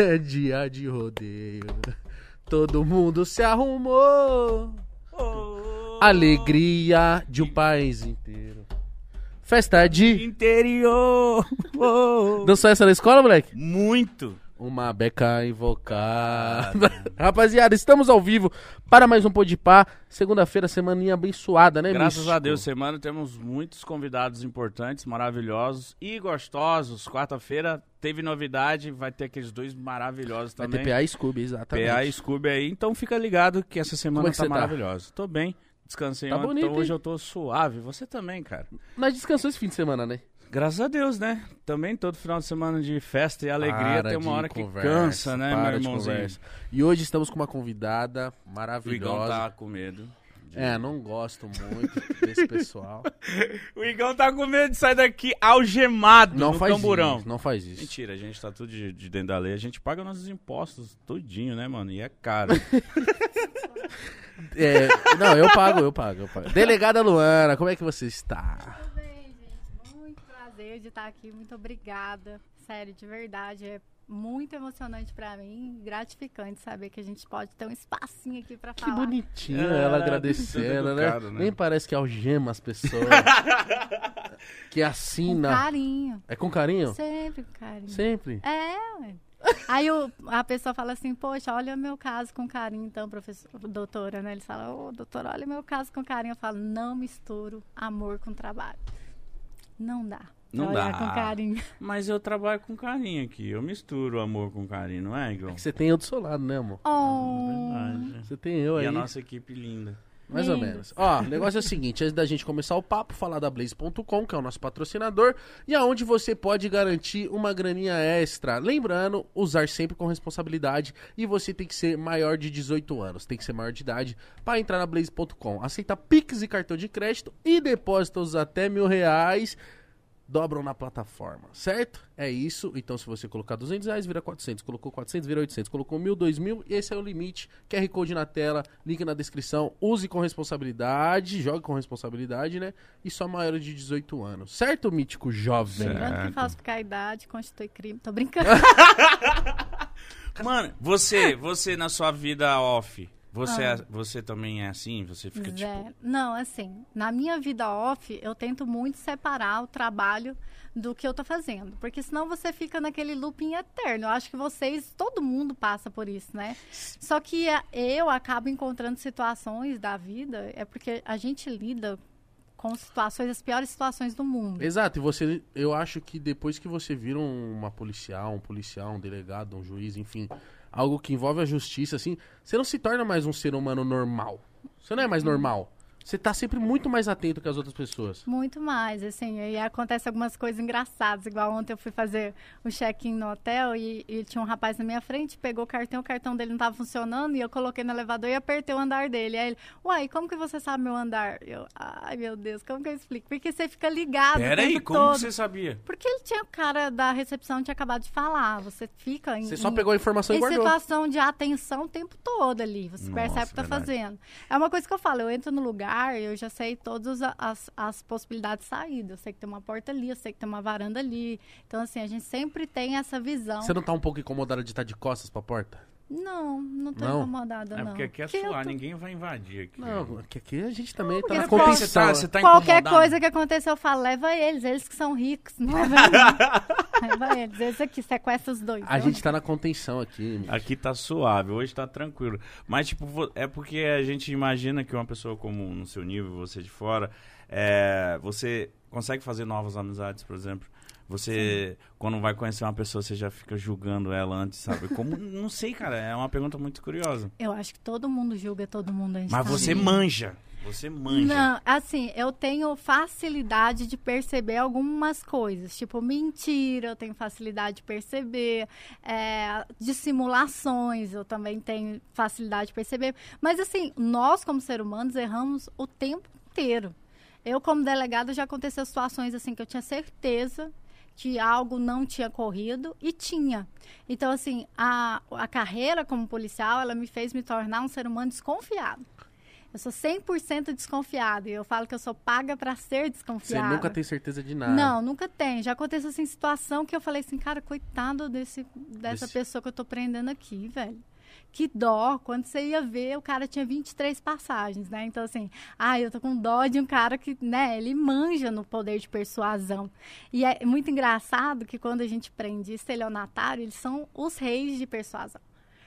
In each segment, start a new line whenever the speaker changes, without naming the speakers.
é dia de rodeio. Todo mundo se arrumou. Alegria de um país inteiro. Festa de.
Interior. Oh.
Dançou essa na escola, moleque?
Muito.
Uma beca invocada. Rapaziada, estamos ao vivo para mais um Podpah. Segunda-feira, semaninha abençoada, né,
Graças
místico?
a Deus, semana temos muitos convidados importantes, maravilhosos e gostosos. Quarta-feira teve novidade, vai ter aqueles dois maravilhosos
Vai
também.
ter PA e Scooby, exatamente.
PA e Scooby aí. Então fica ligado que essa semana
é que
tá
tá?
maravilhosa. Tô bem, descansei
Tá
ontem,
bonito,
então hoje
hein?
eu tô suave. Você também, cara.
Nós descansamos esse fim de semana, né?
Graças a Deus, né? Também todo final de semana de festa e alegria
Para
tem uma
de
hora que
conversa,
cansa, né, meu
de
irmãozinho?
E hoje estamos com uma convidada
O Igão
maravilhosa.
tá com medo.
É, não gosto muito desse pessoal.
O Igão tá com medo de sair daqui algemado
Não
no
faz
camburão.
isso, não faz isso.
Mentira, a gente tá tudo de, de dentro da lei. A gente paga nossos impostos tudinho, né, mano? E é caro.
É, não, eu pago, eu pago, eu pago. Delegada Luana, como é que você está?
Tudo bem, gente. Muito prazer de estar aqui. Muito obrigada. Sério, de verdade. É muito emocionante pra mim. Gratificante saber que a gente pode ter um espacinho aqui pra
Que
falar.
bonitinho
É,
ela agradecendo, né?
educado, né?
Nem parece que algema as pessoas. que
Com
assina.
carinho.
É com carinho?
Sempre com carinho.
Sempre.
É, ué. Aí o- a pessoa fala assim, poxa, olha meu caso com carinho, então, professor, doutora, né? Eles falam, ô, doutora, olha meu caso com carinho. Eu falo, não misturo amor com trabalho. Não dá.
Não
olhar
dá.
com carinho.
Mas eu trabalho com carinho aqui. Eu misturo amor com carinho, não é, Igão?
Que você tem eu do seu lado, né, amor?
Oh.
Verdade.
Você tem eu
E
aí.
a nossa equipe linda.
Mais ou
Lindos.
menos. Ó, o negócio é o seguinte, antes da gente começar o papo, falar da Blaze.com, que é o nosso patrocinador, e aonde você pode garantir uma graninha extra. Lembrando, usar sempre com responsabilidade e você tem que ser maior de 18 anos, tem que ser maior de idade para entrar na Blaze.com. Aceita Pix e cartão de crédito e depósitos até mil reais dobram na plataforma, certo? É isso. Então, se você colocar 200 reais, vira 400. Colocou 400, vira 800. Colocou 1.000, 2.000. E esse é o limite. QR Code na tela, link na descrição. Use com responsabilidade, jogue com responsabilidade, né? E só maior de 18 anos. Certo, mítico jovem?
Certo.
Lembrando que falsificar a idade constitui crime. Tô brincando.
Mano, você, você na sua vida off, você,
Ah.
é- você também é assim? Você fica tipo.
Zé. Não, assim, na minha vida off, eu tento muito separar o trabalho do que eu tô fazendo. Porque senão você fica naquele looping eterno. Eu acho que vocês, todo mundo passa por isso, né? Só que a- eu acabo encontrando situações da vida, é porque a gente lida com situações, as piores situações do mundo.
Exato, e você, eu acho que depois que você vira um- uma policial, um policial, um delegado, um juiz, enfim, algo que envolve a justiça, assim, você não se torna mais um ser humano normal. Você não é mais normal. Você tá sempre muito mais atento que as outras pessoas.
Muito mais, assim, aí acontece algumas coisas engraçadas, igual ontem eu fui fazer o check-in no hotel e, e tinha um rapaz na minha frente, pegou o cartão, o cartão dele não estava funcionando e eu coloquei no elevador e apertei o andar dele. Aí ele, uai, como que você sabe meu andar? Eu, ai meu Deus, como que eu explico? Porque você fica ligado
Pera
o
aí,
tempo
como
todo.
você sabia?
Porque ele tinha o cara da recepção tinha acabado de falar, você fica em,
Você só pegou a informação e
em
guardou.
situação de atenção o tempo todo ali. Você
Nossa,
percebe o que tá
verdade.
fazendo. É uma coisa que eu falo, eu entro no lugar, eu já sei todas as, as possibilidades de saída. Eu sei que tem uma porta ali, eu sei que tem uma varanda ali. Então, assim, a gente sempre tem essa visão.
Você não tá um pouco incomodada de estar de costas pra porta?
Não, não tô
Não?
incomodada,
É
não.
porque aqui é
Porque eu
suar,
tô-
ninguém vai invadir aqui.
Não, que aqui a gente também tá
porque
na contenção.
Você tá, você tá
Qualquer
incomodado?
coisa que aconteça, eu falo, leva eles, eles que são ricos, não leva leva eles, eles aqui, sequestra os dois.
A
Eu-
gente tá na contenção aqui.
Aqui tá suave, hoje tá tranquilo. Mas, tipo, vo- é porque a gente imagina que uma pessoa como no seu nível, você de fora, é, você consegue fazer novas amizades, por exemplo. Você, quando vai conhecer uma pessoa, você já fica julgando ela antes, sabe? Como, não sei, cara, é uma pergunta muito curiosa.
Eu acho que todo mundo julga todo mundo antes.
Mas você manja, você manja.
Não, assim, eu tenho facilidade de perceber algumas coisas. Tipo, mentira, eu tenho facilidade de perceber. é, dissimulações, eu também tenho facilidade de perceber. Mas, assim, nós, como seres humanos, erramos o tempo inteiro. Eu, como delegada, já aconteceu situações assim que eu tinha certeza que algo não tinha corrido e tinha. Então, assim, a, a carreira como policial, ela me fez me tornar um ser humano desconfiado. Eu sou 100% desconfiada. E eu falo que eu sou paga para ser
Você
desconfiada.
nunca tem certeza de nada.
Não, nunca tem. Já aconteceu assim, situação que eu falei assim, cara, coitado desse, dessa pessoa que eu tô prendendo aqui, velho. Que dó. Quando você ia ver, o cara tinha 23 passagens, né? Então, assim, ah, eu tô com dó de um cara que, né, ele manja no poder de persuasão. E é muito engraçado que quando a gente prende estelionatário, eles são os reis de persuasão.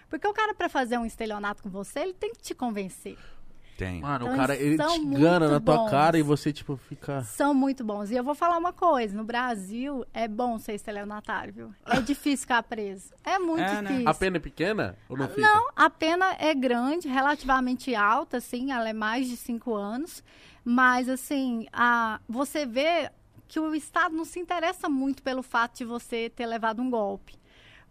Porque o cara, para fazer um estelionato com você, ele tem que te convencer.
Tem.
Mano,
Então,
o cara, ele te engana na tua
bons.
cara e você, tipo, fica...
São muito bons. E eu vou falar uma coisa: no Brasil é bom ser estelionatário, viu? É difícil ficar preso. É muito
É, né?
difícil.
A pena é pequena ou não fica?
Não, a pena é grande, relativamente alta, assim, ela é mais de cinco anos. Mas, assim, a, você vê que o Estado não se interessa muito pelo fato de você ter levado um golpe.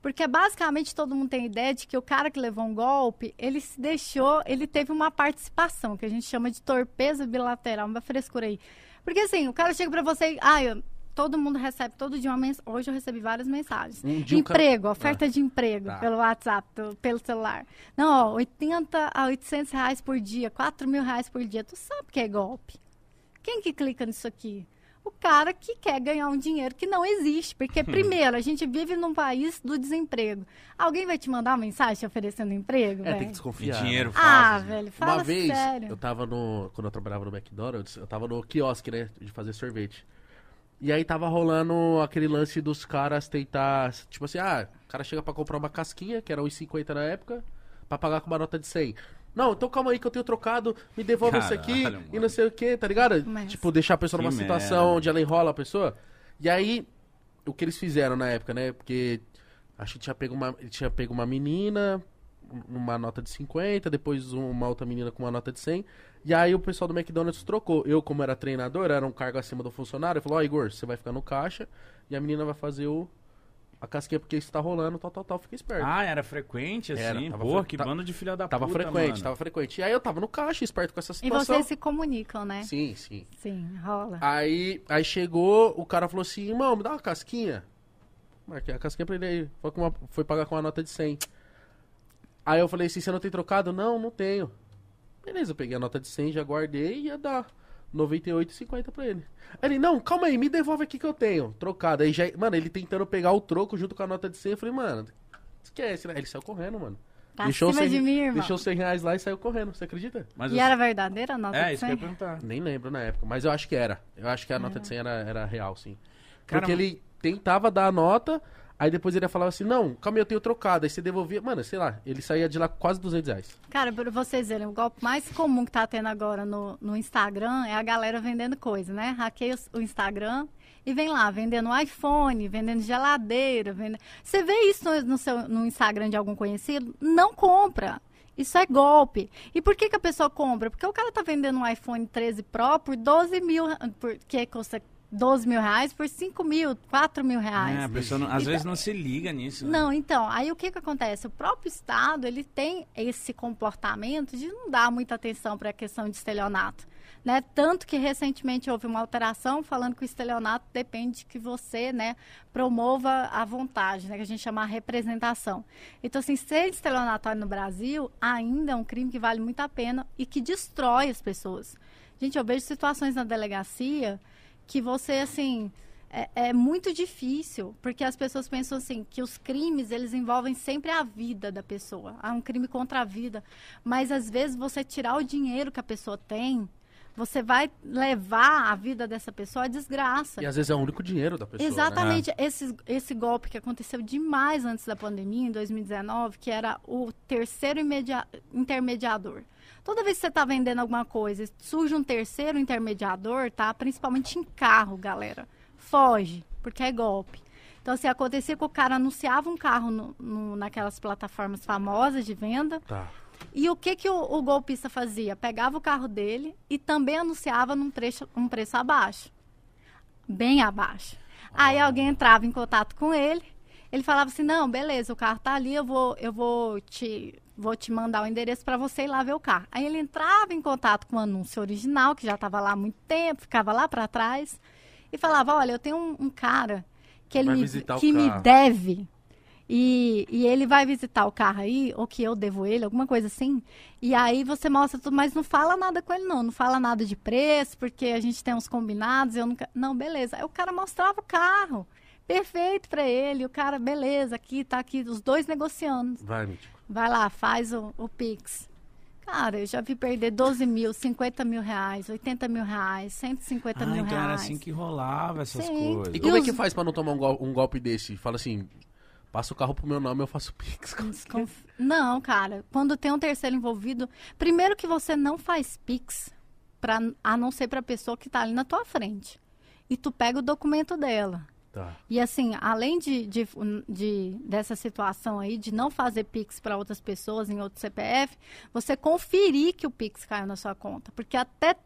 Porque basicamente todo mundo tem ideia de que o cara que levou um golpe, ele se deixou, ele teve uma participação, que a gente chama de torpeza bilateral, uma frescura aí. Porque assim, o cara chega pra você e, ah, eu- todo mundo recebe todo dia uma mensagem. Hoje eu recebi várias mensagens.
Um
Emprego, oferta de emprego
Tá.
pelo WhatsApp, pelo celular. Não, ó, 80 a 800 reais por dia, 4 mil reais por dia. Tu sabe que é golpe. Quem que clica nisso aqui? O cara que quer ganhar um dinheiro que não existe. Porque, primeiro, a gente vive num país do desemprego. Alguém vai te mandar uma mensagem oferecendo emprego,
É,
velho?
tem que
E
desconfiar.
dinheiro
né?
Ah,
fácil.
velho, fala
Uma vez,
sério.
eu tava no. Quando eu trabalhava no McDonald's, eu tava no quiosque, né? De fazer sorvete. E aí tava rolando aquele lance dos caras tentar. Tipo assim, ah, o cara chega pra comprar uma casquinha, que era 1,50 na época, pra pagar com uma nota de 100. Não, então calma aí que eu tenho trocado, me devolve isso aqui
Caralho,
e
mano.
não sei o que, tá ligado?
Mas-
Tipo, deixar a pessoa
Que
numa
merda.
situação onde ela enrola a pessoa. E aí, o que eles fizeram na época, né? Porque acho que tinha pego uma, tinha pego uma menina, uma nota de 50, depois uma outra menina com uma nota de 100. E aí o pessoal do McDonald's trocou. Eu, como era treinador, era um cargo acima do funcionário, falou, ó, Igor, você vai ficar no caixa e a menina vai fazer o a casquinha porque isso tá rolando, tal, tal, tal, fica esperto.
Ah, era frequente assim?
Era, tava
Pô,
fre-
que
ta-
bando de filha da
tava
puta,
frequente,
mano.
tava frequente. E aí eu tava no caixa, esperto com essa
E
situação.
vocês se comunicam, né?
Sim, sim.
Sim, rola.
Aí, aí chegou, o cara falou assim, irmão, me dá uma casquinha. Marquei a casquinha pra ele aí. Foi, com uma- foi pagar com uma nota de 100. Aí eu falei assim, você não tem trocado? Não, não tenho. Beleza, eu peguei a nota de 100, já guardei e ia dar 98,50 pra ele. Aí ele, não, calma aí, me devolve aqui que eu tenho. Trocado. Aí já, mano, ele tentando pegar o troco junto com a nota de 100. Eu falei, mano, esquece, né? Ele saiu correndo, mano.
Pra
deixou,
cima
100,
de mim, irmão.
deixou 100 reais lá e saiu correndo, você acredita?
Mas
E
os-
era verdadeira a nota
É,
de
isso que eu ia
100?
perguntar.
Nem lembro na época, mas eu acho que era. Eu acho que a nota de 100 era, era real, sim.
Cara,
Porque
mas-
ele tentava dar a nota, aí depois ele falava assim, não, calma aí, eu tenho trocado. Aí você devolvia, mano, sei lá, ele saía de lá com quase 200 reais.
Cara, pra vocês verem, o golpe mais comum que tá tendo agora no, no Instagram é a galera vendendo coisa, né? Hackeia o Instagram e vem lá, vendendo iPhone, vendendo geladeira. Você vê isso no, seu, no Instagram de algum conhecido? Não compra. Isso é golpe. E por que, que a pessoa compra? Porque o cara tá vendendo um iPhone 13 Pro por 12 mil, por, que custa 12 mil reais, por 5 mil, 4 mil reais.
É, a pessoa não- às
Então-
vezes não se liga nisso. né?
Não, então, aí o que que acontece? O próprio Estado, ele tem esse comportamento de não dar muita atenção para a questão de estelionato, né? Tanto que recentemente houve uma alteração falando que o estelionato depende que você, né, promova a vontade, né, que a gente chama a representação. Então, assim, ser estelionatário no Brasil ainda é um crime que vale muito a pena e que destrói as pessoas. Gente, eu vejo situações na delegacia que você, assim, é, é muito difícil, porque as pessoas pensam assim, que os crimes, eles envolvem sempre a vida da pessoa. Há um crime contra a vida. Mas, às vezes, você tirar o dinheiro que a pessoa tem, você vai levar a vida dessa pessoa à desgraça.
E às vezes é o único dinheiro da pessoa, né?
Exatamente. Esse, esse golpe que aconteceu demais antes da pandemia, em 2019, que era o terceiro intermediador. Toda vez que você está vendendo alguma coisa, surge um terceiro intermediador, tá? Principalmente em carro, galera. Foge, porque é golpe. Então, se acontecia que o cara anunciava um carro no- no- naquelas plataformas famosas de venda,
Tá.
e o que, que o, o golpista fazia? Pegava o carro dele e também anunciava num preço, um preço abaixo. Bem abaixo. Aí alguém entrava em contato com ele, ele falava assim, não, beleza, o carro tá ali, eu vou, eu vou te, vou te mandar o endereço para você ir lá ver o carro. Aí ele entrava em contato com o anúncio original, que já estava lá há muito tempo, ficava lá para trás, e falava, olha, eu tenho um, um cara que ele me, que me deve E, e ele vai visitar o carro aí, ou que eu devo ele, alguma coisa assim. E aí você mostra tudo, mas não fala nada com ele, não. Não fala nada de preço, porque a gente tem uns combinados. Eu nunca. Não, beleza. Aí o cara mostrava o carro. Perfeito para ele. O cara, beleza, aqui, tá aqui, os dois negociando.
Vai, Mítico.
Vai lá, faz o, o Pix. Cara, eu já vi perder 12 mil, 50 mil reais, 80 mil reais, 150
Ah,
mil
então era
reais.
assim que rolava essas
Sim.
coisas.
E como é
os-
que faz pra não tomar um, gol- um golpe desse? Fala assim, passa o carro pro meu nome, eu faço Pix.
Desconf- Não, cara. Quando tem um terceiro envolvido, primeiro que você não faz Pix, pra, a não ser pra pessoa que tá ali na tua frente. E tu pega o documento dela.
Tá.
E assim, além de, de, de- dessa situação aí de não fazer Pix para outras pessoas em outro CPF, você conferir que o Pix caiu na sua conta. Porque até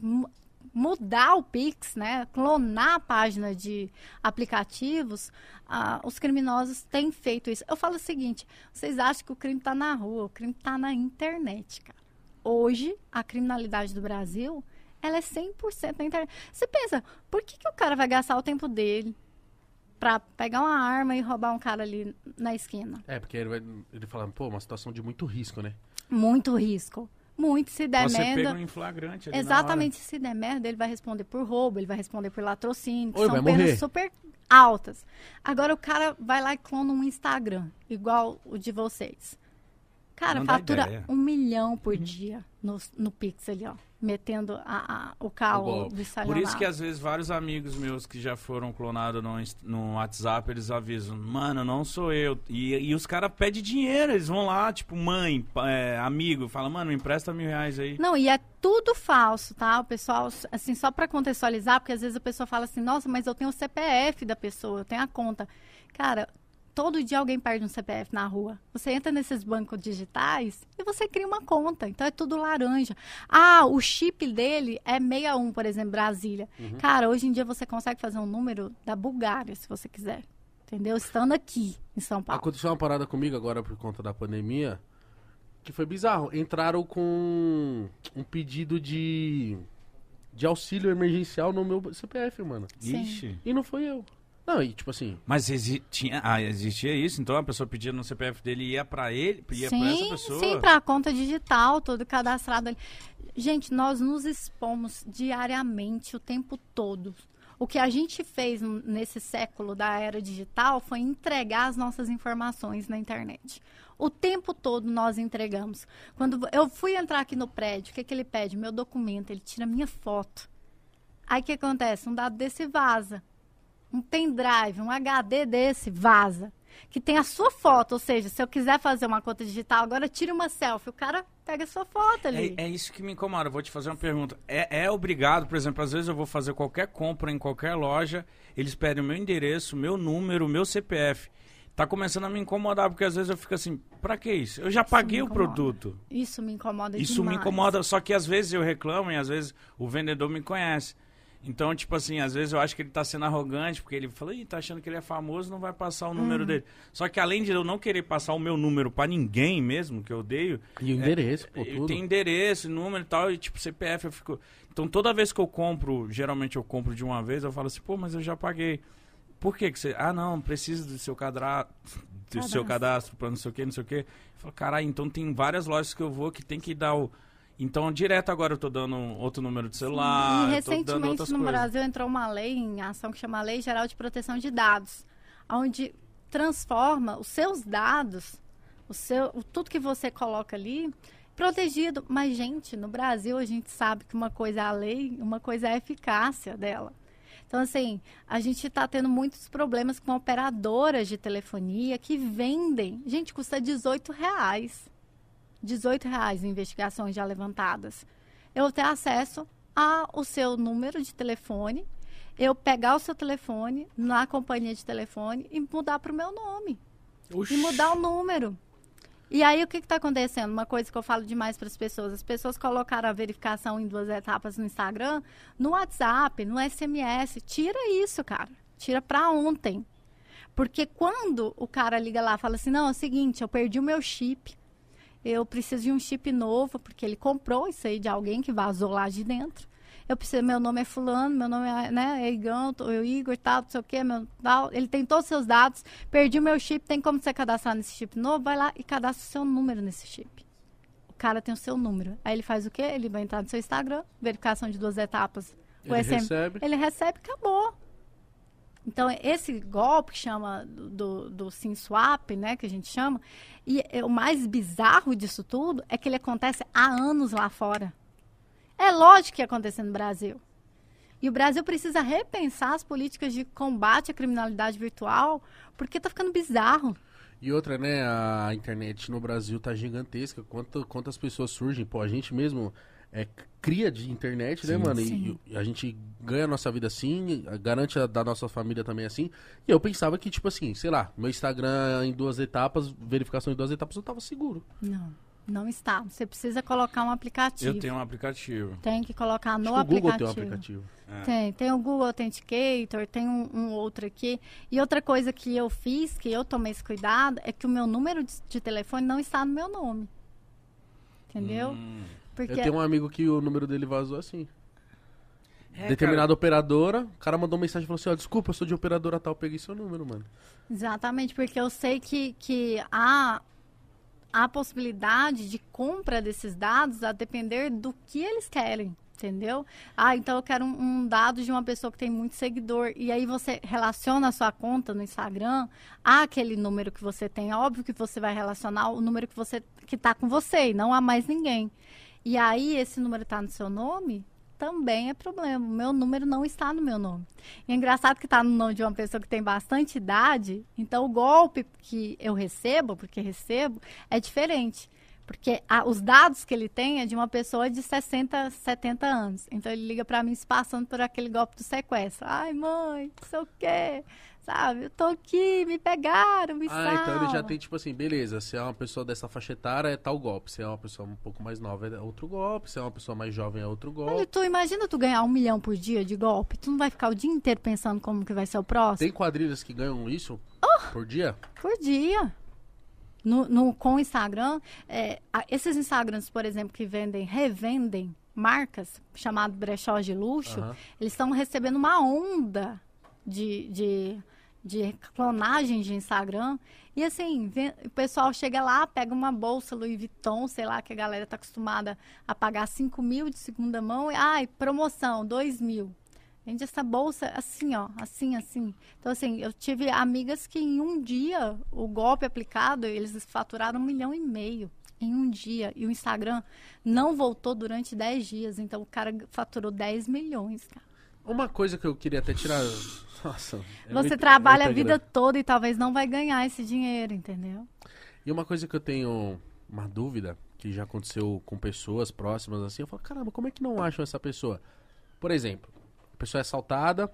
mu- mudar o Pix, né, clonar a página de aplicativos, ah, os criminosos têm feito isso. Eu falo o seguinte, vocês acham que o crime está na rua, o crime está na internet, cara. Hoje, a criminalidade do Brasil, ela é 100% na internet. Você pensa, por que, que o cara vai gastar o tempo dele pra pegar uma arma e roubar um cara ali na esquina?
É, porque ele vai ele fala, pô, uma situação de muito risco, né?
Muito risco. Muito, se der
Você
merda.
pega em flagrante ali na
Exatamente, se der merda, ele vai responder por roubo, ele vai responder por latrocínio, que
ele
são penas
morrer.
super altas. Agora o cara vai lá e clona um Instagram, igual o de vocês. Cara,
Não
fatura um milhão por dia no, no Pix ali, ó. Metendo a, a- o
O
carro do
Por
estalionato.
isso que às vezes vários amigos meus que já foram clonados no, no WhatsApp, eles avisam, mano, não sou eu. E, e os caras pedem dinheiro, eles vão lá, tipo, mãe, é, amigo, fala, mano, me empresta mil reais aí.
Não, e é tudo falso, tá? O pessoal, assim, só para contextualizar, porque às vezes a pessoa fala assim, nossa, mas eu tenho o CPF da pessoa, eu tenho a conta. Cara, todo dia alguém perde um CPF na rua. Você entra nesses bancos digitais e você cria uma conta. Então é tudo laranja. Ah, o chip dele é 61, por exemplo, Brasília. Cara, hoje em dia você consegue fazer um número da Bulgária, se você quiser. Entendeu? Estando aqui em São Paulo.
Aconteceu uma parada comigo agora por conta da pandemia, que foi bizarro. Entraram com um pedido de, de auxílio emergencial no meu CPF, mano.
Sim.
Ixi.
E não foi eu. Não, e tipo assim,
Mas exi- tinha, ah, existia isso? Então a pessoa pedia no CPF dele e ia pra ele, ia pra essa
sim,
pessoa?
sim, para a conta digital, tudo cadastrado ali. Gente, nós nos expomos diariamente, o tempo todo. O que a gente fez nesse século da era digital foi entregar as nossas informações na internet. O tempo todo nós entregamos. Quando eu fui entrar aqui no prédio, o que, que ele pede? Meu documento, ele tira minha foto. Aí o que acontece? Um dado desse vaza. Um pendrive, um HD desse vaza. Que tem a sua foto, ou seja, se eu quiser fazer uma conta digital, agora tire uma selfie. O cara pega a sua foto ali.
É, é isso que me incomoda. Eu vou te fazer uma pergunta. É, é obrigado, por exemplo, às vezes eu vou fazer qualquer compra em qualquer loja, eles pedem o meu endereço, o meu número, o meu CPF. Tá começando a me incomodar, porque às vezes eu fico assim, pra que isso? Eu já paguei o produto.
Isso me incomoda
Isso
demais.
me incomoda, só que às vezes eu reclamo e às vezes o vendedor me conhece. Então, tipo assim, às vezes eu acho que ele tá sendo arrogante, porque ele fala, ih, tá achando que ele é famoso, não vai passar o número
Uhum.
dele. Só que além de eu não querer passar o meu número pra ninguém mesmo, que eu odeio,
e o endereço, pô,
eu
tudo.
tenho endereço, número e tal, e tipo CPF eu fico. Então toda vez que eu compro, geralmente eu compro de uma vez, eu falo assim, pô, mas eu já paguei. Por que que você. Ah, não, preciso do seu cadastro, do seu
Cadastro.
cadastro pra não sei o que, não sei o que. Eu falo, caralho, então tem várias lojas que eu vou que tem que dar o. Então, direto agora eu tô dando outro número de celular.
e
tô dando
recentemente no
coisas.
Brasil entrou uma lei em ação que chama Lei Geral de Proteção de Dados, onde transforma os seus dados, o seu, o- tudo que você coloca ali, protegido. Mas, gente, no Brasil a gente sabe que uma coisa é a lei, uma coisa é a eficácia dela. Então, assim, a gente está tendo muitos problemas com operadoras de telefonia que vendem. Gente, custa 18 reais. 18 reais em investigações já levantadas. Eu ter acesso ao seu número de telefone, eu pegar o seu telefone na companhia de telefone e mudar para o meu nome.
Oxi.
E mudar o número. E aí, o que está acontecendo? Uma coisa que eu falo demais para as pessoas. As pessoas colocaram a verificação em duas etapas no Instagram, no WhatsApp, no SMS. Tira isso, cara. Tira para ontem. Porque quando o cara liga lá e fala assim, não, é o seguinte, eu perdi o meu chip. Eu preciso de um chip novo, porque ele comprou isso aí de alguém que vazou lá de dentro. eu preciso, meu nome é fulano, meu nome é, né, é Igão, eu Igor, tal, não sei o quê, meu, tal. Ele tem todos os seus dados, perdi o meu chip, tem como você cadastrar nesse chip novo? Vai lá e cadastra o seu número nesse chip. O cara tem o seu número. Aí ele faz o quê? Ele vai entrar no seu Instagram, verificação de duas etapas. O
Ele
SM
recebe.
ele recebe acabou. Então, esse golpe que chama do, do, SIM swap, né, que a gente chama, e é, o mais bizarro disso tudo é que ele acontece há anos lá fora. É lógico que ia acontecer no Brasil. E o Brasil precisa repensar as políticas de combate à criminalidade virtual, porque tá ficando bizarro.
E outra, né, a internet no Brasil tá gigantesca. Quanto, quantas pessoas surgem? Pô, a gente mesmo é cria de internet, né,
Sim.
mano?
Sim.
E, e a gente ganha a nossa vida assim, garante a da nossa família também assim. E eu pensava que, tipo assim, sei lá, meu Instagram em duas etapas, verificação em duas etapas, eu tava seguro.
Não, não está. Você precisa colocar um aplicativo.
Eu tenho um aplicativo.
Tem que colocar no
Acho que o Google
aplicativo.
tem um aplicativo.
É.
Tem, tem o Google Authenticator, tem um, um outro aqui. E outra coisa que eu fiz, que eu tomei esse cuidado, é que o meu número de, de telefone não está no meu nome. Entendeu?
Hum.
Porque
Eu tenho um amigo que o número dele vazou assim.
É,
Determinada operadora, o cara mandou mensagem e falou assim: ó, desculpa, eu sou de operadora tal, peguei seu número, mano.
Exatamente, porque eu sei que, que há a possibilidade de compra desses dados a depender do que eles querem, entendeu? Ah, então eu quero um, um dado de uma pessoa que tem muito seguidor. E aí você relaciona a sua conta no Instagram àquele número que você tem. É Óbvio que você vai relacionar o número que você que está com você e não há mais ninguém. E aí esse número está no seu nome, também é problema. O meu número não está no meu nome. E é engraçado que está no nome de uma pessoa que tem bastante idade, então o golpe que eu recebo, porque recebo, é diferente. Porque a- os dados que ele tem é de uma pessoa de 60, 70 anos. Então ele liga para mim se passando por aquele golpe do sequestro. Ai, mãe, não sei o quê. Sabe, eu tô aqui, me pegaram, me
Ah, então ele já tem, tipo assim, beleza, se é uma pessoa dessa faixa etária, é tal golpe. Se é uma pessoa um pouco mais nova, é outro golpe. Se é uma pessoa mais jovem, é outro
Olha,
golpe.
tu imagina tu ganhar um milhão por dia de golpe? Tu não vai ficar o dia inteiro pensando como que vai ser o próximo?
Tem quadrilhas que ganham isso
Oh!
por dia?
Por dia. No, no- com o Instagram, é, esses Instagrams, por exemplo, que vendem, revendem marcas, chamado brechó de luxo,
Aham.
eles estão recebendo uma onda de, de, de clonagem de Instagram. E assim, vê- o pessoal chega lá, pega uma bolsa Louis Vuitton, sei lá, que a galera está acostumada a pagar 5 mil de segunda mão, e ai, promoção, 2 mil. Vende essa bolsa assim, ó, assim, assim. Então, assim, eu tive amigas que em um dia, o golpe aplicado, eles faturaram um milhão e meio em um dia. E o Instagram não voltou durante 10 dias. Então, o cara faturou 10 milhões, cara.
Uma coisa que eu queria até tirar. Nossa. é
Você
muito-
trabalha
é
a
muito
vida
grande.
toda e talvez não vai ganhar esse dinheiro, entendeu?
E uma coisa que eu tenho uma dúvida, que já aconteceu com pessoas próximas assim, eu falo, caramba, como é que não acham essa pessoa? Por exemplo, a pessoa é assaltada,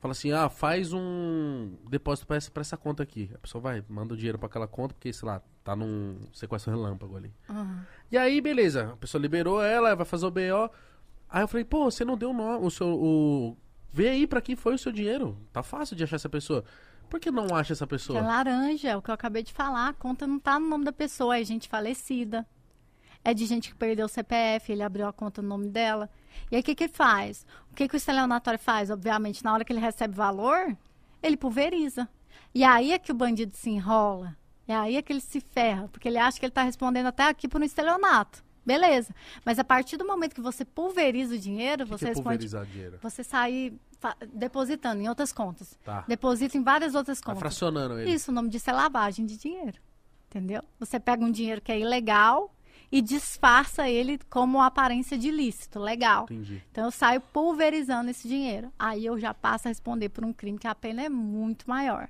fala assim, ah, faz um depósito pra essa, pra essa conta aqui. A pessoa vai, manda o dinheiro pra aquela conta, porque, sei lá, tá num sequestro relâmpago ali.
Aham.
E aí, beleza, a pessoa liberou ela, vai fazer o BO. Aí eu falei, pô, você não deu o nome, o seu. O... Vê aí pra quem foi o seu dinheiro. Tá fácil de achar essa pessoa. Por que não acha essa
Que
pessoa?
é laranja, é o que eu acabei de falar. A conta não tá no nome da pessoa, é gente falecida. É de gente que perdeu o CPF, ele abriu a conta no nome dela. E aí o que, que faz? O que, que o estelionatório faz? Obviamente, na hora que ele recebe valor, ele pulveriza. E aí é que o bandido se enrola. E aí é que ele se ferra, porque ele acha que ele está respondendo até aqui por um estelionato. Beleza. Mas a partir do momento que você pulveriza o dinheiro,
que
você
que é
responde.
dinheiro?
Você sair fa- depositando em outras contas.
Tá.
Deposita em várias outras
Tá
contas.
fracionando ele.
Isso, o nome disso é lavagem de dinheiro. Entendeu? Você pega um dinheiro que é ilegal e disfarça ele como aparência de ilícito, legal.
Entendi.
Então eu saio pulverizando esse dinheiro. Aí eu já passo a responder por um crime que a pena é muito maior.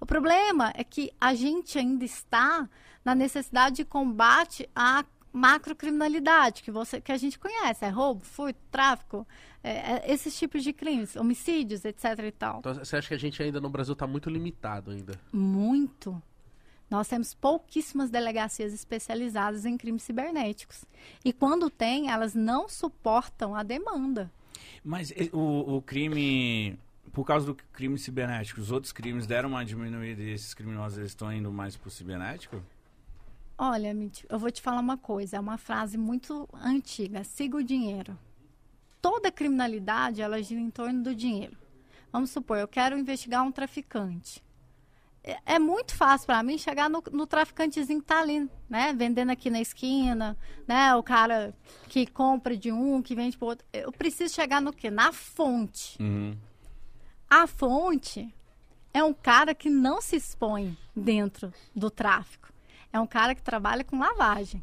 O problema é que a gente ainda está na necessidade de combate à macrocriminalidade, que, você, que a gente conhece. É roubo, furto, tráfico, é, é, esses tipos de crimes, homicídios, etc e tal.
Então você acha que a gente ainda no Brasil tá muito limitado ainda?
Muito. Nós temos pouquíssimas delegacias especializadas em crimes cibernéticos. E quando tem, elas não suportam a demanda.
Mas o, o crime, por causa do crime cibernético, os outros crimes deram uma diminuída e esses criminosos estão indo mais pro cibernético?
Olha, eu vou te falar uma coisa. É uma frase muito antiga. Siga o dinheiro. toda criminalidade ela gira em torno do dinheiro. Vamos supor, eu quero investigar um traficante. É, é muito fácil para mim chegar no, no, traficantezinho que tá ali, né? Vendendo aqui na esquina, né? O cara que compra de um, que vende pro outro. Eu preciso chegar no quê? Na fonte.
Uhum.
A fonte é um cara que não se expõe dentro do tráfico. É um cara que trabalha com lavagem.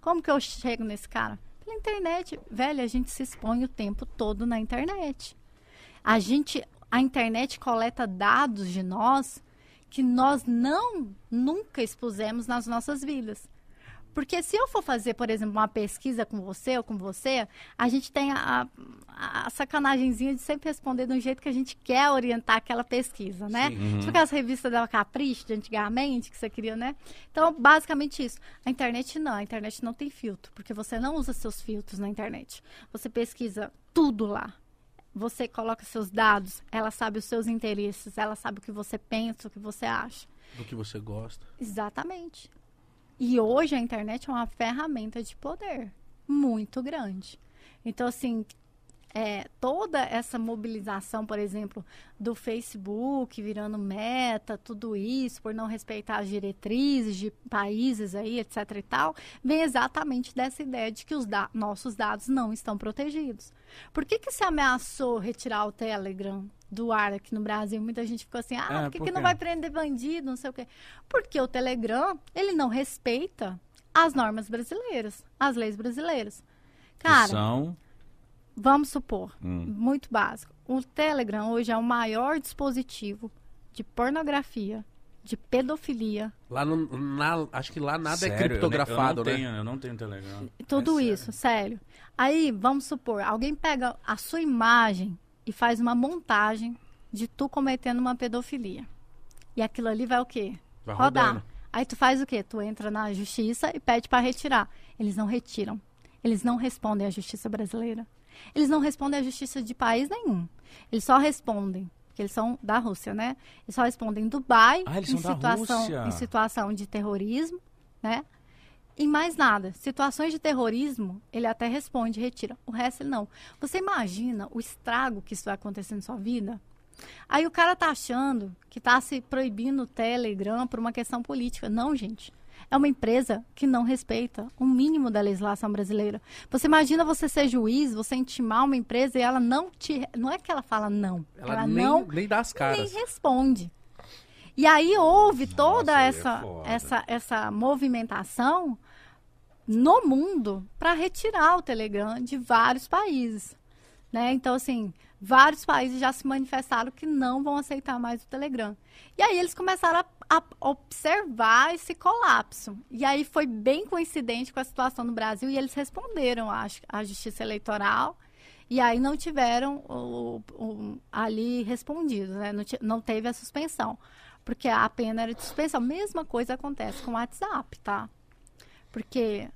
Como que eu chego nesse cara? Pela internet. Velho, a gente se expõe o tempo todo na internet. A gente, a internet coleta dados de nós que nós não nunca expusemos nas nossas vidas. Porque se eu for fazer, por exemplo, uma pesquisa com você ou com você, a gente tem a, a, a sacanagemzinha de sempre responder de um jeito que a gente quer orientar aquela pesquisa, né?
Uhum.
Tipo aquelas revistas da Capricho de antigamente, que você queria, né? Então, basicamente isso. A internet não, a internet não tem filtro, porque você não usa seus filtros na internet. Você pesquisa tudo lá. Você coloca seus dados, ela sabe os seus interesses, ela sabe o que você pensa, o que você acha.
Do que você gosta.
Exatamente. E hoje a internet é uma ferramenta de poder muito grande. Então, assim, é, toda essa mobilização, por exemplo, do Facebook virando meta, tudo isso, por não respeitar as diretrizes de países aí, etc e tal, vem exatamente dessa ideia de que os da nossos dados não estão protegidos. Por que, que se ameaçou retirar o Telegram do ar aqui no Brasil? Muita gente ficou assim, ah,
É,
por que, que não vai prender bandido, não sei o quê. Porque o Telegram, ele não respeita as normas brasileiras, as leis brasileiras.
Que
Cara,
são...
vamos supor,
Hum.
muito básico. O Telegram hoje é o maior dispositivo de pornografia, de pedofilia,
Lá no, na, acho que lá nada
Sério,
é criptografado,
eu, eu não
né?
Tenho, eu não tenho Telegram.
tudo
É
isso, sério. Aí, vamos supor, alguém pega a sua imagem e faz uma montagem de tu cometendo uma pedofilia. E aquilo ali vai o quê?
Vai
Rodar.
rodando.
Aí tu faz o quê? Tu entra na justiça e pede para retirar. Eles não retiram. Eles não respondem à justiça brasileira. Eles não respondem à justiça de país nenhum. Eles só respondem, porque eles são da Rússia, né? Eles só respondem em Dubai,
Ah,
em, situação, em situação de terrorismo, né? E mais nada. Situações de terrorismo, ele até responde, retira. O resto ele não. Você imagina o estrago que isso vai acontecer na sua vida? Aí o cara tá achando que tá se proibindo o Telegram por uma questão política. Não, gente. É uma empresa que não respeita o mínimo da legislação brasileira. Você imagina você ser juiz, você intimar uma empresa e ela não te. Não é que ela fala não.
Ela,
Ela,
nem,
não
nem dá as caras.
nem responde. E aí houve toda
aí é
essa,
foda.
essa, essa movimentação no mundo para retirar o Telegram de vários países. Né? Então, assim, vários países já se manifestaram que não vão aceitar mais o Telegram. E aí eles começaram a, a observar esse colapso. E aí foi bem coincidente com a situação no Brasil e eles responderam à, à Justiça Eleitoral e aí não tiveram o, o- ali respondido, né? Não, não teve a suspensão. Porque a pena era de suspensão. Mesma coisa acontece com o WhatsApp, tá? Porque,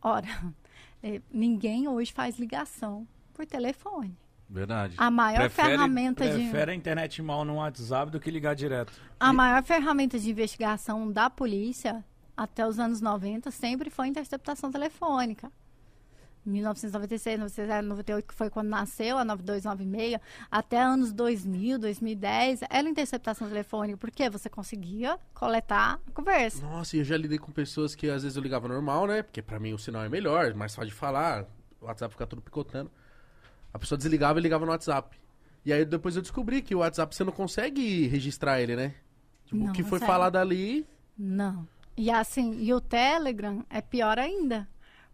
ora, eh, ninguém hoje faz ligação por telefone.
Verdade.
A maior
Prefere-
ferramenta de
Prefere a internet mal no WhatsApp do que ligar direto.
a maior ferramenta de investigação da polícia até os anos 90 sempre foi a interceptação telefônica. 1996, 97, 98, que foi quando nasceu a 9296, até anos 2000, 2010, era interceptação telefônica, porque você conseguia coletar a conversa.
Nossa, e eu já lidei com pessoas que às vezes eu ligava normal, né? Porque pra mim o sinal é melhor, mais fácil de falar. O WhatsApp fica tudo picotando. A pessoa desligava e ligava no WhatsApp. E aí depois eu descobri que o WhatsApp você não consegue registrar ele, né? Tipo, o que foi
consegue.
falado ali.
Não. E assim, e o Telegram é pior ainda.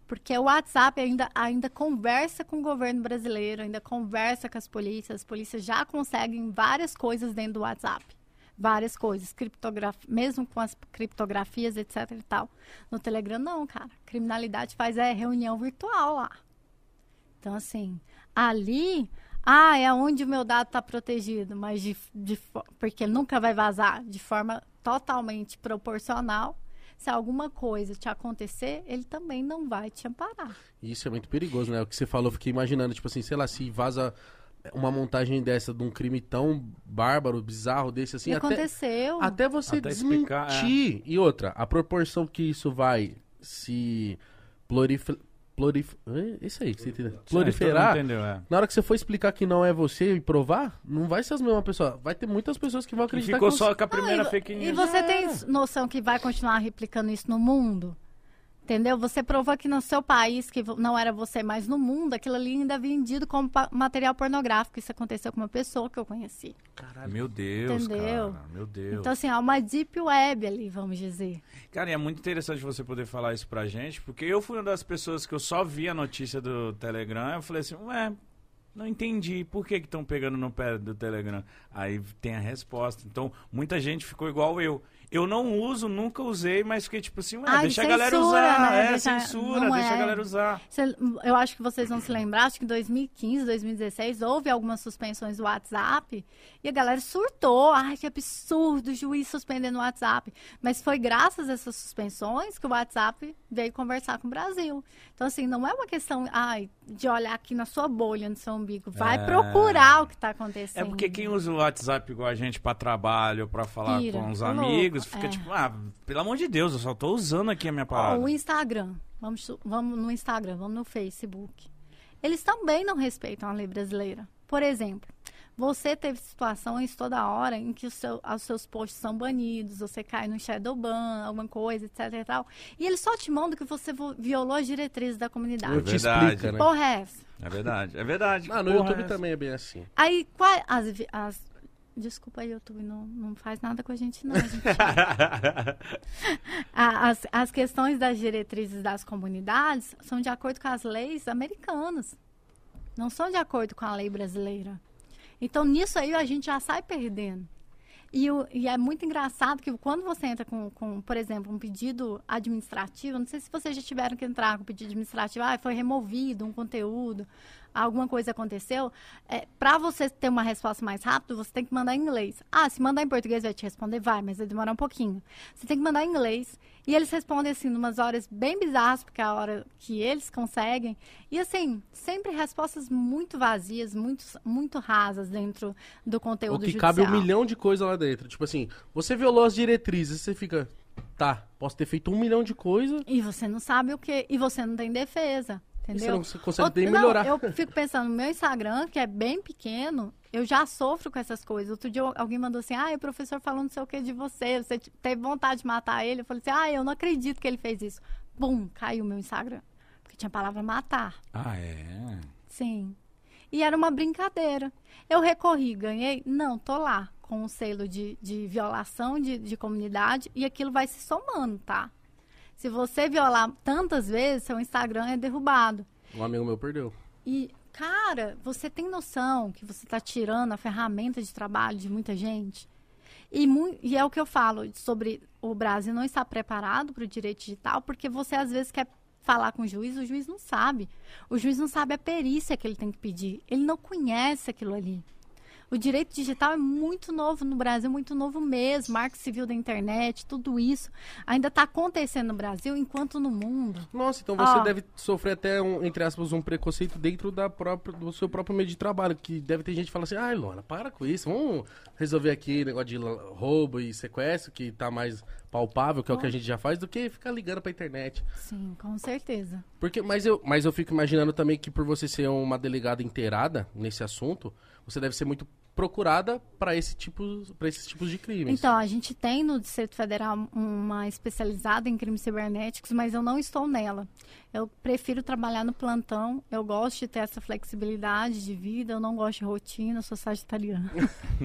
Porque o WhatsApp ainda, ainda conversa com o governo brasileiro, ainda conversa com as polícias. As polícias já conseguem várias coisas dentro do WhatsApp. Várias coisas, criptografia, mesmo com as criptografias, etc e tal. No Telegram, não, cara. Criminalidade faz é reunião virtual lá. Então, assim, ali, ah, é onde o meu dado está protegido, mas de, de, porque nunca vai vazar de forma totalmente proporcional. Se alguma coisa te acontecer, ele também não vai te amparar.
Isso é muito perigoso, né? O que você falou, eu fiquei imaginando, tipo assim, sei lá, se vaza uma montagem dessa de um crime tão bárbaro, bizarro desse assim,
e
até,
aconteceu.
até você
Até explicar,
desmentir. E outra, a proporção que isso vai se Hã? Isso aí, você entendeu?
Mundo
Proliferar.
Entendeu, é.
Na hora que você for explicar que não é você e provar, não vai ser as mesmas pessoas. Vai ter muitas pessoas que vão
Que
acreditar
ficou
que
só com a primeira
Ah, e,
fake
e
news.
você
Já
tem noção que vai continuar replicando isso no mundo? Entendeu? Você provou que no seu país, que não era você, mas no mundo, aquilo ali ainda é vendido como material pornográfico. Isso aconteceu com uma pessoa que eu conheci.
Meu Deus,
Entendeu?
cara. Meu Deus.
Então, assim, há uma deep web ali, vamos dizer.
Cara, e é muito interessante você poder falar isso pra gente, porque eu fui uma das pessoas que eu só vi a notícia do Telegram, eu falei assim, ué, não entendi, por que estão pegando no pé do Telegram? Aí tem a resposta. Então, muita gente ficou igual eu. Eu não uso, nunca usei, mas fiquei tipo assim, ué,
Ai,
deixa a galera
censura,
usar.
né?
É,
Deixa-
censura, deixa a
é.
galera usar.
Eu acho que vocês vão se lembrar, acho que em 2015, 2016, houve algumas suspensões do WhatsApp e a galera surtou. Ai, que absurdo, o juiz suspendendo o WhatsApp. Mas foi graças a essas suspensões que o WhatsApp veio conversar com o Brasil. Então, assim, não é uma questão ai, de olhar aqui na sua bolha, no seu umbigo. Vai
É.
procurar o que está acontecendo.
É porque quem usa o WhatsApp igual a gente pra trabalho, pra falar
Pira,
com os fica
é.
tipo, ah, pelo amor de Deus, eu só tô usando aqui a minha parada.
o Instagram. Vamos, vamos no Instagram, vamos no Facebook. Eles também não respeitam a lei brasileira. Por exemplo, você teve situações toda hora em que o seu- os seus posts são banidos, você cai no shadow ban, alguma coisa, etc e tal. E eles só te mandam que você vo- violou as diretrizes da comunidade.
Eu te
verdade.
né?
Porra é essa?
É verdade, é verdade.
Ah, no
Porra,
YouTube
é-
também é bem assim.
Aí, qual, as, as- Desculpa aí, YouTube, não, não faz nada com a gente, não. gente. A- as, as questões das diretrizes das comunidades são de acordo com as leis americanas. Não são de acordo com a lei brasileira. Então, nisso aí, a gente já sai perdendo. E, o- e é muito engraçado que quando você entra com, com, por exemplo, um pedido administrativo, não sei se vocês já tiveram que entrar com pedido administrativo, ah, foi removido um conteúdo, alguma coisa aconteceu, é, para você ter uma resposta mais rápida, você tem que mandar em inglês. Ah, se mandar em português vai te responder? Vai, mas vai demorar um pouquinho. Você tem que mandar em inglês. E eles respondem assim, umas horas bem bizarras, porque é a hora que eles conseguem. E assim, sempre respostas muito vazias, muito, muito rasas dentro do
O
conteúdo
que
judicial.
cabe um milhão de coisas lá dentro. Tipo assim, você violou as diretrizes, você fica. Tá, posso ter feito um milhão de coisas.
E você não sabe o que, e você não tem defesa.
E
Entendeu?
você não consegue
não,
melhorar.
eu fico pensando no meu Instagram, que é bem pequeno, eu já sofro com essas coisas. Outro dia alguém mandou assim: ah, o professor falou não sei o que de você, você teve vontade de matar ele. Eu falei assim: ah, eu não acredito que ele fez isso. Bum, caiu meu Instagram. Porque tinha a palavra matar.
Ah, é?
Sim. E era uma brincadeira. Eu recorri, ganhei? Não, tô lá, com o selo de, de violação de, de comunidade e aquilo vai se somando, tá? Se você violar tantas vezes, seu Instagram é derrubado.
Um amigo meu perdeu.
E, cara, você tem noção que você está tirando a ferramenta de trabalho de muita gente? E, e é o que eu falo sobre o Brasil não estar preparado para o direito digital, porque você às vezes quer falar com o juiz, o juiz não sabe. O juiz não sabe a perícia que ele tem que pedir. Ele não conhece aquilo ali. O direito digital é muito novo no Brasil, muito novo mesmo. Marco civil da internet, tudo isso ainda está acontecendo no Brasil, enquanto no mundo.
Nossa, então você
Ó.
deve sofrer até, um, entre aspas, um preconceito dentro da própria, do seu próprio meio de trabalho. Que deve ter gente que fala assim, ai, Lona, para com isso, vamos resolver aqui negócio de roubo e sequestro, que tá mais palpável, que é o que a gente já faz, do que ficar ligando pra internet.
Sim, com certeza.
Porque, mas, eu, mas eu fico imaginando também que por você ser uma delegada inteirada nesse assunto, você deve ser muito procurada para esse tipo, esses tipos de crimes.
Então, a gente tem no Distrito Federal uma especializada em crimes cibernéticos, mas eu não estou nela. Eu prefiro trabalhar no plantão, eu gosto de ter essa flexibilidade de vida, eu não gosto de rotina, eu sou sagitariana.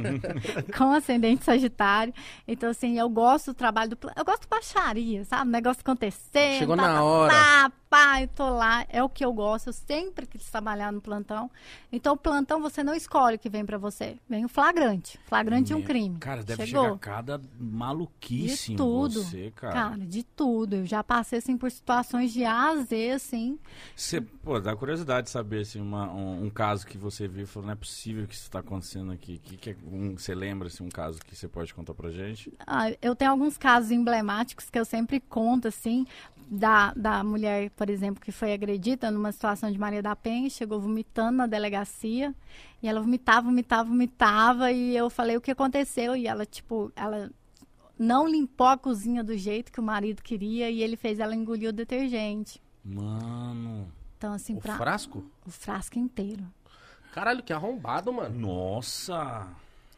Com ascendente sagitário. Então, assim, eu gosto do trabalho do plantão. Eu gosto de baixaria, sabe? O negócio acontecendo.
Chegou
tá,
na
tá,
hora.
Pá, pá, eu tô lá. É o que eu gosto. Eu sempre quis trabalhar no plantão. Então, o plantão você não escolhe o que vem pra você. Vem o flagrante. Flagrante de um crime.
Cara, deve
Chegou.
chegar cada maluquice
De tudo.
você, cara.
Cara, de tudo. Eu já passei, assim, por situações de A a Z, assim.
Você, pô, dá curiosidade de saber, assim, uma- um, um caso que você viu e falou, não é possível que isso tá acontecendo aqui. Que, que é um, você lembra, assim, um caso que você pode contar pra gente?
Ah, eu tenho alguns casos emblemáticos que eu sempre conto, assim, da, da mulher, por exemplo, que foi agredida numa situação de Maria da Penha, chegou vomitando na delegacia, e ela vomitava, vomitava, vomitava, e eu falei o que aconteceu, e ela, tipo, ela não limpou a cozinha do jeito que o marido queria, e ele fez ela engolir o detergente.
Mano...
Então, assim,
O
pra...
frasco?
o frasco inteiro.
Caralho, que arrombado, mano.
Nossa!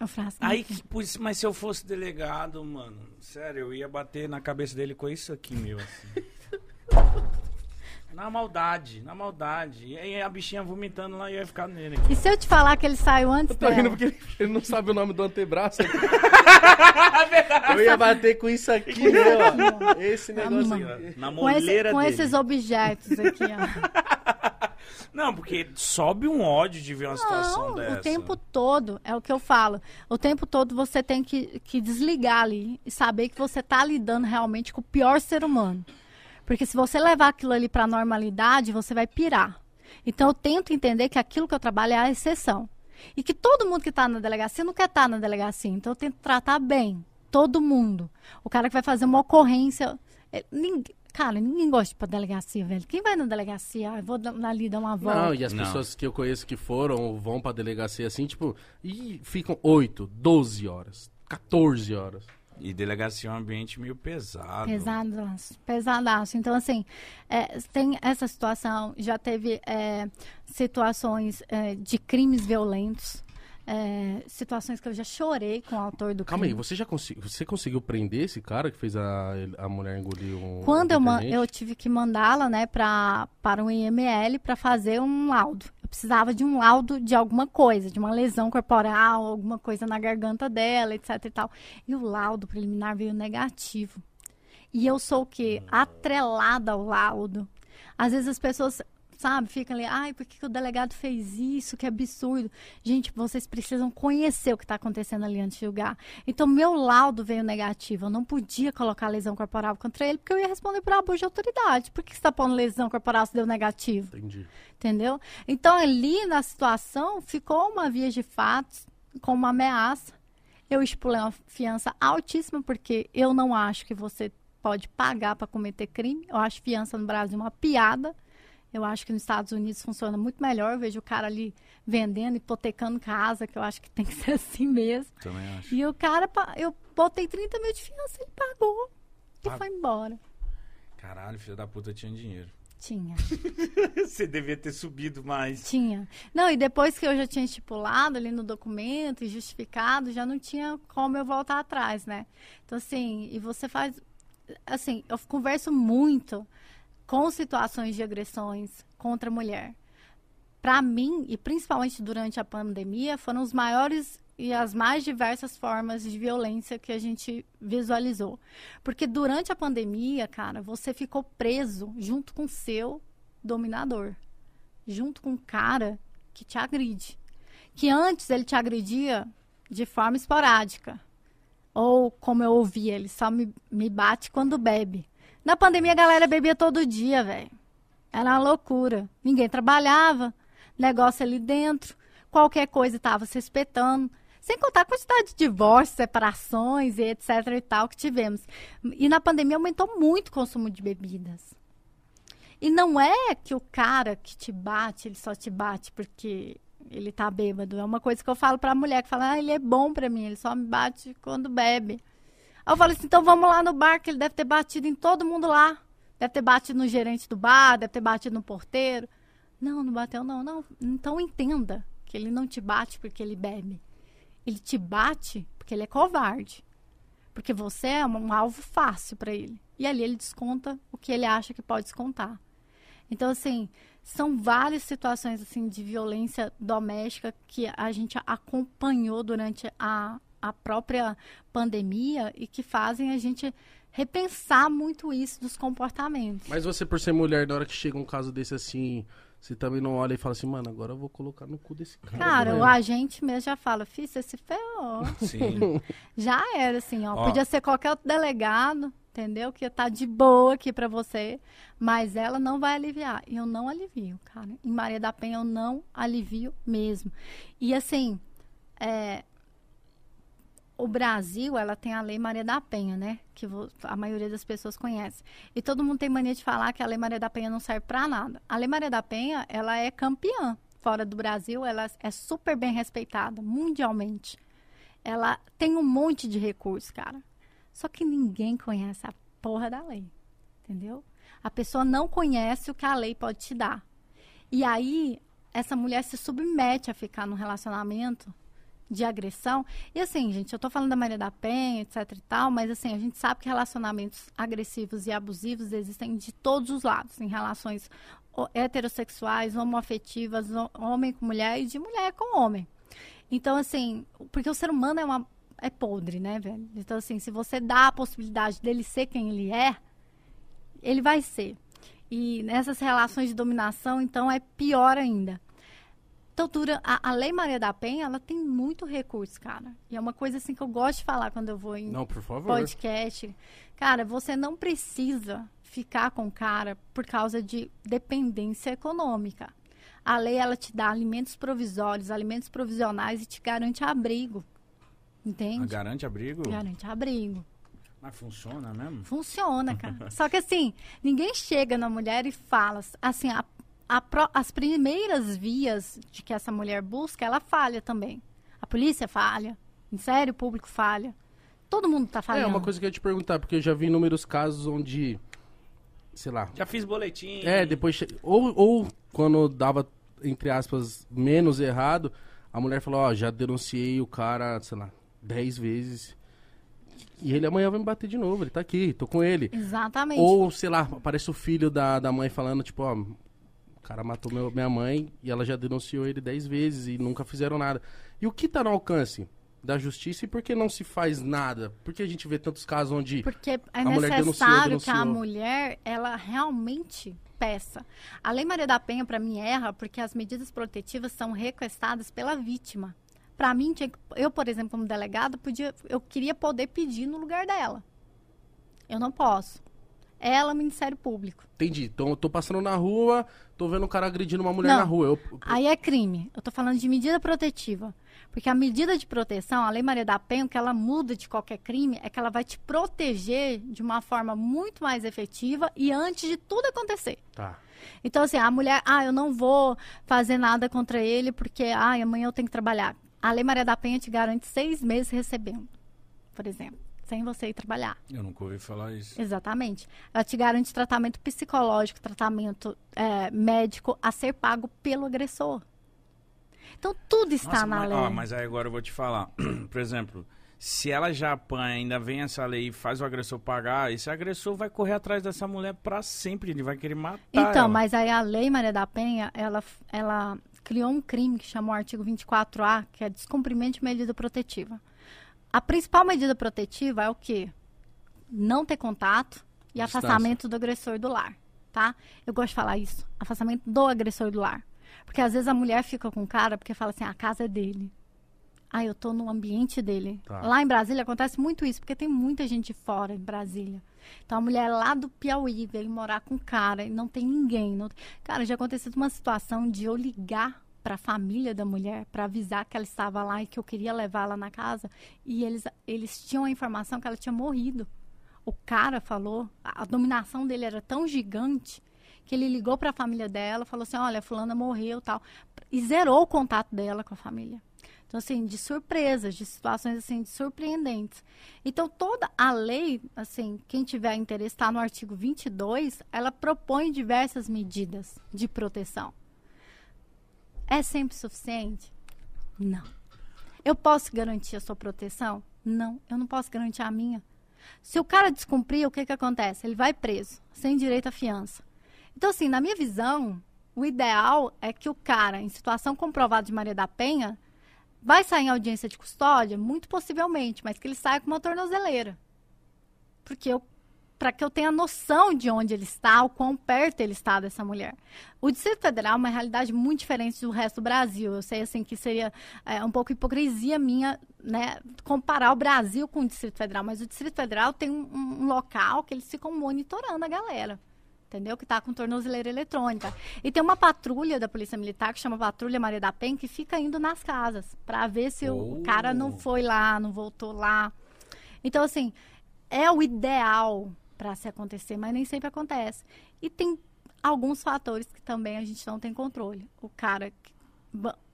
O frasco
Aí,
inteiro.
que- pois- mas se eu fosse delegado, mano, sério, eu ia bater na cabeça dele com isso aqui, meu, assim. Na maldade, na maldade. E aí a bichinha vomitando lá e eu ia ficar nele.
E se eu te falar que ele saiu antes
Tô rindo
dela?
porque ele, ele não sabe o nome do antebraço. Eu ia bater com isso aqui, ó. Esse negócio
mano.
aqui.
Na
Com, esse-
moleira
com
dele.
esses objetos aqui, ó.
Não, porque sobe um ódio de ver uma situação
Não,
dessa.
o tempo todo, é o que eu falo. O tempo todo você tem que, que desligar ali e saber que você tá lidando realmente com o pior ser humano. Porque se você levar aquilo ali pra normalidade, você vai pirar. Então eu tento entender que aquilo que eu trabalho é a exceção. E que todo mundo que tá na delegacia não quer estar na delegacia. Então eu tento tratar bem todo mundo. O cara que vai fazer uma ocorrência. é, ninguém- cara, ninguém gosta de ir pra delegacia, velho. Quem vai na delegacia? Ah, eu vou dar- ali dar uma volta.
Não, e as
Não.
pessoas que eu conheço que foram ou vão pra delegacia assim, tipo, e ficam 8, 12 horas, 14 horas.
E delegacia é um ambiente meio pesado.
Pesadaço, pesadaço. Então, assim, é, tem essa situação, já teve é, situações é, de crimes violentos, é, situações que eu já chorei com o autor do
Calma aí,
crime.
você já conseguiu, você conseguiu prender esse cara que fez a, a mulher engolir um
Quando eu, eu tive que mandá-la, né, pra, para o IML para fazer um laudo. Eu precisava de um laudo de alguma coisa, de uma lesão corporal, alguma coisa na garganta dela, etc e tal. E o laudo preliminar veio negativo. E eu sou o quê? Atrelada ao laudo. Às vezes as pessoas, sabe, ficam ali, ai, por que, que o delegado fez isso? Que absurdo. Gente, vocês precisam conhecer o que está acontecendo ali antes de julgar. Então, meu laudo veio negativo. Eu não podia colocar lesão corporal contra ele, porque eu ia responder por abuso de autoridade. Por que você está pondo lesão corporal se deu negativo?
Entendi.
Entendeu? Então, ali na situação, ficou uma via de fatos com uma ameaça. Eu estipulei uma fiança altíssima, porque eu não acho que você pode pagar para cometer crime. Eu acho fiança no Brasil uma piada. Eu acho que nos Estados Unidos funciona muito melhor. Eu vejo o cara ali vendendo, hipotecando casa, que eu acho que tem que ser assim mesmo.
Também acho.
E o cara, eu botei 30 mil de fiança, ele pagou. E
Pagou.
foi embora.
Caralho, filho da puta tinha dinheiro.
Tinha.
Você devia ter subido mais.
Tinha. Não, e depois que eu já tinha estipulado ali no documento e justificado, já não tinha como eu voltar atrás, né? Então, assim, e você faz. Assim, eu converso muito com situações de agressões contra a mulher. Para mim, e principalmente durante a pandemia, foram os maiores e as mais diversas formas de violência que a gente visualizou. Porque durante a pandemia, cara, você ficou preso junto com o seu dominador junto com um cara que te agride. Que antes ele te agredia de forma esporádica. Ou, como eu ouvi, ele só me, me bate quando bebe. Na pandemia a galera bebia todo dia, velho. Era uma loucura. Ninguém trabalhava, negócio ali dentro, qualquer coisa estava se espetando. Sem contar a quantidade de divórcios, separações e etc e tal que tivemos. E na pandemia aumentou muito o consumo de bebidas. E não é que o cara que te bate, ele só te bate porque ele tá bêbado. É uma coisa que eu falo pra mulher que fala, ah, ele é bom pra mim, ele só me bate quando bebe. Aí eu falo assim, então vamos lá no bar, que ele deve ter batido em todo mundo lá. Deve ter batido no gerente do bar, deve ter batido no porteiro. Não, não bateu não, não. Então entenda que ele não te bate porque ele bebe. Ele te bate porque ele é covarde. Porque você é um alvo fácil pra ele. E ali ele desconta o que ele acha que pode descontar. Então, assim, são várias situações assim de violência doméstica que a gente acompanhou durante a, a própria pandemia e que fazem a gente repensar muito isso dos comportamentos.
Mas você, por ser mulher, na hora que chega um caso desse assim, você também não olha e fala assim, mano, agora eu vou colocar no cu desse cara.
Cara,
né?
o agente mesmo já fala, fiz, você se ferrou.
Sim.
Já era, assim, ó.
Ó.
Podia ser qualquer outro delegado, entendeu? Que ia estar de boa aqui pra você. Mas ela não vai aliviar. E eu não alivio, cara. Em Maria da Penha eu não alivio mesmo. E assim, é, o Brasil, ela tem a Lei Maria da Penha, né? Que a maioria das pessoas conhece. E todo mundo tem mania de falar que a Lei Maria da Penha não serve pra nada. A Lei Maria da Penha, ela é campeã. Fora do Brasil, ela é super bem respeitada, mundialmente. Ela tem um monte de recursos, cara. Só que ninguém conhece a porra da lei. Entendeu? A pessoa não conhece o que a lei pode te dar. E aí, essa mulher se submete a ficar num relacionamento de agressão. E assim, gente, eu tô falando da Maria da Penha, etc e tal, mas assim, a gente sabe que relacionamentos agressivos e abusivos existem de todos os lados, em relações heterossexuais, homoafetivas, ho- homem com mulher e de mulher com homem. Então, assim, porque o ser humano é uma é podre, né, velho? Então, assim, se você dá a possibilidade dele ser quem ele é, ele vai ser. E nessas relações de dominação, então, é pior ainda. Então, dura, a, a Lei Maria da Penha, ela tem muito recurso, cara. E é uma coisa, assim, que eu gosto de falar quando eu vou em
Não, por favor.
podcast. Cara, você não precisa ficar com o cara por causa de dependência econômica. A lei, ela te dá alimentos provisórios, alimentos provisionais e te garante abrigo. Entende?
Garante abrigo?
Garante abrigo.
Mas funciona mesmo?
Funciona, cara. Só que assim, ninguém chega na mulher e fala, assim, a pro- as primeiras vias de que essa mulher busca, ela falha também. A polícia falha, o Ministério Público falha. Todo mundo tá
É
falhando.
uma coisa que eu ia te perguntar, porque eu já vi inúmeros casos onde, sei lá,
Já fiz boletim.
É, depois. Ou, ou quando dava, entre aspas, menos errado, a mulher falou, ó, já denunciei o cara, sei lá, 10 vezes. E ele amanhã vai me bater de novo, ele tá aqui, tô com ele.
Exatamente.
Ou, sei lá, aparece o filho da, da mãe falando, tipo, ó, cara matou meu- minha mãe e ela já denunciou ele 10 vezes e nunca fizeram nada. E o que tá no alcance da justiça e por que não se faz nada? Por que a gente vê tantos casos onde.
Porque é
A mulher denunciou,
necessário que a
denunciou.
mulher, ela realmente peça. A Lei Maria da Penha, para mim, erra porque as medidas protetivas são requestadas pela vítima. Para mim, eu, por exemplo, como delegada, podia, eu queria poder pedir no lugar dela. Eu não posso. Ela, Ministério Público.
Entendi. Então eu tô passando na rua, tô vendo um cara agredindo uma mulher
Não.
na rua. Eu,
Aí é crime. Eu tô falando de medida protetiva. Porque a medida de proteção, a Lei Maria da Penha, o que ela muda de qualquer crime é que ela vai te proteger de uma forma muito mais efetiva e antes de tudo acontecer.
Tá.
Então, assim, a mulher, ah, eu não vou fazer nada contra ele porque, ah, amanhã eu tenho que trabalhar. A Lei Maria da Penha te garante seis meses recebendo, por exemplo, sem você ir trabalhar.
Eu nunca ouvi falar isso.
Exatamente. Ela te garante tratamento psicológico, tratamento é, médico a ser pago pelo agressor. Então, tudo está
Nossa,
na
mas,
lei.
ó, mas aí agora eu vou te falar. Por exemplo, se ela já apanha, ainda vem essa lei e faz o agressor pagar, esse agressor vai correr atrás dessa mulher pra sempre. Ele vai querer matar.
Então,
ela.
mas aí a Lei Maria da Penha, ela, ela criou um crime que chamou o artigo 24A, que é descumprimento de medida protetiva. A principal medida protetiva é o quê? Não ter contato e
Distância.
afastamento do agressor do lar, tá? Eu gosto de falar isso, afastamento do agressor do lar. Porque às vezes a mulher fica com o cara porque fala assim, a casa é dele. Ah, eu tô no ambiente dele.
Tá.
Lá em Brasília acontece muito isso, porque tem muita gente fora em Brasília. Então a mulher lá do Piauí veio morar com o cara e não tem ninguém. não- Cara, já aconteceu uma situação de eu ligar para a família da mulher para avisar que ela estava lá e que eu queria levá-la na casa e eles, eles tinham a informação que ela tinha morrido. O cara falou, a, dominação dele era tão gigante que ele ligou para a família dela, falou assim: "Olha, fulana morreu", tal, e zerou o contato dela com a família. Então, assim, de surpresas, de situações, assim, de surpreendentes. Então, toda a lei, assim, quem tiver interesse, está no artigo 22, ela propõe diversas medidas de proteção. É sempre suficiente? Não. Eu posso garantir a sua proteção? Não, eu não posso garantir a minha. Se o cara descumprir, o que que acontece? Ele vai preso, sem direito à fiança. Então, assim, na minha visão, o ideal é que o cara, em situação comprovada de Maria da Penha, vai sair em audiência de custódia? Muito possivelmente, mas que ele saia com uma tornozeleira. Porque eu para que eu tenha noção de onde ele está, o quão perto ele está dessa mulher. O Distrito Federal é uma realidade muito diferente do resto do Brasil. Eu sei assim que seria é, um pouco hipocrisia minha, né, comparar o Brasil com o Distrito Federal, mas o Distrito Federal tem um, um- local que eles ficam monitorando a galera. Entendeu? Que está com tornozeleira eletrônica. E tem uma patrulha da Polícia Militar que chama Patrulha Maria da Penha que fica indo nas casas para ver se o- o cara não
Oh.
foi lá, não voltou lá. Então, assim, é o ideal para se acontecer, mas nem sempre acontece. E tem alguns fatores que também a gente não tem controle. O cara. que-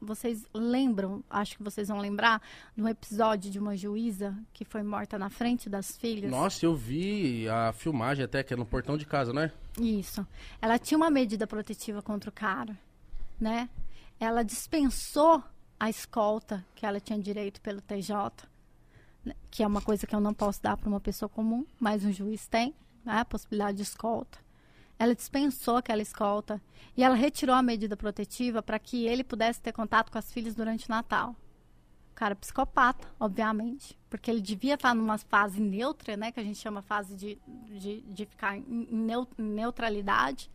Vocês lembram, acho que vocês vão lembrar, de um episódio de uma juíza que foi morta na frente das filhas?
Nossa, eu vi a filmagem até, que é no portão de casa, né?
Isso. Ela tinha uma medida protetiva contra o cara. né? Ela dispensou a escolta que ela tinha direito pelo TJ? Que é uma coisa que eu não posso dar para uma pessoa comum, mas um juiz tem, né? A possibilidade de escolta. Ela dispensou aquela escolta e ela retirou a medida protetiva para que ele pudesse ter contato com as filhas durante o Natal. Cara, psicopata, obviamente, porque ele devia estar numa fase neutra, né, que a gente chama fase de, de, de ficar em neutralidade,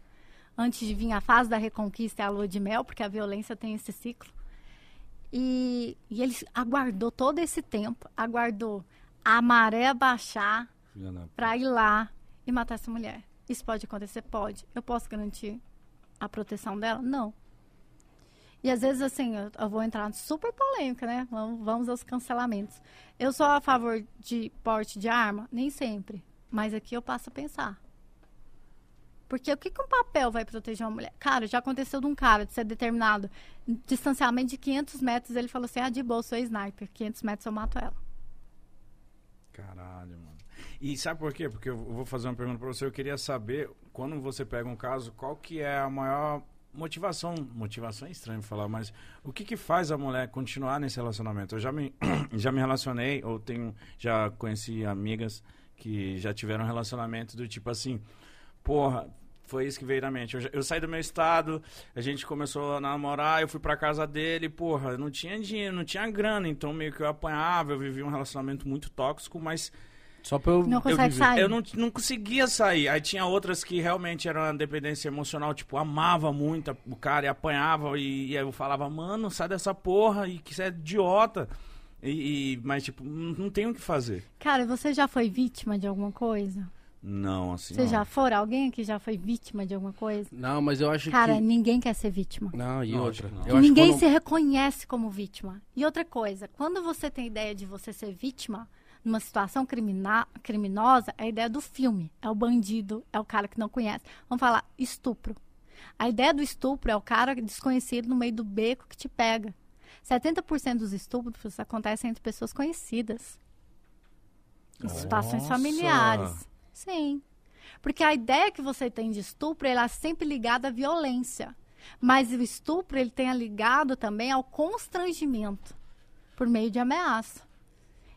antes de vir a fase da reconquista e a lua de mel, porque a violência tem esse ciclo. E, e ele aguardou todo esse tempo, aguardou a maré baixar para ir lá e matar essa mulher. Isso pode acontecer? Pode. Eu posso garantir a proteção dela? Não. E às vezes, assim, eu, eu vou entrar super polêmica, né? Vamos, vamos aos cancelamentos. Eu sou a favor de porte de arma? Nem sempre. Mas aqui eu passo a pensar. Porque o que, que um papel vai proteger uma mulher? Cara, já aconteceu de um cara de ser determinado distanciamento de 500 metros. Ele falou assim: ah, de boa, sou sniper. 500 metros eu mato ela.
Caralho, mano. E sabe por quê? Porque eu vou fazer uma pergunta pra você. Eu queria saber, quando você pega um caso, qual que é a maior motivação? Motivação é estranho falar, mas o que que faz a mulher continuar nesse relacionamento? Eu já me, já me relacionei, ou tenho, já conheci amigas que já tiveram relacionamento do tipo assim, porra, foi isso que veio na mente. Eu, eu saí do meu estado, a gente começou a namorar, eu fui pra casa dele, porra, eu não tinha dinheiro, não tinha grana, então meio que eu apanhava, eu vivia um relacionamento muito tóxico, mas
Só pra eu.
Não
eu
consegue
viver.
sair.
eu não, não conseguia sair. Aí tinha outras que realmente eram uma dependência emocional, tipo, amava muito a- o cara e apanhava, e, e aí eu falava, mano, sai dessa porra, e que você é idiota. E, e- mas, tipo, não, não tem o que fazer.
Cara, você já foi vítima de alguma coisa?
Não, assim.
Você
não.
já for alguém que já foi vítima de alguma coisa?
Não, mas eu acho
Cara,
que.
ninguém quer ser vítima.
Não, e
Não,
outra.
não.
Eu acho que
ninguém
quando-
se reconhece como vítima. E outra coisa, quando você tem ideia de você ser vítima numa situação crimina- criminosa, é a ideia do filme. É o bandido, é o cara que não conhece. Vamos falar estupro. A ideia do estupro é o cara desconhecido no meio do beco que te pega. 70% dos estupros acontecem entre pessoas conhecidas. Em situações familiares. Sim. Porque a ideia que você tem de estupro, ela é sempre ligada à violência. Mas o estupro, ele tem ligado também ao constrangimento, por meio de ameaça.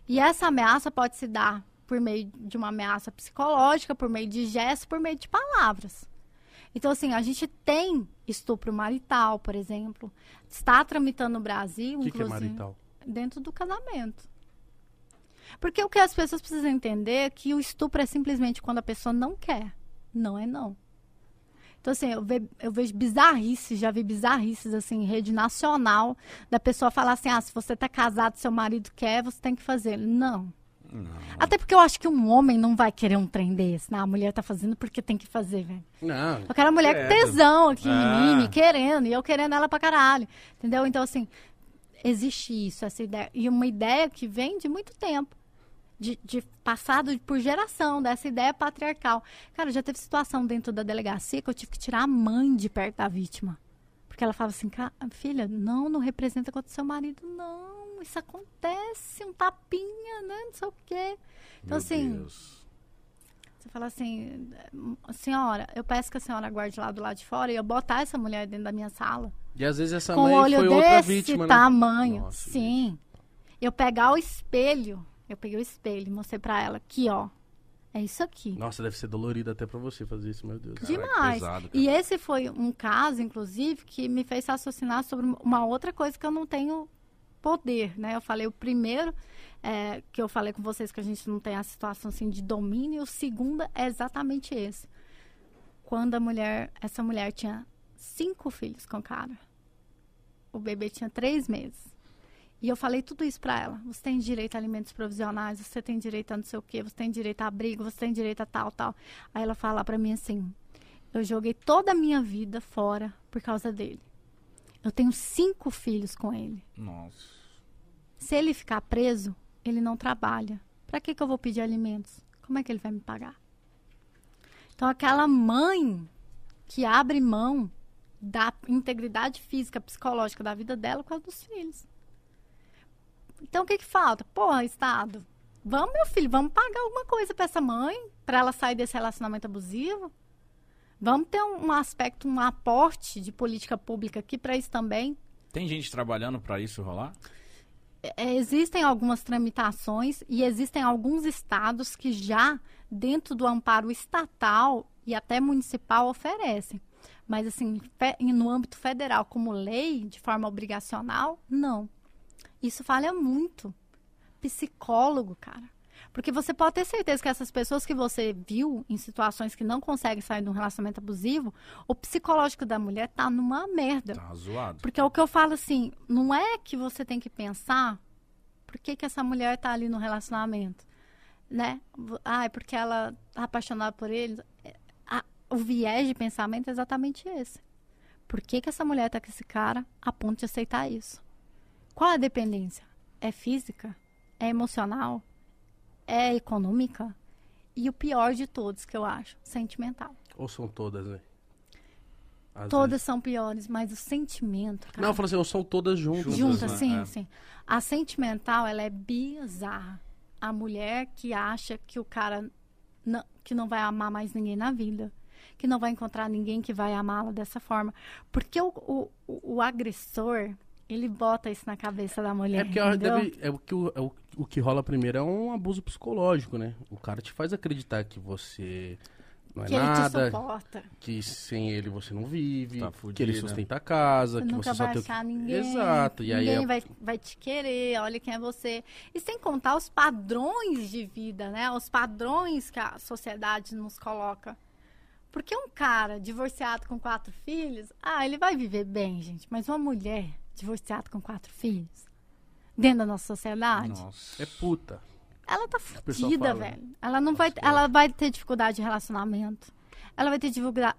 E essa ameaça pode se dar por meio de uma ameaça psicológica, por meio de gestos, por meio de palavras. Então, assim, a gente tem estupro marital, por exemplo. Está tramitando no Brasil,
O que, que é
inclusive
marital?
dentro do casamento. Porque o que as pessoas precisam entender é que o estupro é simplesmente quando a pessoa não quer. Não é não. Então, assim, eu, ve- eu vejo bizarrices, já vi bizarrices, assim, em rede nacional, da pessoa falar assim, ah, se você tá casado, seu marido quer, você tem que fazer. Não.
Não.
Até porque eu acho que um homem não vai querer um trem desse, né? A mulher tá fazendo porque tem que fazer, velho.
Não.
Eu quero a mulher com tesão aqui em
Ah.
mim, me querendo, e eu querendo ela pra caralho. Entendeu? Então, assim, existe isso, essa ideia. E uma ideia que vem de muito tempo. De, de passado por geração, dessa ideia patriarcal. Cara, já teve situação dentro da delegacia que eu tive que tirar a mãe de perto da vítima. Porque ela falava assim, "Ca- filha, não, não representa contra seu marido, não. Isso acontece, um tapinha, né? Não sei o quê. Então,
Meu
assim,
Deus.
você fala assim, senhora, eu peço que a senhora guarde lá do lado de fora e eu botar essa mulher dentro da minha sala.
E às vezes essa
com
mãe
olho
foi outra
desse
vítima, né?
tamanho.
Nossa,
Sim. Eu pegar o espelho, eu peguei o espelho e mostrei pra ela, aqui, ó. É isso aqui.
Nossa, deve ser dolorido até pra você fazer isso, meu Deus.
Cara, é
Demais.
pesado,
e esse foi um caso, inclusive, que me fez raciocinar sobre uma outra coisa que eu não tenho poder, né? Eu falei o primeiro, é, que eu falei com vocês que a gente não tem a situação assim de domínio, o segundo é exatamente esse. Quando a mulher, essa mulher tinha cinco filhos com o cara. O bebê tinha três meses. E eu falei tudo isso pra ela. Você tem direito a alimentos provisionais, você tem direito a não sei o quê, você tem direito a abrigo, você tem direito a tal, tal. Aí ela fala pra mim assim: eu joguei toda a minha vida fora por causa dele. Eu tenho cinco filhos com ele.
Nossa.
Se ele ficar preso, ele não trabalha. Pra que, que eu vou pedir alimentos? Como é que ele vai me pagar? Então, aquela mãe que abre mão da integridade física, psicológica da vida dela por causa dos filhos. Então, o que que falta? Porra, Estado, vamos, meu filho, vamos pagar alguma coisa pra essa mãe, pra ela sair desse relacionamento abusivo. Vamos ter um, um aspecto, um aporte de política pública aqui para isso também.
Tem gente trabalhando para isso rolar?
É, existem algumas tramitações e existem alguns estados que já, dentro do amparo estatal e até municipal, oferecem. Mas, assim, no âmbito federal, como lei, de forma obrigacional, não. Isso falha muito. Psicólogo, cara. Porque você pode ter certeza que essas pessoas que você viu em situações que não conseguem sair de um relacionamento abusivo, o psicológico da mulher tá numa merda.
Tá zoado.
Porque é o que eu falo assim, não é que você tem que pensar por que, que essa mulher tá ali no relacionamento, né? Ah, é porque ela tá apaixonada por ele. O viés de pensamento é exatamente esse. Por que, que essa mulher tá com esse cara a ponto de aceitar isso? Qual a dependência? É física? É emocional? É econômica? E o pior de todos, que eu acho, sentimental.
Ou são todas, né? Às
Todas são piores, mas o sentimento,
vezes.
cara.
Não, eu falo assim, ou são todas juntas.
Junta,
né?
sim,
É.
sim. A sentimental, ela é bizarra. A mulher que acha que o cara não, que não vai amar mais ninguém na vida. Que não vai encontrar ninguém que vai amá-la dessa forma. Porque o, o- o agressor, ele bota isso na cabeça da mulher.
É porque deve- é o, que é o, o que rola primeiro é um abuso psicológico, né? O cara te faz acreditar que você não é
que ele te
nada,
suporta.
que sem ele você não vive,
Tá
que ele
fudida.
sustenta a casa,
Você
que
nunca
você só
vai
tem o que...
achar ninguém.
Exato, e aí
ninguém
é-
vai, vai te querer, olha quem é você. E sem contar os padrões de vida, né? Os padrões que a sociedade nos coloca. Porque um cara divorciado com quatro filhos, ah, ele vai viver bem, gente. Mas uma mulher divorciada com quatro filhos, dentro da nossa sociedade,
Nossa.
É puta.
ela tá fodida,
fala.
velho. Ela não vai, ela vai ter dificuldade de relacionamento. Ela vai ter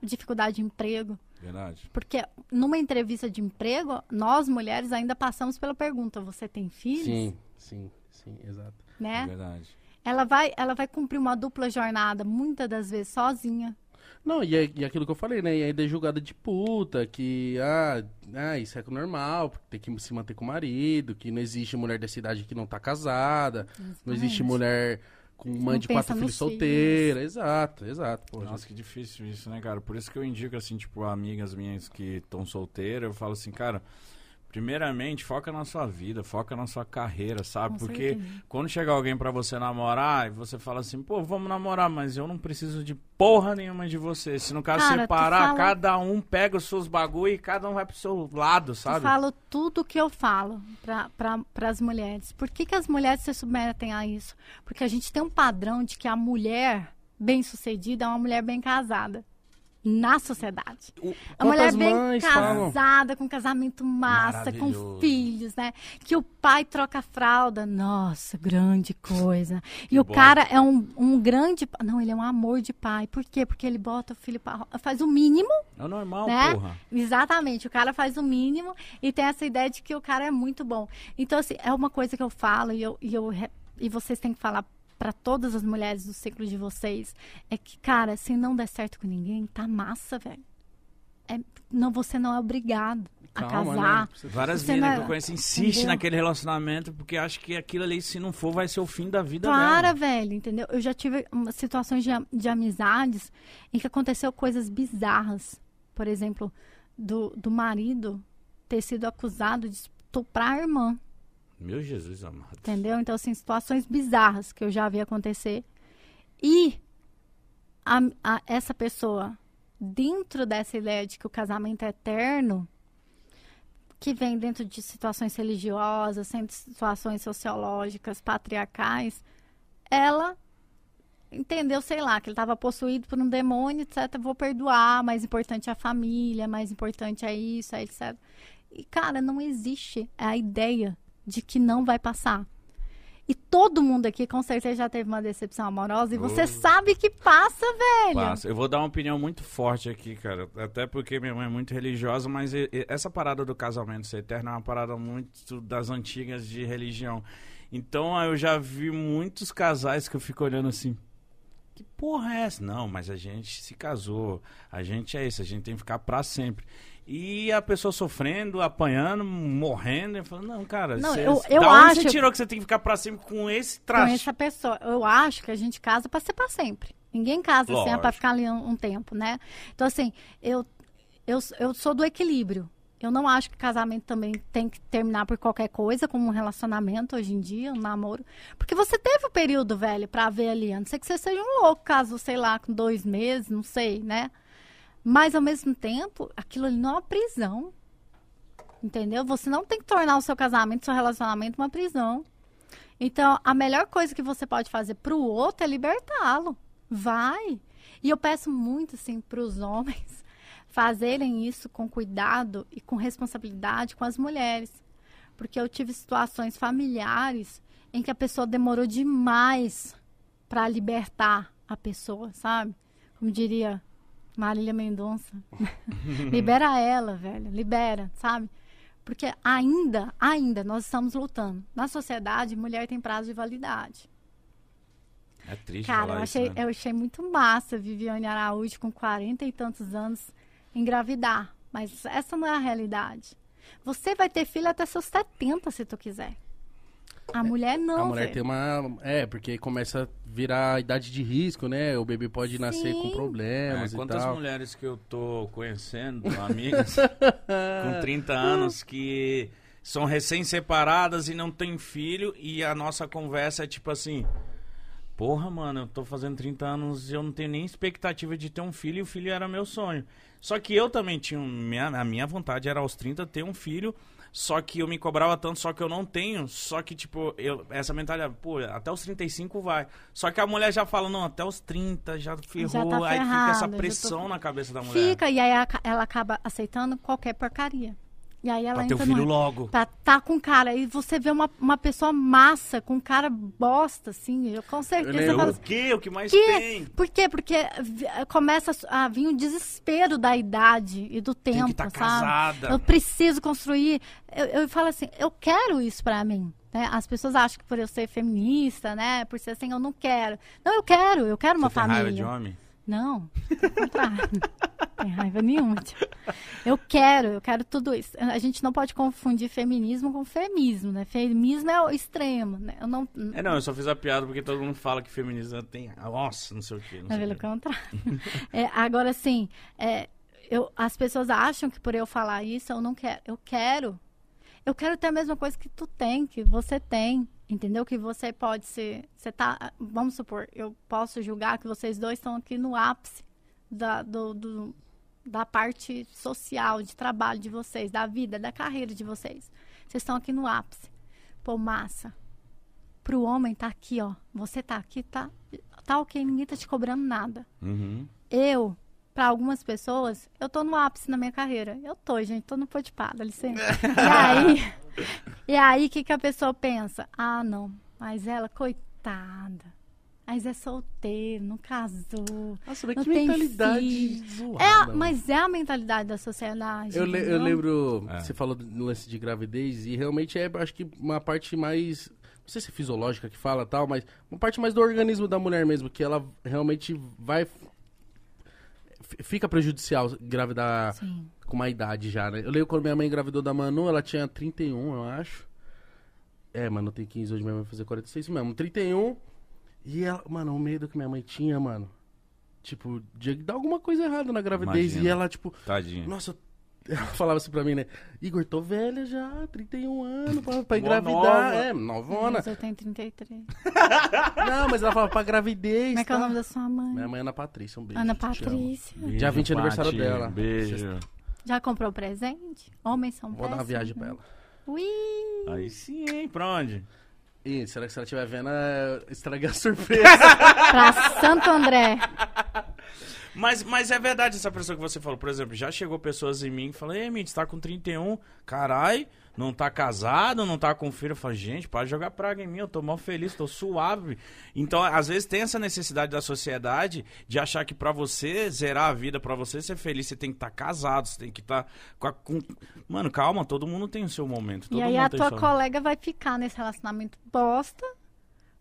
dificuldade de emprego.
Verdade.
Porque numa entrevista de emprego, nós mulheres ainda passamos pela pergunta: você tem filhos?
Sim, sim, sim, exato.
Né?
Verdade.
Ela vai, ela vai cumprir uma dupla jornada, muitas das vezes sozinha.
Não, e, é, e aquilo que eu falei, né? E ainda é julgada de puta, que, ah, ah, isso é normal, porque tem que se manter com o marido, que não existe mulher dessa idade que não tá casada, não existe mulher com mãe
Não
de quatro filhos solteira. Exato, exato. Pô,
Nossa, que difícil isso, né, cara? Por isso que eu indico, assim, tipo, amigas minhas que estão solteiras, eu falo assim, cara, primeiramente, foca na sua vida, foca na sua carreira, sabe?
Com
Porque
certeza.
quando chega alguém pra você namorar, e você fala assim, pô, vamos namorar, mas eu não preciso de porra nenhuma de você. Se no caso
Cara,
separar,
fala-
cada um pega os seus bagulho e cada um vai pro seu lado,
Eu
sabe?
falo tudo que eu falo para as mulheres. Por que, que as mulheres se submetem a isso? Porque a gente tem um padrão de que a mulher bem-sucedida é uma mulher bem casada. Na sociedade.
O-
A mulher bem
mães falam?
casada, com casamento massa, com filhos, né? Que o pai troca a fralda. Nossa, grande coisa. E o
bom.
cara é um, um grande. Não, ele é um amor de pai. Por quê? Porque ele bota o filho para. Faz o mínimo,
É normal,
né?
porra.
Exatamente. O cara faz o mínimo e tem essa ideia de que o cara é muito bom. Então, assim, é uma coisa que eu falo e, eu, e, eu, e vocês têm que falar para todas as mulheres do ciclo de vocês. É que, cara, se não der certo com ninguém, tá massa, velho. É, não, você não é obrigado a
Calma,
casar.
né?
Várias meninas
não-
que eu conheço insistem
entendeu?
naquele relacionamento porque acha que aquilo ali, se não for, vai ser o fim da vida
Para,
dela.
velho, entendeu? Eu já tive uma- situações de, de amizades em que aconteceu coisas bizarras. Por exemplo, do, do marido ter sido acusado de estuprar a irmã.
Meu Jesus amado.
Entendeu? Então, assim, situações bizarras que eu já vi acontecer. E a- a- essa pessoa, dentro dessa ideia de que o casamento é eterno, que vem dentro de situações religiosas, situações sociológicas, patriarcais, ela entendeu, sei lá, que ele estava possuído por um demônio, etc. Vou perdoar, mais importante é a família, mais importante é isso, é etc. E, cara, não existe a ideia de que não vai passar. E todo mundo aqui, com certeza, já teve uma decepção amorosa. E você
Oh.
sabe que passa, velho.
Passa. Eu vou dar uma opinião muito forte aqui, cara. Até porque minha mãe é muito religiosa, mas essa parada do casamento ser eterno é uma parada muito das antigas de religião. Então eu já vi muitos casais que eu fico olhando assim. Que porra é essa? Não, mas a gente se casou. A gente é isso, a gente tem que ficar pra sempre. E a pessoa sofrendo, apanhando, morrendo, e falando, não, cara,
Não,
cê-
eu- eu
da onde
acho-
você tirou que você tem que ficar pra sempre com esse
Com
traste?
essa pessoa. Eu acho que a gente casa pra ser pra sempre. Ninguém casa assim, é pra
Lógico.
ficar ali um, um tempo, né? Então, assim, eu, eu, eu sou do equilíbrio. Eu não acho que casamento também tem que terminar por qualquer coisa, como um relacionamento hoje em dia, um namoro. Porque você teve o período, velho, pra ver ali. A não ser que você seja um louco, caso, sei lá, com dois meses, não sei, né? Mas, ao mesmo tempo, aquilo ali não é uma prisão. Entendeu? Você não tem que tornar o seu casamento, seu relacionamento uma prisão. Então, a melhor coisa que você pode fazer pro outro é libertá-lo. Vai. E eu peço muito, assim, pros homens fazerem isso com cuidado e com responsabilidade com as mulheres. Porque eu tive situações familiares em que a pessoa demorou demais para libertar a pessoa, sabe? Como diria Marília Mendonça. libera ela, velho. Libera, sabe? Porque ainda, ainda nós estamos lutando. Na sociedade, mulher tem prazo de validade.
É triste
Cara, eu
isso,
achei,
né?
eu achei muito massa Viviane Araújo com 40 e tantos anos engravidar. Mas essa não é a realidade. Você vai ter filho até seus 70, se tu quiser. A mulher não,
a mulher
velho.
tem uma. É, porque começa a virar a idade de risco, né? O bebê pode nascer com
Sim.
É,
problemas e
quantas
tal.
mulheres que eu tô conhecendo, amigas, com 30 anos, que são recém-separadas e não têm filho, e a nossa conversa é tipo assim. Porra, mano, eu tô fazendo 30 anos e eu não tenho nem expectativa de ter um filho e o filho era meu sonho. Só que eu também tinha. Minha, a minha vontade era aos 30 ter um filho. Só que eu me cobrava tanto, só que eu não tenho. Só que, tipo, eu, essa mentalidade, pô, até os 35 vai. Só que a mulher já fala, não, até os 30 já ferrou.
tá
aí fica
ferrado,
essa
já tô-
pressão na cabeça da mulher.
Fica, e aí ela acaba aceitando qualquer porcaria. E aí ela
Pra ter
entra
filho
no...
logo.
Pra tá com cara. E você vê uma, uma pessoa massa, com cara bosta, assim. Eu, com certeza
lembro-
você fala
O quê? O que mais
Que?
tem?
Por quê? Porque começa a vir o desespero da idade e do tempo,
Tem que estar
sabe?
casada.
Eu preciso construir. Eu, eu falo assim, eu quero isso pra mim. Né? As pessoas acham que por eu ser feminista, né? Por ser assim, eu não quero. Não, eu quero. Eu quero uma
Você tem
família.
raiva de homem?
Não, contrário. Não tem raiva nenhuma. tia. Eu quero, eu quero tudo isso. A gente não pode confundir feminismo com feminismo, né? Feminismo é o extremo, né? Eu não,
É, não, eu só fiz a piada porque todo mundo fala que feminismo tem. Nossa, não sei o quê. Não
É pelo
quê.
contrário. É, agora, assim, é, eu, as pessoas acham que por eu falar isso, eu não quero. Eu quero. Eu quero ter a mesma coisa que tu tem, que você tem. Entendeu? Que você pode ser. Você tá. Vamos supor, eu posso julgar que vocês dois estão aqui no ápice da, do, do- da parte social, de trabalho de vocês, da vida, da carreira de vocês. Vocês estão aqui no ápice. Pô, massa. Pro homem tá aqui, ó. Você tá aqui, tá, tá ok, ninguém tá te cobrando nada.
Uhum.
Eu, pra algumas pessoas, eu tô no ápice na minha carreira. Eu tô, gente, tô no pô de pá, dá licença. e aí, e aí, o que, que a pessoa pensa? Ah, não, mas ela, coitada. Mas é solteiro, não casou.
Nossa, mas
Não
que
tem
mentalidade zoada.
É,
mano.
mas é a mentalidade da sociedade.
Eu, le- eu lembro,
É.
você falou do lance de gravidez, e realmente é, acho que uma parte mais, não sei se é fisiológica que fala tal, mas uma parte mais do organismo da mulher mesmo, que ela realmente vai, fica prejudicial engravidar
Sim.
Com uma idade já, né? Eu lembro quando minha mãe engravidou da Manu, ela tinha 31, eu acho. É, mano, tem 15 hoje, minha mãe vai fazer 46 mesmo. 31. E ela, mano, o medo que minha mãe tinha, mano. Tipo, de dar alguma coisa errada na gravidez.
Imagina.
E ela, tipo,
Tadinho.
nossa, ela falava assim pra mim, né? Igor, tô velha já, 31 anos pra, pra engravidar.
nova.
É, novona.
Mas eu tenho 33.
Não, mas ela falava pra gravidez.
Como é que é o
tá?
nome da sua mãe?
Minha mãe é Ana Patrícia, um beijo.
Ana. Patrícia.
Beijo,
Dia 20 é aniversário dela.
Beijo.
Já comprou presente? Homens são
Vou dar uma viagem
né?
pra ela.
Ui!
Aí sim, hein? Pra onde?
Ih, será que se ela estiver vendo, é, estragar a surpresa?
Pra Santo André.
Mas, mas é verdade essa pessoa que você falou. Por exemplo, já chegou pessoas em mim e falaram, ei, Mitch, você tá com 31, carai, não tá casado, não tá com filho. Eu falo, gente, pode jogar praga em mim, eu tô mal feliz, tô suave. Então, às vezes tem essa necessidade da sociedade de achar que pra você zerar a vida, pra você ser feliz, você tem que estar casado, você tem que estar com, a- com... Mano, calma, todo mundo tem o seu momento. Todo
E aí a tua
seu-
colega vai ficar nesse relacionamento bosta,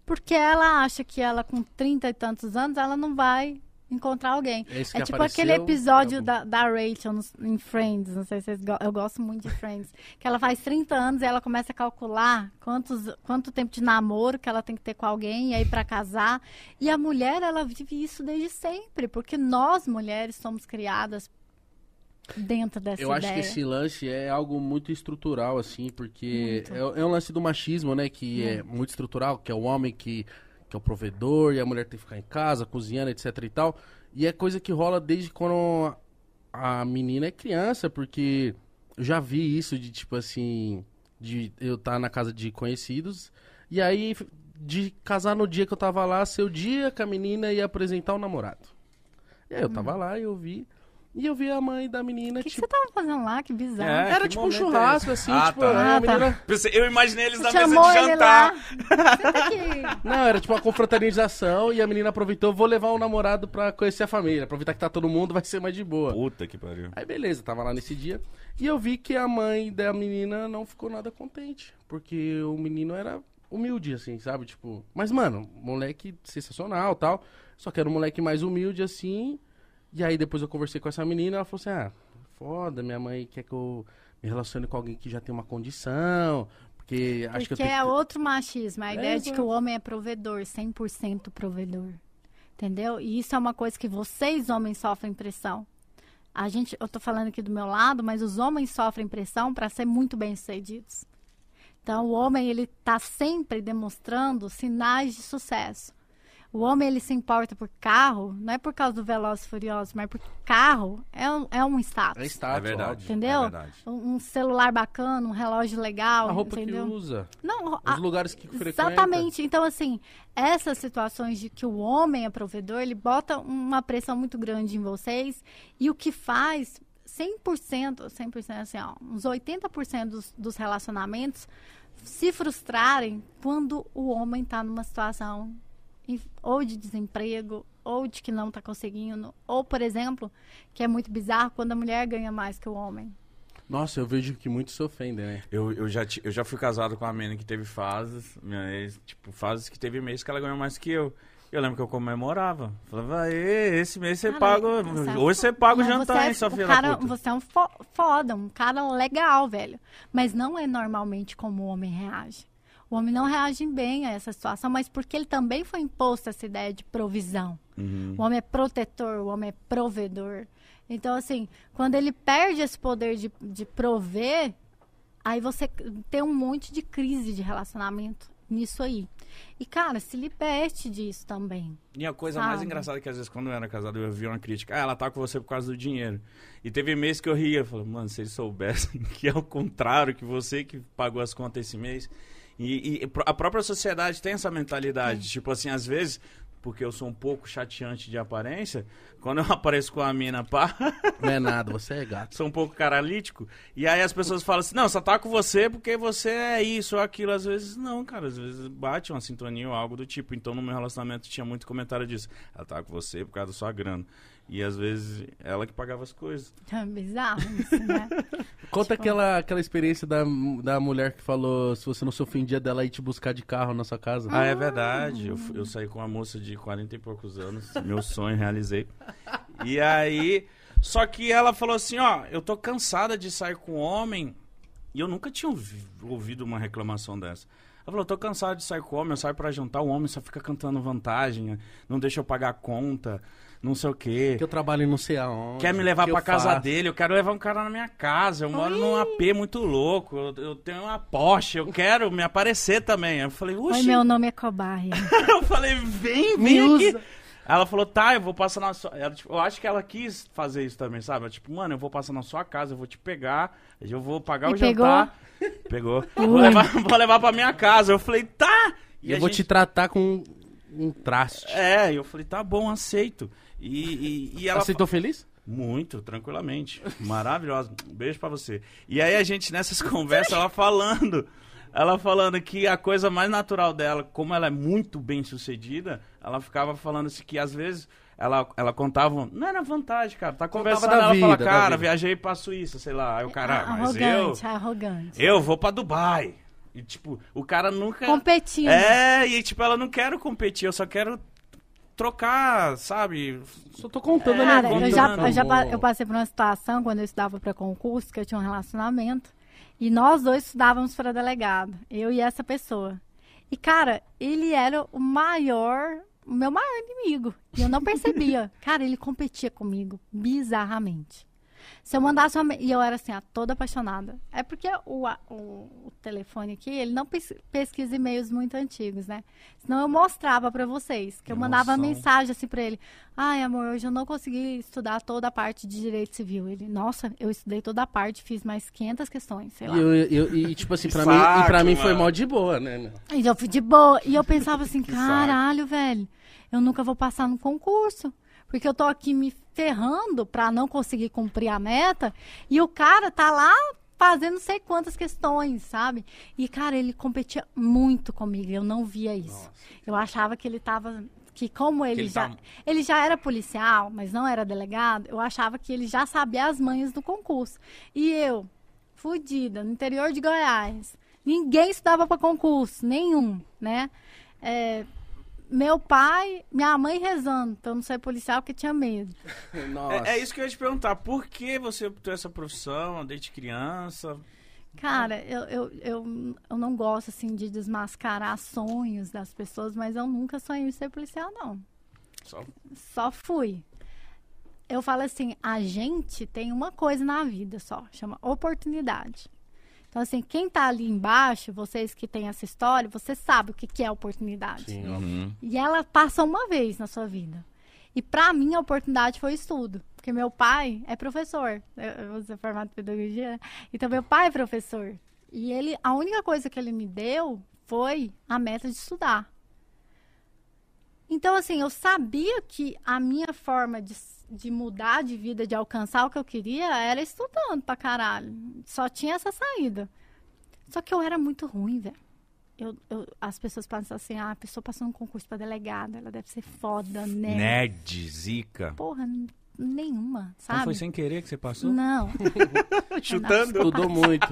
porque ela acha que ela com 30 e tantos anos, ela não vai encontrar alguém. É
que
tipo
apareceu,
aquele episódio
é
da, da Rachel nos- em Friends, não sei se vocês eu gosto muito de Friends, que ela faz 30 anos e ela começa a calcular quantos, quanto tempo de namoro que ela tem que ter com alguém e aí pra casar. E a mulher, ela vive isso desde sempre, porque nós mulheres somos criadas dentro dessa
Eu acho
ideia.
que esse lance é algo muito estrutural, assim, porque é, é um lance do machismo, né? Que é muito estrutural, que é o homem que, que é o provedor e a mulher tem que ficar em casa, cozinhando, etc e tal. E é coisa que rola desde quando a menina é criança, porque eu já vi isso de, tipo assim, de eu estar na casa de conhecidos, e aí de casar no dia que eu tava lá, ser o dia que a menina ia apresentar o namorado. E aí eu tava lá e eu vi. E eu vi a mãe da menina,
O que, que
tipo.
você tava fazendo lá? Que bizarro.
É,
Era
que
tipo um
momento é
churrasco, assim,
Ah,
tipo,
tá.
a
Ah, tá.
menina.
Pensei- Eu imaginei eles na mesa de jantar.
lá. Senta aqui.
Não, era tipo uma confraternização e a menina aproveitou, vou levar o namorado pra conhecer a família. Aproveitar que tá todo mundo, vai ser mais de boa.
Puta que pariu.
Aí beleza, tava lá nesse dia. E eu vi que a mãe da menina não ficou nada contente. Porque o menino era humilde, assim, sabe? Tipo, mas, mano, moleque sensacional tal. Só que era um moleque mais humilde, assim. E aí depois eu conversei com essa menina, ela falou assim: ah, foda, minha mãe quer que eu me relacione com alguém que já tem uma condição. Porque acho que eu
Porque
tenho
é outro machismo, a
É,
ideia de que o homem é provedor, 100% provedor. Entendeu? E isso é uma coisa que vocês, homens, sofrem pressão. A gente, eu tô falando aqui do meu lado, mas os homens sofrem pressão para ser muito bem-sucedidos. Então, o homem, ele tá sempre demonstrando sinais de sucesso. O homem, ele se importa por carro, não é por causa do Velozes e Furiosos, mas porque carro é um, é um status.
É status,
É verdade.
Entendeu?
É verdade.
Um, um celular bacana, um relógio legal,
A roupa
entendeu?
que usa.
Não,
Os
a-
lugares que frequenta.
Exatamente. Então, assim, essas situações de que o homem é provedor, ele bota uma pressão muito grande em vocês e o que faz 100%, 100% assim, ó, uns 80% dos, dos relacionamentos se frustrarem quando o homem está numa situação ou de desemprego ou de que não está conseguindo, ou, por exemplo, que é muito bizarro, quando a mulher ganha mais que o homem.
Nossa, eu vejo que muitos se ofendem, né?
Eu, eu, já, eu já fui casado com uma menina que teve fases, minha ex, tipo, fases que teve mês que ela ganhou mais que eu. Eu lembro que eu comemorava. Falava, "Aê, esse mês você paga. Hoje você paga o jantar,
é-
hein, sua filha
cara. Você é um fo- foda, um cara legal, velho. Mas não é normalmente como o homem reage. O homem não reage bem a essa situação, mas porque ele também foi imposto essa ideia de provisão.
Uhum.
O homem é protetor, o homem é provedor. Então, assim, quando ele perde esse poder de, de prover, aí você tem um monte de crise de relacionamento nisso aí. E, cara, se liberte disso também.
E a coisa mais
Sabe?
engraçada é que às vezes quando eu era casado eu via uma crítica. Ah, ela tá com você por causa do dinheiro. E teve mês que eu ria. Eu falei, mano, se eles soubessem que é o contrário, que você que pagou as contas esse mês. E, e a própria sociedade tem essa mentalidade. Tipo assim, às vezes, porque eu sou um pouco chateante de aparência, quando eu apareço com a mina, pá,
Não é nada, você é gato.
sou um pouco caralítico. E aí as pessoas falam assim, não, só tá com você porque você é isso ou aquilo. Às vezes não, cara. Às vezes bate uma sintonia ou algo do tipo. Então no meu relacionamento tinha muito comentário disso. Ela tá com você por causa da sua grana. E às vezes ela que pagava as coisas.
É bizarro isso, né?
Conta
Tipo-
aquela, aquela experiência da, da mulher que falou se você não se ofendia dela ir te buscar de carro na sua casa.
Ah, é verdade. Eu, eu saí com uma moça de 40 e poucos anos. Meu sonho realizei. E aí. Só que ela falou assim: ó, eu tô cansada de sair com homem. E eu nunca tinha ouvi- ouvido uma reclamação dessa. Ela falou: tô cansada de sair com homem, eu saio pra jantar, o homem só fica cantando vantagem, não deixa eu pagar a conta, não sei o quê.
Que eu trabalho em não sei aonde.
Quer me levar
que
pra casa
faço.
dele, eu quero levar um cara na minha casa. Eu moro num AP muito louco, eu, eu tenho uma Porsche, eu quero me aparecer também. Eu falei,
Oi,
uxi.
meu nome é Cobaia.
Eu falei, vem,
Me
vem aqui.
usa.
Ela falou, tá, eu vou passar na sua. Ela, tipo, eu acho que ela quis fazer isso também, sabe? Ela, tipo, mano, eu vou passar na sua casa, eu vou te pegar, eu vou pagar
E
o jantar. Pegou? Vou levar, vou levar pra minha casa. Eu falei, tá! E
eu vou
gente-
te tratar com um traste.
É, eu falei, tá bom, aceito. E, e, e ela.
Aceitou feliz?
Muito, tranquilamente. Maravilhosa. Um beijo pra você. E aí a gente nessas conversas, ela falando, ela falando que a coisa mais natural dela, como ela é muito bem sucedida, ela ficava falando assim que às vezes ela, ela contava, não era vantagem, cara. Tá conversando,
da
ela fala,
vida, da
cara, viajei pra Suíça, sei lá. Aí o cara, "Ah, mas eu,
arrogante, arrogante.
eu vou pra Dubai. E tipo, o cara nunca.
Competindo.
É, e tipo, ela não quero competir, eu só quero trocar, sabe?
Só tô contando a
Cara,
minha
eu já,
contando.
eu já eu passei por uma situação quando eu estudava para concurso, que eu tinha um relacionamento, e nós dois estudávamos para delegado, eu e essa pessoa. E, cara, ele era o maior, o meu maior inimigo. E eu não percebia. cara, ele competia comigo bizarramente. Se eu mandasse uma. E eu era assim, ah, toda apaixonada. É porque o, o, o telefone aqui, ele não pes- pesquisa e-mails muito antigos, né? Senão eu mostrava pra vocês. Que eu mandava
Emoção.
mensagem assim pra ele. Ai, amor, hoje eu não consegui estudar toda a parte de direito civil. Ele, nossa, eu estudei toda a parte, fiz mais 500 questões, sei lá.
E, eu, eu- e, tipo assim, pra
Que
mim, e pra mim foi mó de boa, né?
E eu fui de boa. E eu pensava assim, caralho, velho, eu nunca vou passar no concurso. Porque eu tô aqui me ferrando pra não conseguir cumprir a meta. E o cara tá lá fazendo não sei quantas questões, sabe? E, cara, ele competia muito comigo. Eu não via isso. Eu achava que ele tava. Que como ele,
ele
já.
tá-
Ele já era policial, mas não era delegado, eu achava que ele já sabia as manhas do concurso. E eu, fudida, no interior de Goiás. Ninguém estudava para concurso, nenhum, né? É, meu pai, minha mãe rezando eu não ser policial porque tinha medo.
Nossa.
É, é isso que eu ia te perguntar. Por que você optou essa profissão desde criança?
Cara, eu, eu, eu, eu não gosto, assim, de desmascarar sonhos das pessoas, mas eu nunca sonhei em ser policial, não.
Só
Só fui. Eu falo assim, a gente tem uma coisa na vida só, chama oportunidade. Então, assim, quem tá ali embaixo, vocês que têm essa história, você sabe o que, que é oportunidade.
Sim.
Uhum.
E ela passa uma vez na sua vida. E pra mim a oportunidade foi estudo. Porque meu pai é professor. Eu, eu vou ser formado em pedagogia. né? Então meu pai é professor. E ele, a única coisa que ele me deu foi a meta de estudar. Então, assim, eu sabia que a minha forma de, de mudar de vida, de alcançar o que eu queria, era estudando pra caralho. Só tinha essa saída. Só que eu era muito ruim, velho. Eu, eu- as pessoas pensam assim, ah, a pessoa passou num concurso pra delegada, ela deve ser foda, né?
Nerd, zica.
Porra, nenhuma,
Então
sabe?
foi sem querer que você passou?
Não,
Chutando?
Estudou muito.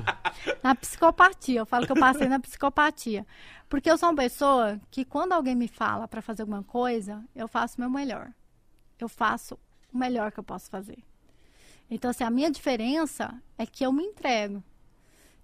na psicopatia. Eu falo que eu passei na psicopatia. Porque eu sou uma pessoa que quando alguém me fala pra fazer alguma coisa, eu faço o meu melhor. Eu faço o melhor que eu posso fazer. Então, assim, a minha diferença é que eu me entrego.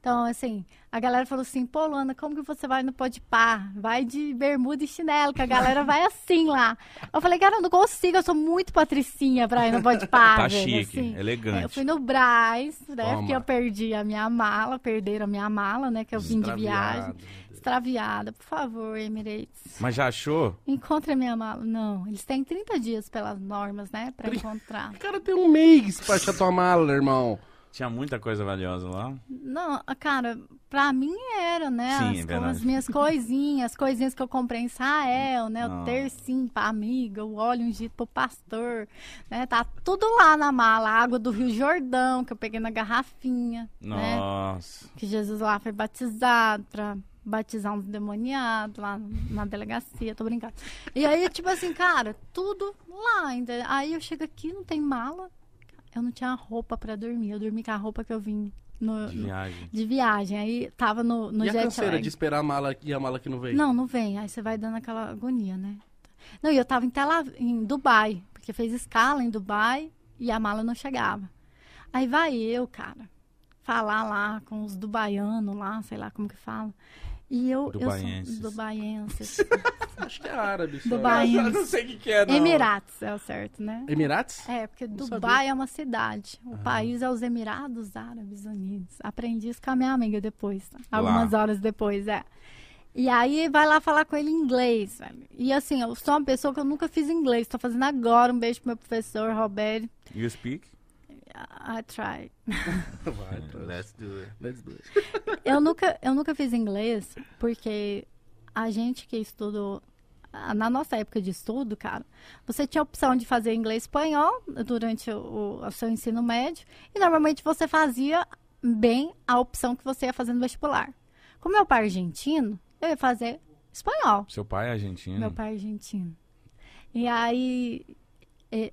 Então, assim, a galera falou assim, pô, Luana, como que você vai no Podpah? Vai de bermuda e chinelo, que a galera vai assim lá. Eu falei, cara, eu não consigo, eu sou muito patricinha pra ir no Podpah,
Tá
velho,
chique,
assim.
elegante.
Eu fui no Braz, né?
Toma.
Porque eu perdi a minha mala, perderam a minha mala, né? Que eu vim de viagem. Extraviada. Por favor, Emirates.
Mas já achou?
Encontre a minha mala. Não, eles têm 30 dias pelas normas, né? Pra encontrar.
O cara tem um mês pra achar tua mala, irmão.
Tinha muita coisa valiosa lá.
Não, cara, pra mim era, né?
Sim,
as,
é verdade.
as minhas coisinhas, as coisinhas que eu comprei em Israel, né?
Não.
O tercinho pra amiga, o óleo ungido pro pastor, né? Tá tudo lá na mala. A água do Rio Jordão, que eu peguei na garrafinha, né?
Nossa.
que Jesus lá foi batizado pra batizar uns demoniados lá na delegacia, tô brincando. E aí, tipo assim, cara, tudo lá ainda. Aí eu chego aqui, não tem mala. Eu não tinha roupa pra dormir. Eu dormi com a roupa que eu vim no-
De
no-
viagem.
de viagem. Aí tava no, no
e a
jet
canseira
lag.
de esperar a mala e a mala que não veio?
Não, não vem. Aí você vai dando aquela agonia, né? Não, e eu tava em, Tela, em Dubai, porque fez escala em Dubai e a mala não chegava. Aí vai eu, cara, falar lá com os dubaianos lá, sei lá como que fala. E eu.
Dubaienses.
Eu sou dubaienses.
Acho que é árabe.
Dubai.
Eu não sei o que, que é, não.
Emirates é o certo, né?
Emirates?
É, porque
Não
Dubai é uma cidade. O país é os Emirados Árabes Unidos. Aprendi isso com a minha amiga depois. tá? Algumas horas depois, é. E aí vai lá falar com ele em inglês, velho. E assim, eu sou uma pessoa que eu nunca fiz inglês. Tô fazendo agora um beijo pro meu professor, Roberto.
You speak?
I tried.
Vai,
Let's do it.
let's do it.
Eu nunca, eu nunca fiz inglês porque a gente que estudou na nossa época de estudo, cara, você tinha a opção de fazer inglês e espanhol durante o, o seu ensino médio e normalmente você fazia bem a opção que você ia fazer no vestibular. Como meu pai é argentino, eu ia fazer espanhol.
Seu pai é argentino?
Meu pai é argentino. E aí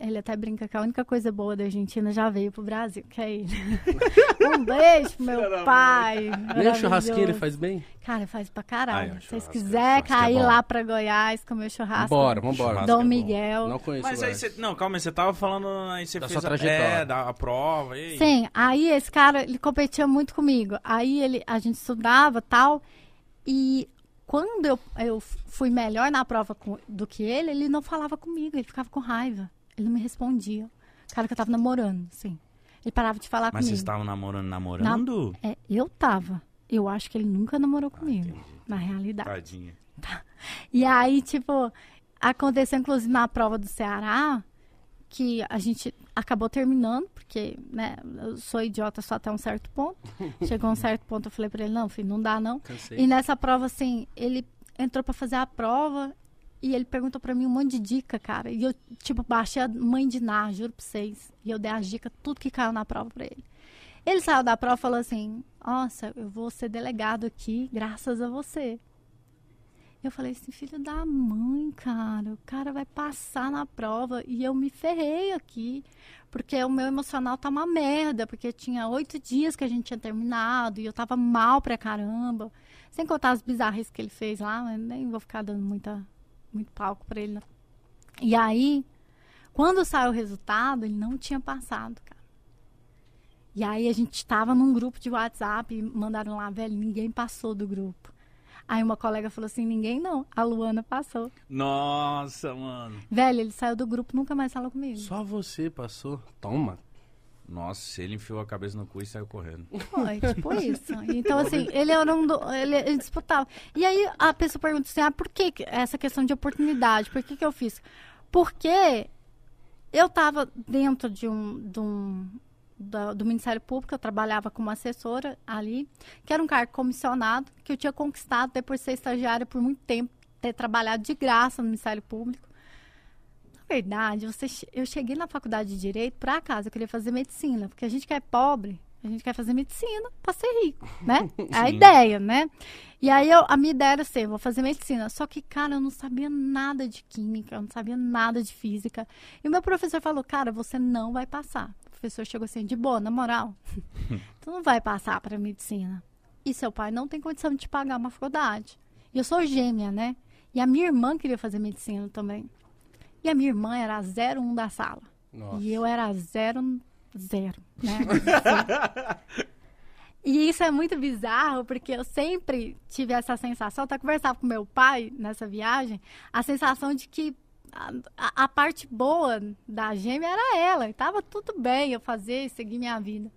ele até brinca que a única coisa boa da Argentina já veio pro Brasil, que é ele. um beijo pro meu pai.
Nem o churrasquinho ele faz bem?
Cara, faz pra caralho.
o
Se vocês
churrasco,
quiserem
é
cair
bom.
lá pra Goiás, comer o churrasco.
Vambora, vambora.
Churrasco
Dom
é.
Miguel.
Não conheço
Mas aí você. Não, calma, aí, você tava falando. Aí você
Da
fez
sua
a,
trajetória.
é, da a prova. E aí?
Sim, aí esse cara, ele competia muito comigo. Aí ele, a gente estudava tal. E quando eu, eu fui melhor na prova com- do que ele, ele não falava comigo, ele ficava com raiva. Ele não me respondia. Cara que eu tava namorando, assim. Ele parava de falar
Mas vocês
comigo.
estavam namorando, namorando?
É, eu tava. Eu acho que ele nunca namorou comigo,
entendi.
na realidade.
Tadinha.
E aí, tipo, aconteceu inclusive na prova do Ceará, que a gente acabou terminando, porque, né, eu sou idiota só até um certo ponto. Chegou um certo ponto, eu falei pra ele, não, filho, não dá não.
Cansei.
E nessa prova, assim, ele entrou pra fazer a prova e ele perguntou pra mim um monte de dica, cara. E eu, tipo, baixei a mãe de Ná, juro pra vocês. E eu dei as dicas, tudo que caiu na prova pra ele. Ele saiu da prova e falou assim: Nossa, eu vou ser delegado aqui graças a você. Eu falei assim, filho da mãe, cara, o cara vai passar na prova e eu me ferrei aqui, porque o meu emocional tá uma merda, porque tinha oito dias que a gente tinha terminado e eu tava mal pra caramba. Sem contar as bizarras que ele fez lá, mas nem vou ficar dando muita, muito palco pra ele. Não. E aí, quando saiu o resultado, ele não tinha passado, cara. E aí a gente tava num grupo de WhatsApp e mandaram lá, velho, ninguém passou do grupo. Aí uma colega falou assim, ninguém não, a Luana passou.
Nossa, mano.
Velho, ele saiu do grupo, nunca mais falou comigo.
Só você passou. Toma.
Nossa, ele enfiou a cabeça no cu e saiu correndo.
Foi, tipo isso. Então, assim, ele era um. Do, ele, ele disputava. E aí a pessoa pergunta assim: ah, por que essa questão de oportunidade? Por que, que eu fiz? Porque eu estava dentro de um. De um da- do Ministério Público, eu trabalhava como assessora ali, que era um cargo comissionado, que eu tinha conquistado depois de ser estagiária por muito tempo, ter trabalhado de graça no Ministério Público. Verdade, você, eu cheguei na faculdade de Direito, por acaso, eu queria fazer medicina, porque a gente que é pobre, a gente quer fazer medicina para ser rico, né? É a ideia, né? E aí eu, a minha ideia era assim, eu vou fazer medicina. Só que, cara, eu não sabia nada de química, eu não sabia nada de física. E o meu professor falou, cara, você não vai passar. O professor chegou assim, de boa, na moral, tu não vai passar para medicina. E seu pai não tem condição de te pagar uma faculdade. E eu sou gêmea, né? E a minha irmã queria fazer medicina também. E a minha irmã era a 01 da sala.
Nossa.
E eu era a 0, zero, né? E isso é muito bizarro, porque eu sempre tive essa sensação, até conversava com meu pai nessa viagem, a sensação de que a, a- a parte boa da gêmea era ela, e tava tudo bem eu fazer e seguir minha vida.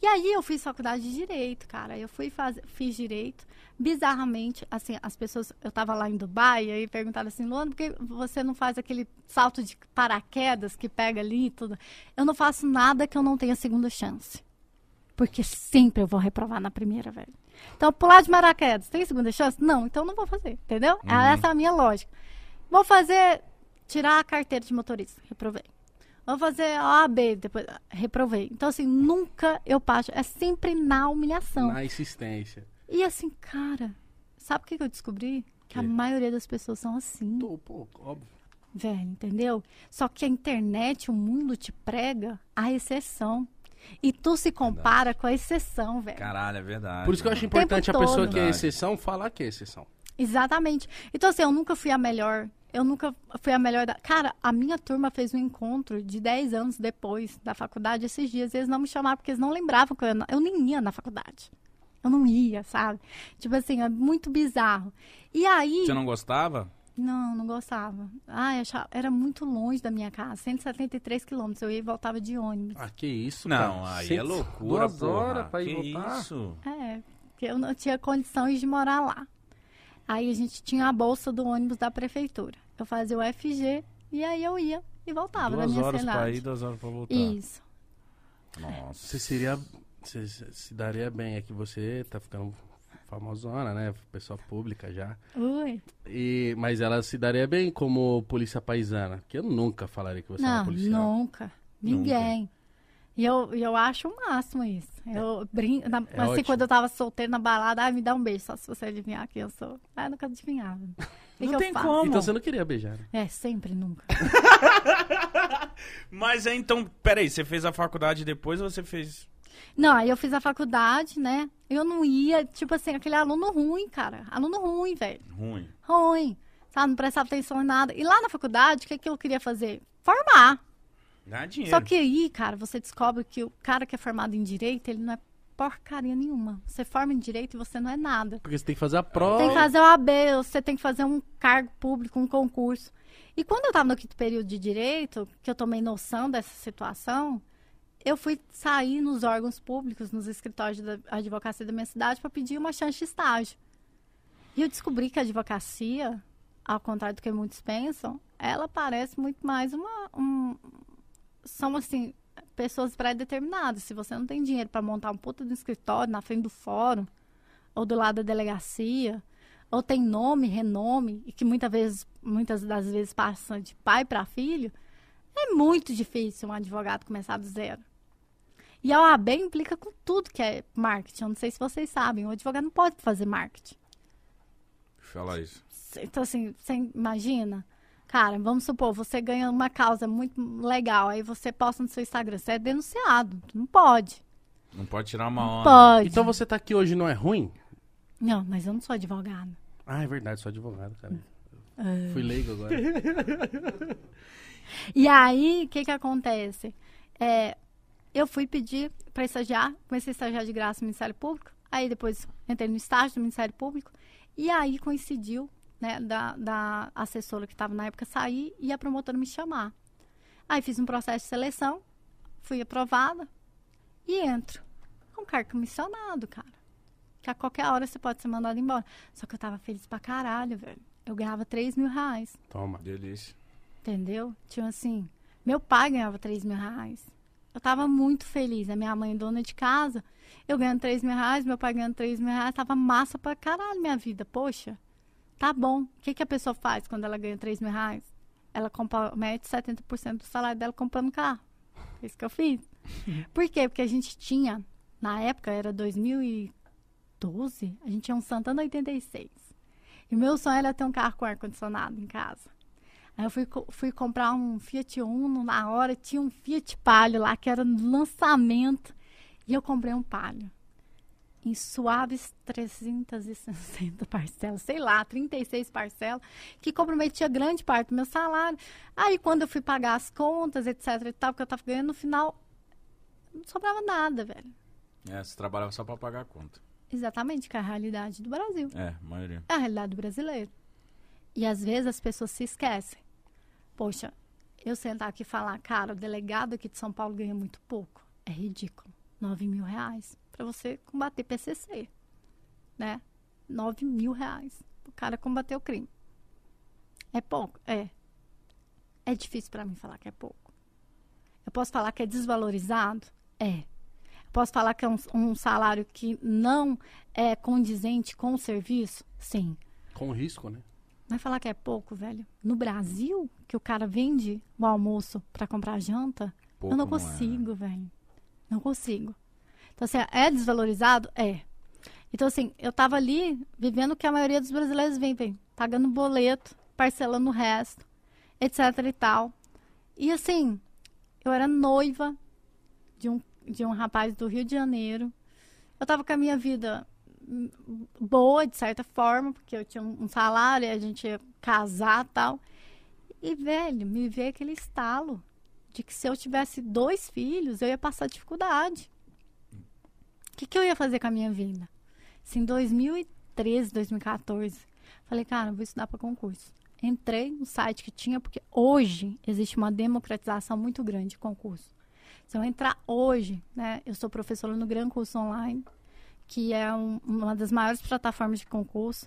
E aí eu fiz faculdade de Direito, cara, eu fui fazer, fiz Direito, bizarramente, assim, as pessoas, eu tava lá em Dubai, e aí perguntaram assim, Luana, por que você não faz aquele salto de paraquedas que pega ali e tudo? Eu não faço nada que eu não tenha segunda chance. Porque sempre eu vou reprovar na primeira, velho. Então, pular de paraquedas, tem segunda chance? Não, então não vou fazer, entendeu? Essa é a minha lógica. Vou fazer, tirar a carteira de motorista, reprovei. Vou fazer OAB, depois, reprovei. Então, assim, nunca eu passo, é sempre na humilhação.
Na insistência.
E assim, cara, sabe o que, que eu descobri? Que a maioria das pessoas são assim,
Tô, pô, óbvio.
velho, entendeu? Só que a internet, o mundo te prega a exceção. E tu se compara com a exceção, velho.
Caralho, é verdade.
Por isso que eu acho
mano.
importante a
todo.
pessoa que é
Verdade.
exceção falar que é exceção.
Exatamente. Então, assim, eu nunca fui a melhor. Eu nunca fui a melhor da. Cara, a minha turma fez um encontro de 10 anos depois da faculdade esses dias. E eles não me chamaram porque eles não lembravam que eu, ia- eu nem ia na faculdade. Eu não ia, sabe? Tipo assim, é muito bizarro. E aí.
Você não gostava?
Não, não gostava. Ai, achava, era muito longe da minha casa, 173 quilômetros. Eu ia e voltava de ônibus.
Ah, que isso,
Não,
cara.
aí
Cento-
é loucura,
Duas
porra.
horas pra ir
que
voltar.
isso?
É, porque eu não tinha condições de morar lá. Aí a gente tinha a bolsa do ônibus da prefeitura. Eu fazia o FG e aí eu ia e voltava da
duas
minha
horas pra
cidade.
ir, duas horas pra voltar.
Isso.
Nossa.
Você seria. Você se daria bem. É que você tá ficando famosona, né? Pessoa pública já.
Ui.
E, mas ela se daria bem como polícia paisana. Que eu nunca falaria que você é uma
não,
policial.
nunca. Ninguém. E eu, e eu acho o máximo isso. Eu brinco. na-
É
assim,
ótimo.
quando eu tava solteira na balada, ah, me dá um beijo, só se você adivinhar quem eu sou. Ah, eu nunca adivinhava. Que
Não
que
tem como.
Então você não queria beijar. né?
É, sempre, nunca.
Mas é então, peraí, você fez a faculdade depois ou você fez.
Não, aí eu fiz a faculdade, né? Eu não ia, tipo assim, aquele aluno ruim, cara. Aluno ruim, velho.
Ruim.
Ruim. Sabe? Não prestava atenção em nada. E lá na faculdade, o que, que eu queria fazer? Formar.
Dá dinheiro.
Só que aí, cara, você descobre que o cara que é formado em direito, ele não é porcaria nenhuma. Você forma em direito e você não é nada.
Porque você tem que fazer a prova.
Tem que fazer o AB, você tem que fazer um cargo público, um concurso. E quando eu estava no quinto período de direito, que eu tomei noção dessa situação, eu fui sair nos órgãos públicos, nos escritórios da advocacia da minha cidade, para pedir uma chance de estágio. E eu descobri que a advocacia, ao contrário do que muitos pensam, ela parece muito mais uma. Um, são assim, pessoas pré-determinadas. Se você não tem dinheiro para montar um puta do escritório na frente do fórum, ou do lado da delegacia, ou tem nome, renome, e que muitas vezes, muitas das vezes passa de pai para filho, é muito difícil um advogado começar do zero. E a OAB implica com tudo que é marketing. Eu não sei se vocês sabem, o advogado não pode fazer marketing.
Fala isso.
Então, assim, você imagina? Cara, vamos supor, você ganha uma causa muito legal, aí você posta no seu Instagram, você é denunciado. Não pode.
Não pode tirar uma onda.
pode.
Então você tá aqui hoje não é ruim?
Não, mas eu não sou advogada.
Ah, é verdade, sou advogado, cara.
É.
Fui leigo agora.
E aí, o que que acontece? É, eu fui pedir para estagiar, comecei a estagiar de graça no Ministério Público, aí depois entrei no estágio do Ministério Público, e aí coincidiu, né, da, da assessora que estava na época sair e a promotora me chamar. Aí fiz um processo de seleção, fui aprovada e entro. Com cargo comissionado, cara. Que a qualquer hora você pode ser mandado embora. Só que eu tava feliz pra caralho, velho. Eu ganhava 3 mil reais.
Toma.
Delícia.
Entendeu? Tipo assim, meu pai ganhava 3 mil reais. Eu tava muito feliz. A minha mãe, dona de casa, eu ganhando 3 mil reais, meu pai ganhando 3 mil reais, tava massa pra caralho minha vida. Poxa, tá bom. O que, que a pessoa faz quando ela ganha 3 mil reais? Ela compromete 70% do salário dela comprando carro. É Isso que eu fiz. Por quê? Porque a gente tinha, na época, era 2012, a gente tinha um Santana 86. E o meu sonho era ter um carro com ar-condicionado em casa. Aí eu fui, fui comprar um Fiat Uno, na hora tinha um Fiat Palio lá, que era no lançamento. E eu comprei um Palio. Em suaves 360 parcelas, sei lá, 36 parcelas, que comprometia grande parte do meu salário. Aí quando eu fui pagar as contas, etc e tal, que eu tava ganhando, no final, não sobrava nada, velho.
É, você trabalhava só pra pagar a conta.
Exatamente, que é a realidade do Brasil.
É, a maioria.
É a realidade do brasileiro. E às vezes as pessoas se esquecem. Poxa, eu sentar aqui e falar, cara, o delegado aqui de São Paulo ganha muito pouco. É ridículo. 9 mil reais para você combater PCC. Né? 9 mil reais o cara combater o crime. É pouco? É. É difícil para mim falar que é pouco. Eu posso falar que é desvalorizado? É. Eu posso falar que é um, um salário que não é condizente com o serviço? Sim.
Com risco, né?
Vai falar que é pouco, velho? No Brasil, que o cara vende o almoço para comprar janta,
Pouco
eu não
não é.
consigo, velho. Não consigo. Então, assim, é desvalorizado? É. Então, assim, eu tava ali vivendo o que a maioria dos brasileiros vivem, pagando boleto, parcelando o resto, etc e tal. E, assim, eu era noiva de um, de um rapaz do Rio de Janeiro. Eu tava com a minha vida boa, de certa forma, porque eu tinha um salário, a gente ia casar e tal. E, velho, me veio aquele estalo de que se eu tivesse dois filhos, eu ia passar dificuldade. O que, que eu ia fazer com a minha vida? Se em 2013, 2014, falei, cara, vou estudar para concurso. Entrei no site que tinha, porque hoje existe uma democratização muito grande de concurso. Se eu entrar hoje, né, eu sou professora no Gran Curso Online, que é um- uma das maiores plataformas de concurso.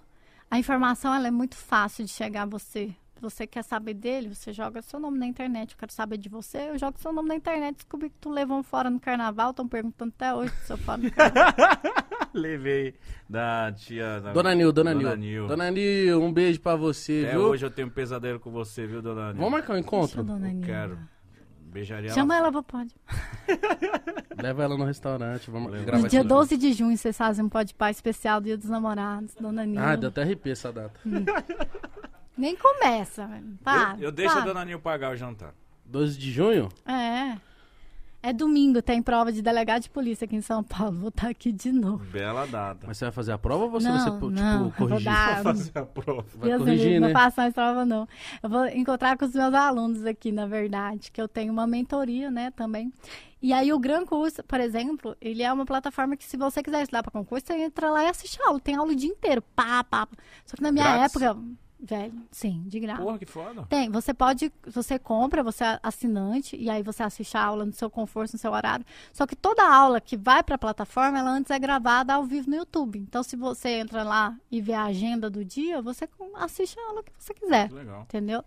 A informação ela é muito fácil de chegar a você. Você quer saber dele, você joga seu nome na internet. Eu quero saber de você, eu jogo seu nome na internet. Descobri que tu levou um fora no carnaval. Estão perguntando até hoje se eu fora no carnaval.
Levei da tia. Da...
Dona Nil, Dona,
Dona
Nil.
Nil.
Dona Nil, um beijo pra você,
Até
viu?
hoje eu tenho um pesadelo com você, viu, dona Nil?
Vamos marcar um
Deixa
encontro?
a dona
Eu
Nilda.
quero. Beijaria
Chama ela pra pode.
Leva ela no restaurante, vamos
Leva.
gravar
No dia
aqui.
12 de junho, vocês fazem um pode pai especial Dia dos Namorados, Dona Nilda.
Ah, deu até arrepio essa data.
Nem começa, velho. Para.
eu, eu deixo a
para.
dona Nil pagar o jantar.
12 de junho?
É. É domingo, tem prova de delegado de polícia aqui em São Paulo. Vou estar aqui de novo.
Bela data.
Mas você vai fazer a prova ou você
Não,
vai ser, tipo,
não, eu vou
corrigir?
dar-
Pra fazer a prova.
Vai
Deus
corrigir, né?
não faço mais prova, não. Eu vou encontrar com os meus alunos aqui, na verdade, que eu tenho uma mentoria, né, também. E aí o Gran Curso, por exemplo, ele é uma plataforma que se você quiser estudar para concurso, você entra lá e assiste a aula. Tem aula o dia inteiro, pá, pá. pá. Só que na minha
Grátis?
época, velho, sim, de graça.
Porra, que foda.
Tem, você pode, você compra, você é assinante, e aí você assiste a aula no seu conforto, no seu horário. Só que toda aula que vai para a plataforma, ela antes é gravada ao vivo no YouTube. Então, se você entra lá e vê a agenda do dia, você assiste a aula que você quiser,
legal.
entendeu?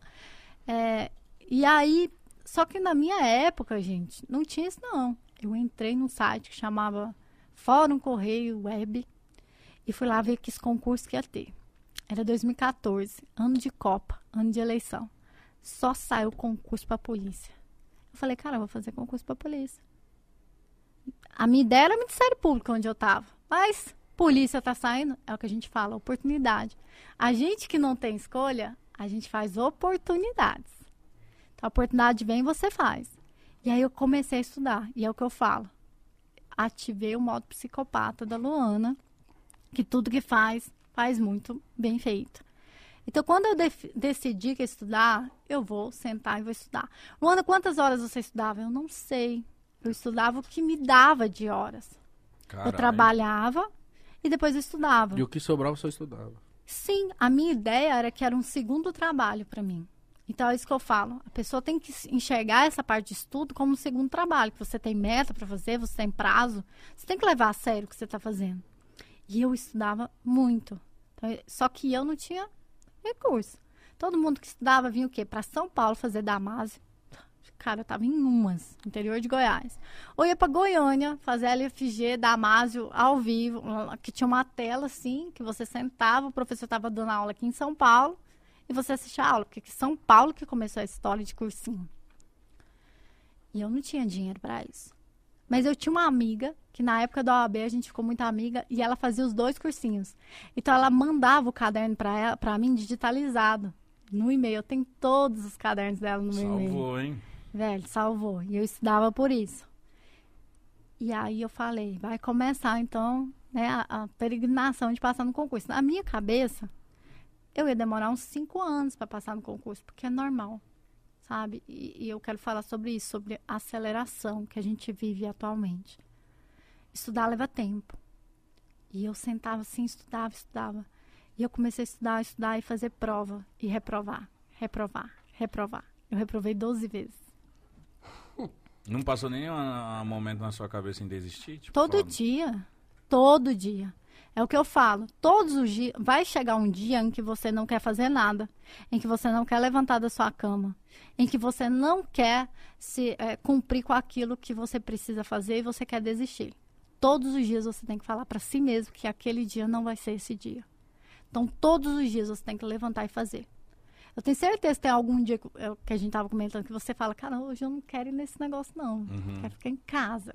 É, e aí, só que na minha época, gente, não tinha isso não. Eu entrei num site que chamava Fórum Correio Web e fui lá ver que esse concurso que ia ter. Era 2014, ano de Copa, ano de eleição. Só saiu concurso pra polícia. Eu falei, cara, eu vou fazer concurso pra polícia. A minha ideia era Ministério Público, onde eu tava. Mas polícia tá saindo, é o que a gente fala, oportunidade. A gente que não tem escolha, a gente faz oportunidades. Então, a oportunidade vem, você faz. E aí eu comecei a estudar, e é o que eu falo. Ativei o modo psicopata da Luana, que tudo que faz, faz muito bem feito. Então, quando eu decidi que ia estudar, eu vou sentar e vou estudar. Luana, quantas horas você estudava? Eu não sei. Eu estudava o que me dava de horas. Eu
Caralho.
trabalhava e depois eu estudava.
E o que sobrava só estudava.
Sim, a minha ideia era que era um segundo trabalho para mim. Então é isso que eu falo. A pessoa tem que enxergar essa parte de estudo como um segundo trabalho, que você tem meta para fazer, você tem prazo. Você tem que levar a sério o que você está fazendo. E eu estudava muito. Então, é- só que eu não tinha recurso. Todo mundo que estudava vinha o quê? Para São Paulo fazer Damásio. Cara, eu tava em Umas, interior de Goiás. Ou ia para Goiânia fazer LFG, Damásio ao vivo, que tinha uma tela assim, que você sentava, o professor estava dando aula aqui em São Paulo e você assistia a aula, porque em São Paulo que começou a história de cursinho. E eu não tinha dinheiro para isso. Mas eu tinha uma amiga, que na época da OAB a gente ficou muito amiga, e ela fazia os dois cursinhos. Então ela mandava o caderno para mim digitalizado no e-mail. Eu tenho todos os cadernos dela no meu e-mail.
Salvou, hein?
Velho, salvou. E eu estudava por isso. E aí eu falei, vai começar então né, a, a peregrinação de passar no concurso. Na minha cabeça, eu ia demorar uns cinco anos para passar no concurso, porque é normal, sabe? E, e eu quero falar sobre isso, sobre a aceleração que a gente vive atualmente. Estudar leva tempo. E eu sentava assim, estudava, estudava. E eu comecei a estudar, estudar e fazer prova. E reprovar, reprovar, reprovar. Eu reprovei 12 vezes.
Não passou nem um momento na sua cabeça em desistir? Tipo,
Todo
fala,
dia. Todo dia. É o que eu falo. Todos os dias. Vai chegar um dia em que você não quer fazer nada. Em que você não quer levantar da sua cama. Em que você não quer se eh, cumprir com aquilo que você precisa fazer e você quer desistir. Todos os dias você tem que falar para si mesmo que aquele dia não vai ser esse dia. Então, todos os dias você tem que levantar e fazer. Eu tenho certeza que tem algum dia que, que a gente tava comentando que você fala, cara, hoje eu não quero ir nesse negócio, não.
Uhum.
Quero ficar em casa.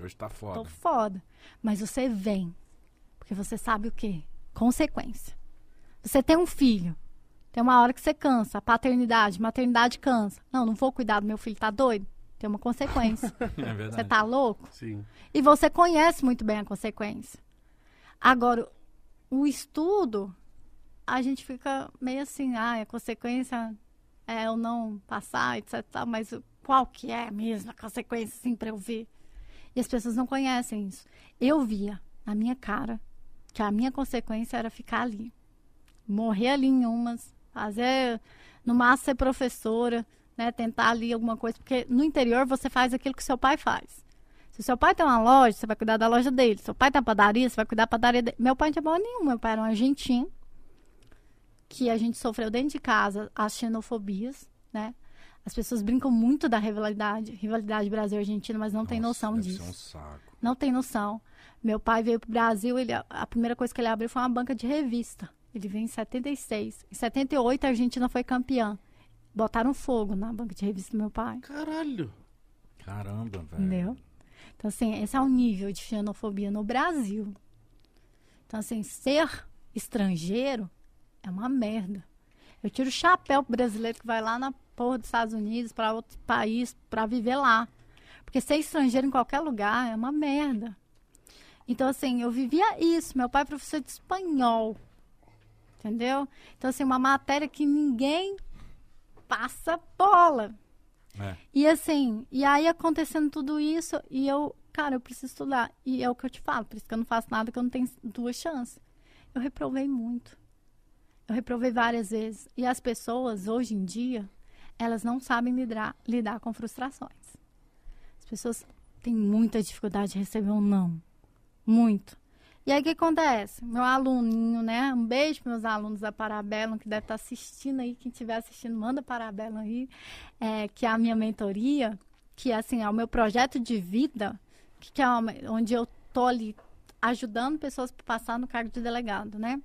Hoje tá
Tô
foda.
foda. Mas você vem. Porque você sabe o quê? Consequência. Você tem um filho. Tem uma hora que você cansa. Paternidade, maternidade cansa. Não, não vou cuidar do meu filho, tá doido? Tem uma consequência.
É verdade.
você tá louco?
Sim.
E você conhece muito bem a consequência. Agora, o estudo, a gente fica meio assim, ah, a consequência é eu não passar, etc. Mas qual que é mesmo a consequência, assim, para eu ver? E as pessoas não conhecem isso. Eu via na minha cara que a minha consequência era ficar ali. Morrer ali em umas, fazer, no máximo ser professora, né? Tentar ali alguma coisa. Porque no interior você faz aquilo que seu pai faz. Se seu pai tem uma loja, você vai cuidar da loja dele. Se seu pai tem uma padaria, você vai cuidar da padaria dele. Meu pai não tinha bola nenhuma. Meu pai era um argentino. Que a gente sofreu dentro de casa as xenofobias, né? As pessoas brincam muito da rivalidade, rivalidade Brasil-Argentina, mas não tem
Nossa,
noção
deve
disso.
ser um saco.
Não tem noção. Meu pai veio pro Brasil, ele, a primeira coisa que ele abriu foi uma banca de revista. Ele veio em 76. Em 78, a Argentina foi campeã. Botaram fogo na banca de revista do meu pai.
Caralho.
Caramba, velho.
Entendeu? Então, assim, esse é o nível de xenofobia no Brasil. Então, assim, ser estrangeiro é uma merda. Eu tiro o chapéu pro brasileiro que vai lá na porra dos Estados Unidos, para outro país, para viver lá. Porque ser estrangeiro em qualquer lugar é uma merda. Então, assim, eu vivia isso. Meu pai é professor de espanhol. Entendeu? Então, assim, uma matéria que ninguém passa bola.
É.
E assim, e aí acontecendo tudo isso, e eu, cara, eu preciso estudar. E é o que eu te falo, por isso que eu não faço nada, que eu não tenho duas chances. Eu reprovei muito. Eu reprovei várias vezes. E as pessoas, hoje em dia, elas não sabem lidar, lidar com frustrações. As pessoas têm muita dificuldade de receber um não. Muito. E aí o que acontece? Meu aluninho, né? Um beijo para meus alunos da Parabellum, que deve estar assistindo aí. Quem estiver assistindo, manda Parabellum aí. É, que é a minha mentoria, que assim, é o meu projeto de vida, que, é onde eu tô ali ajudando pessoas a passar no cargo de delegado, né?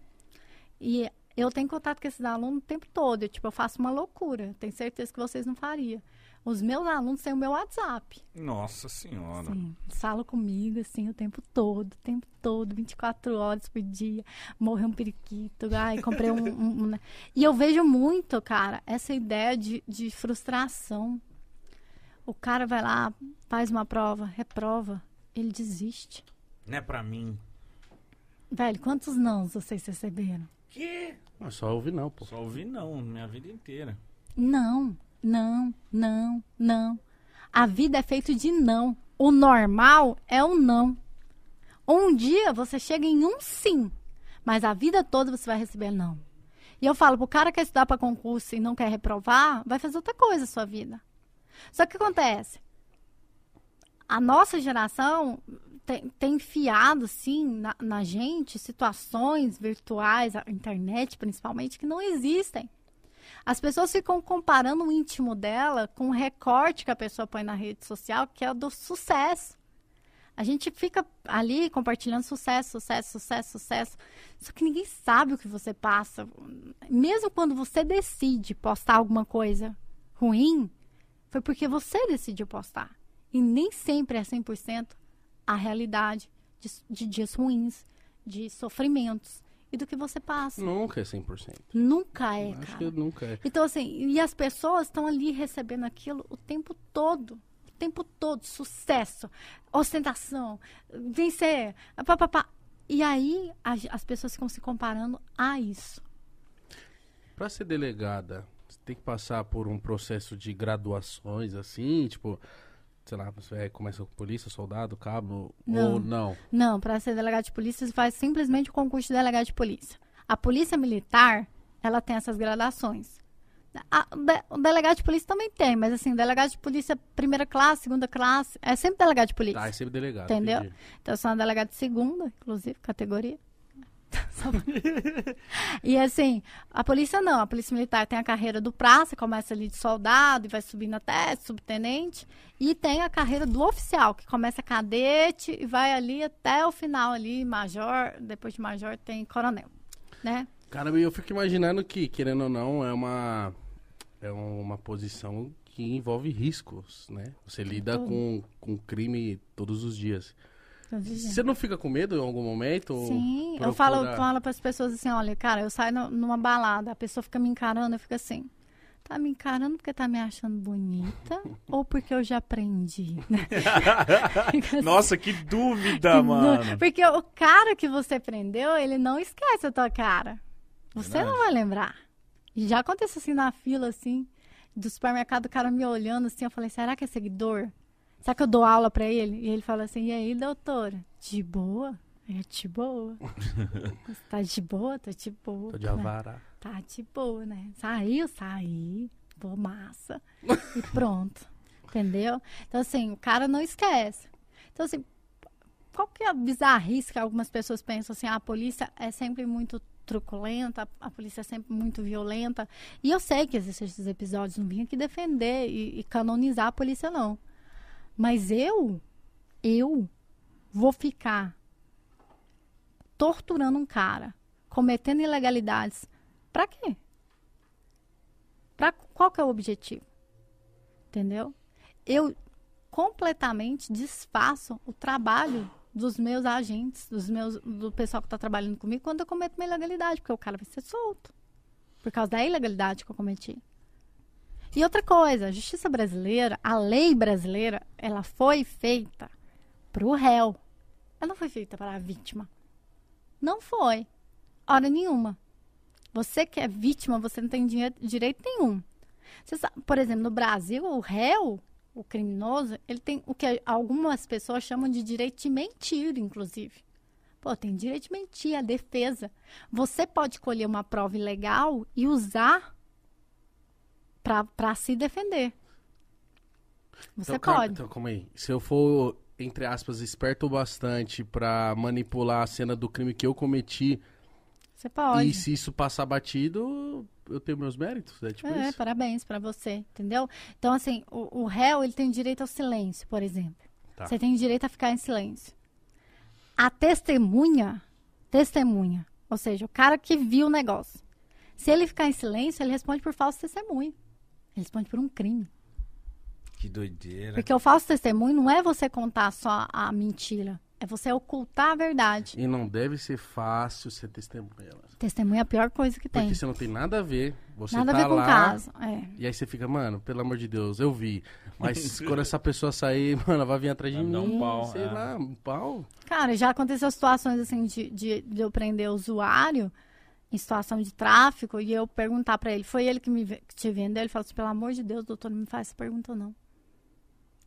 E eu tenho contato com esses alunos o tempo todo. Eu, tipo, eu faço uma loucura. Tenho certeza que vocês não fariam. Os meus alunos têm o meu WhatsApp.
Nossa senhora.
Sim, falam comigo, assim, o tempo todo, o tempo todo, 24 horas por dia. Morreu um periquito, ai, comprei um... um- um, né? E eu vejo muito, cara, essa ideia de, de frustração. O cara vai lá, faz uma prova, reprova, ele desiste.
Não é pra mim.
Velho, quantos nãos vocês receberam?
Que?
Mas só ouvi não, pô.
Só ouvi não, minha vida inteira.
Não, não, não, não. A vida é feita de não. O normal é o não. Um dia você chega em um sim, mas a vida toda você vai receber não. E eu falo, pro cara que quer estudar para concurso e não quer reprovar, vai fazer outra coisa na sua vida. Só que o que acontece? A nossa geração tem, tem enfiado, assim, na, na gente situações virtuais, a internet principalmente, que não existem. As pessoas ficam comparando o íntimo dela com o recorte que a pessoa põe na rede social, que é o do sucesso. A gente fica ali compartilhando sucesso, sucesso, sucesso, sucesso. Só que ninguém sabe o que você passa. Mesmo quando você decide postar alguma coisa ruim, foi porque você decidiu postar. E nem sempre é 100% a realidade de, de dias ruins, de sofrimentos e do que você passa.
Nunca é 100%.
Nunca é,
Acho
cara.
que nunca é.
Então, assim, e as pessoas estão ali recebendo aquilo o tempo todo. O tempo todo. Sucesso, ostentação, vencer, papapá. E aí a- as pessoas ficam se comparando a isso.
Pra ser delegada, você tem que passar por um processo de graduações, assim, tipo, sei lá, você é- começa com polícia, soldado, cabo,
Não.
ou não?
Não, para ser delegado de polícia, você faz simplesmente o concurso de delegado de polícia. A polícia militar, ela tem essas gradações. A- o de- o delegado de polícia também tem, mas assim, delegado de polícia primeira classe, segunda classe, é sempre delegado de polícia.
Tá, é sempre delegado.
Entendeu?
entendi.
Então, eu sou uma delegada de segunda, inclusive, categoria. E assim, a polícia não. A polícia militar tem a carreira do praça, começa ali de soldado e vai subindo até subtenente. E tem a carreira do oficial, que começa cadete e vai ali até o final ali, major. Depois de major tem coronel, né?
Caramba, e eu fico imaginando que, querendo ou não, é uma, é uma posição que envolve riscos, né? Você lida com, com crime todos os dias.
Dizendo.
Você não fica com medo em algum momento?
Sim, eu falo, falo para as pessoas assim, olha, cara, eu saio numa balada, a pessoa fica me encarando, eu fico assim, tá me encarando porque tá me achando bonita ou porque eu já aprendi? Assim.
Nossa, que dúvida, mano.
Porque o cara que você prendeu, ele não esquece a tua cara. Você
Verdade.
não vai lembrar. Já aconteceu assim na fila, assim, do supermercado, o cara me olhando assim, eu falei, será que é seguidor? Será que eu dou aula pra ele? E ele fala assim, e aí, doutora? De boa? É de boa. Tá de boa? Tô de boa.
Tô de
né?
avara.
Tá de boa, né? Saiu, saí. Pô, massa. E pronto. Entendeu? Então, assim, o cara não esquece. Então, assim, qual que é a bizarrice que algumas pessoas pensam assim, ah, a polícia é sempre muito truculenta, a polícia é sempre muito violenta. E eu sei que existem esses episódios, não vim aqui defender e, e canonizar a polícia, não. Mas eu, eu vou ficar torturando um cara, cometendo ilegalidades, pra quê? Pra qual que é o objetivo? Entendeu? Eu completamente desfaço o trabalho dos meus agentes, dos meus, do pessoal que está trabalhando comigo quando eu cometo uma ilegalidade, porque o cara vai ser solto por causa da ilegalidade que eu cometi. E outra coisa, a justiça brasileira, a lei brasileira, ela foi feita para o réu. Ela não foi feita para a vítima. Não foi. Hora nenhuma. Você que é vítima, você não tem dinhe- direito nenhum. Sabe, por exemplo, no Brasil, o réu, o criminoso, ele tem o que algumas pessoas chamam de direito de mentir, inclusive. Pô, tem direito de mentir, a defesa. Você pode colher uma prova ilegal e usar para se defender. Você
Então,
pode.
Então, calma aí. Se eu for, entre aspas, esperto o bastante pra manipular a cena do crime que eu cometi,
Você pode.
e se isso passar batido, eu tenho meus méritos? É tipo
É,
isso?
parabéns pra você, entendeu? Então, assim, o, o réu, ele tem direito ao silêncio, por exemplo.
Tá.
Você tem direito a ficar em silêncio. A testemunha, testemunha, ou seja, o cara que viu o negócio. Se ele ficar em silêncio, ele responde por falso testemunho. Ele responde por um crime.
Que doideira.
Porque o falso testemunho não é você contar só a mentira, é você ocultar a verdade.
E não deve ser fácil ser testemunha.
Testemunha é a pior coisa que tem.
Porque você não tem nada a ver. Você
Nada
tá
a ver com
lá,
o caso. É.
E aí você fica, mano, pelo amor de Deus, eu vi. Mas quando essa pessoa sair, mano, ela vai vir atrás de mim.
um pau,
sei
é.
lá, um pau.
Cara, já aconteceu situações assim de, de, de eu prender o usuário em situação de tráfico e eu perguntar pra ele, foi ele que me que te vendeu? Ele falou assim, pelo amor de Deus, doutor, não me faz essa pergunta não.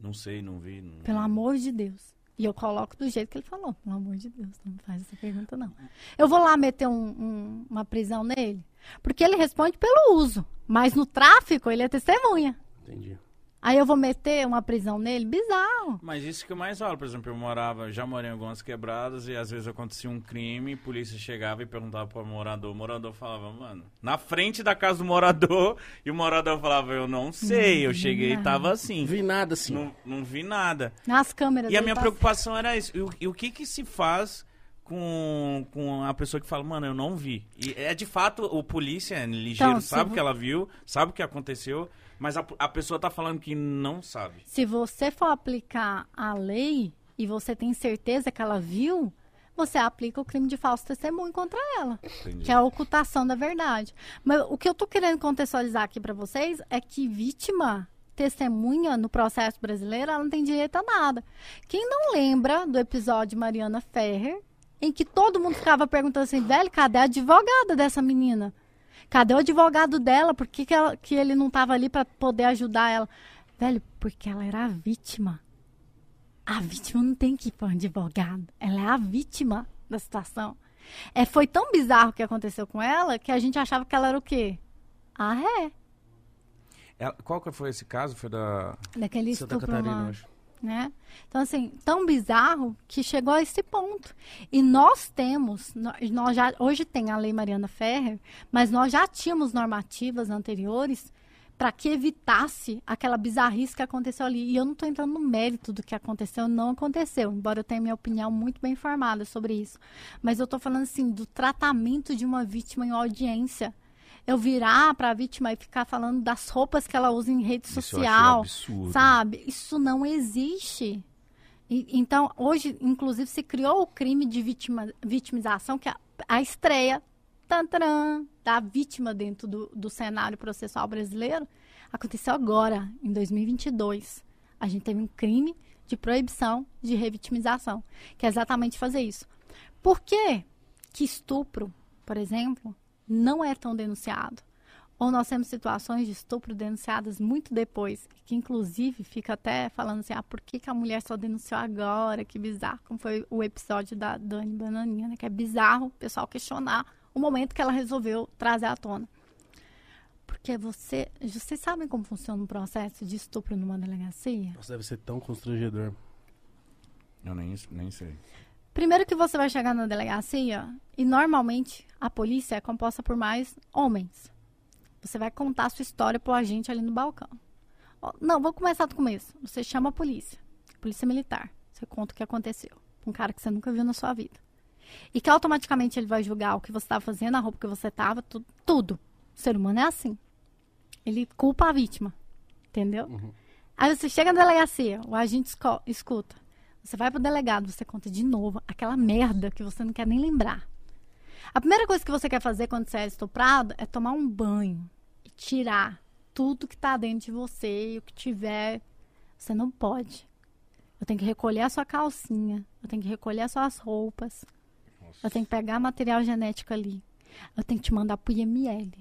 Não sei, não vi. Não...
Pelo amor de Deus. E eu coloco do jeito que ele falou, pelo amor de Deus, não me faz essa pergunta não. Eu vou lá meter um- um- uma prisão nele, porque ele responde pelo uso, mas no tráfico ele é testemunha.
Entendi.
Aí eu vou meter uma prisão nele? Bizarro.
Mas isso que eu mais falo, por exemplo, eu morava, já morei em algumas quebradas e às vezes acontecia um crime, a polícia chegava e perguntava pro morador, o morador falava, mano, na frente da casa do morador, e o morador falava, eu não sei, eu cheguei e tava assim.
Não vi nada assim.
Não, não vi nada.
Nas câmeras.
E a minha
tá-
preocupação era isso. E o, e o que que se faz com, com a pessoa que fala, mano, eu não vi? E é de fato, o polícia é ligeiro,
Então,
sabe o que ela viu, sabe o que aconteceu, mas a, a pessoa tá falando que não sabe.
Se você for aplicar a lei e você tem certeza que ela viu, você aplica o crime de falso testemunho contra ela,
Entendi.
que é a ocultação da verdade. Mas o que eu tô querendo contextualizar aqui para vocês é que vítima testemunha no processo brasileiro, ela não tem direito a nada. Quem não lembra do episódio Mariana Ferrer, em que todo mundo ficava perguntando assim, velho, cadê a advogada dessa menina? Cadê o advogado dela? Por que, que, ela- que ele não estava ali para poder ajudar ela? Velho, porque ela era a vítima. A vítima não tem que ir para um advogado. Ela é a vítima da situação. É, foi tão bizarro o que aconteceu com ela que a gente achava que ela era o quê? A ré.
Ela- qual que foi esse caso? Foi da...
Daquele
Santa
estupro
Catarina, eu acho.
Né? Então, assim, tão bizarro que chegou a esse ponto. E nós temos, nó- nós já, hoje tem a Lei Mariana Ferrer, mas nós já tínhamos normativas anteriores para que evitasse aquela bizarrice que aconteceu ali. E eu não estou entrando no mérito do que aconteceu, não aconteceu, embora eu tenha minha opinião muito bem formada sobre isso. Mas eu estou falando, assim, do tratamento de uma vítima em audiência. Eu virar para a vítima e ficar falando das roupas que ela usa em rede
Isso
social.
absurdo.
Sabe? Isso não existe. E- então, hoje, inclusive, se criou o crime de vitima- vitimização, que é a, estreia tan, taran, da vítima dentro do, do cenário processual brasileiro aconteceu agora, em 2022. A gente teve um crime de proibição de revitimização, que é exatamente fazer isso. Por que que estupro, por exemplo, não é tão denunciado? Ou nós temos situações de estupro denunciadas muito depois, que inclusive fica até falando assim, ah, por que, que a mulher só denunciou agora? Que bizarro, como foi o episódio da Dani Bananinha, né? Que é bizarro o pessoal questionar o momento que ela resolveu trazer à tona. Porque você, vocês sabem como funciona um processo de estupro numa delegacia?
Nossa, deve ser tão constrangedor.
Eu nem, nem sei.
Primeiro que você vai chegar na delegacia e normalmente a polícia é composta por mais homens. Você vai contar a sua história pro agente ali no balcão. Não, vou começar do começo. Você chama a polícia, polícia militar. Você conta o que aconteceu. Um cara que você nunca viu na sua vida. E que automaticamente ele vai julgar o que você estava fazendo, a roupa que você estava, tudo, tudo. O ser humano é assim. Ele culpa a vítima. Entendeu? Aí você chega na delegacia, o agente escuta. Você vai pro delegado, você conta de novo aquela merda que você não quer nem lembrar. A primeira coisa que você quer fazer quando você é estuprado é tomar um banho e tirar tudo que tá dentro de você e o que tiver, você não pode. Eu tenho que recolher a sua calcinha, eu tenho que recolher as suas roupas, eu tenho que pegar material genético ali, eu tenho que te mandar pro IML.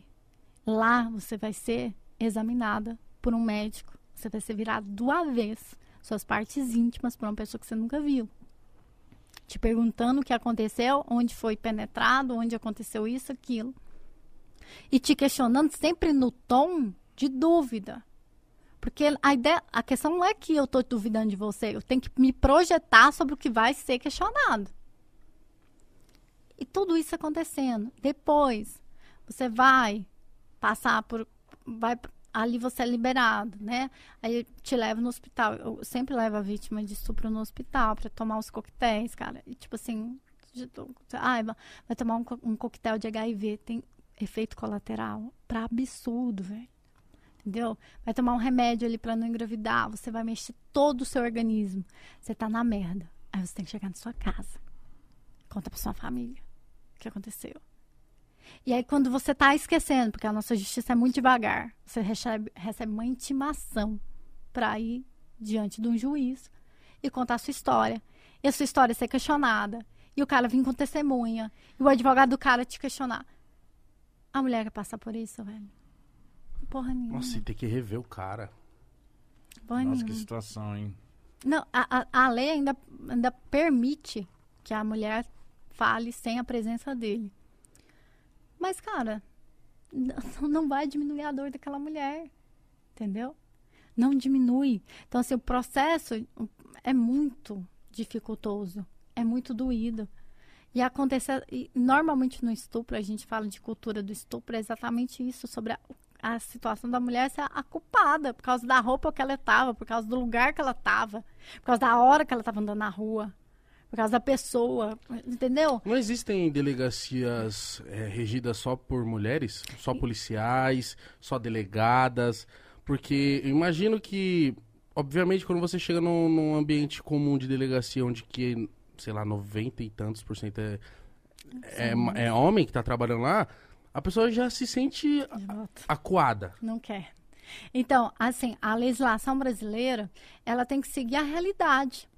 Lá você vai ser examinada por um médico, você vai ser virado do avesso, suas partes íntimas por uma pessoa que você nunca viu. Te perguntando o que aconteceu, onde foi penetrado, onde aconteceu isso, aquilo. E te questionando sempre no tom de dúvida. Porque a, ideia, a questão não é que eu estou duvidando de você, eu tenho que me projetar sobre o que vai ser questionado. E tudo isso acontecendo. Depois, você vai passar por. Vai, ali você é liberado, né? Aí te leva no hospital. Eu sempre levo a vítima de estupro no hospital para tomar os coquetéis, cara. E tipo assim. Ah, vai tomar um, um coquetel de HIV. Tem efeito colateral para absurdo, velho. Entendeu? Vai tomar um remédio ali para não engravidar, você vai mexer todo o seu organismo. Você tá na merda. Aí você tem que chegar na sua casa. Conta pra sua família o que aconteceu. E aí, quando você tá esquecendo, porque a nossa justiça é muito devagar, você recebe, recebe uma intimação para ir diante de um juiz e contar a sua história. E a sua história ser questionada. E o cara vir com testemunha. E o advogado do cara te questionar. A mulher quer passar por isso, velho? Porra nenhuma.
Nossa, e tem que rever o cara.
Porra
Nossa,
nenhuma.
que situação, hein?
Não, a, a, a lei ainda, ainda permite que a mulher fale sem a presença dele. Mas, cara, não vai diminuir a dor daquela mulher. Entendeu? Não diminui. Então, assim, o processo é muito dificultoso. É muito doído. E acontecer. Normalmente no estupro, a gente fala de cultura do estupro, é exatamente isso, sobre a, a situação da mulher ser a culpada, por causa da roupa que ela estava, por causa do lugar que ela estava, por causa da hora que ela estava andando na rua, por causa da pessoa, entendeu?
Não existem delegacias é, regidas só por mulheres? Só policiais, só delegadas? Porque eu imagino que, obviamente, quando você chega num, num ambiente comum de delegacia onde que, sei lá, 90 e tantos por cento é, é, é homem que tá trabalhando lá, a pessoa já se sente acuada.
Não quer. Então, assim, a legislação brasileira, ela tem que seguir a realidade.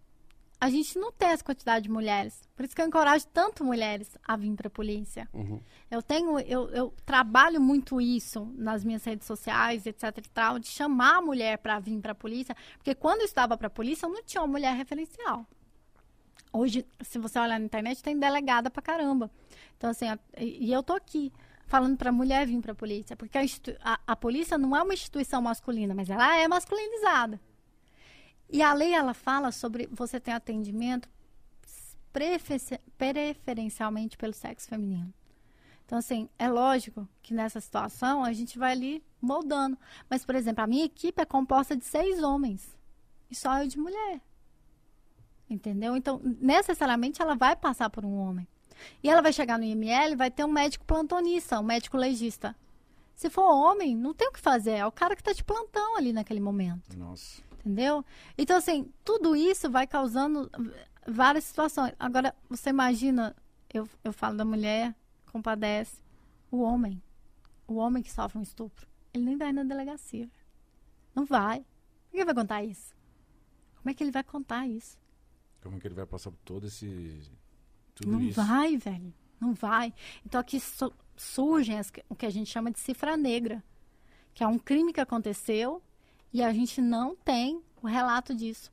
A gente não tem essa quantidade de mulheres. Por isso que eu encorajo tanto mulheres a vir para a polícia.
Uhum.
Eu tenho, eu, eu trabalho muito isso nas minhas redes sociais, etc e tal, de chamar a mulher para vir para a polícia, porque quando eu estava para a polícia, eu não tinha uma mulher referencial. Hoje, se você olhar na internet, tem delegada pra caramba. Então, assim, a- e eu tô aqui falando pra mulher vir pra polícia, porque a, a- a polícia não é uma instituição masculina, mas ela é masculinizada. E a lei, ela fala sobre você ter atendimento prefe- preferencialmente pelo sexo feminino. Então, assim, é lógico que nessa situação a gente vai ali moldando. Mas, por exemplo, a minha equipe é composta de seis homens e só eu de mulher. Entendeu? Então, necessariamente ela vai passar por um homem. E ela vai chegar no IML vai ter um médico plantonista, um médico legista. Se for homem, não tem o que fazer. É o cara que está de plantão ali naquele momento.
Nossa.
Entendeu? Então, assim, tudo isso vai causando várias situações. Agora, você imagina, eu, eu falo da mulher, compadece, o homem. O homem que sofre um estupro. Ele nem vai na delegacia. Não vai. Por que ele vai contar isso? Como é que ele vai contar isso?
Como que ele vai passar por todo esse. Tudo
não
isso?
vai, velho. Não vai. Então aqui su- surgem as o que a gente chama de cifra negra, que é um crime que aconteceu e a gente não tem o relato disso.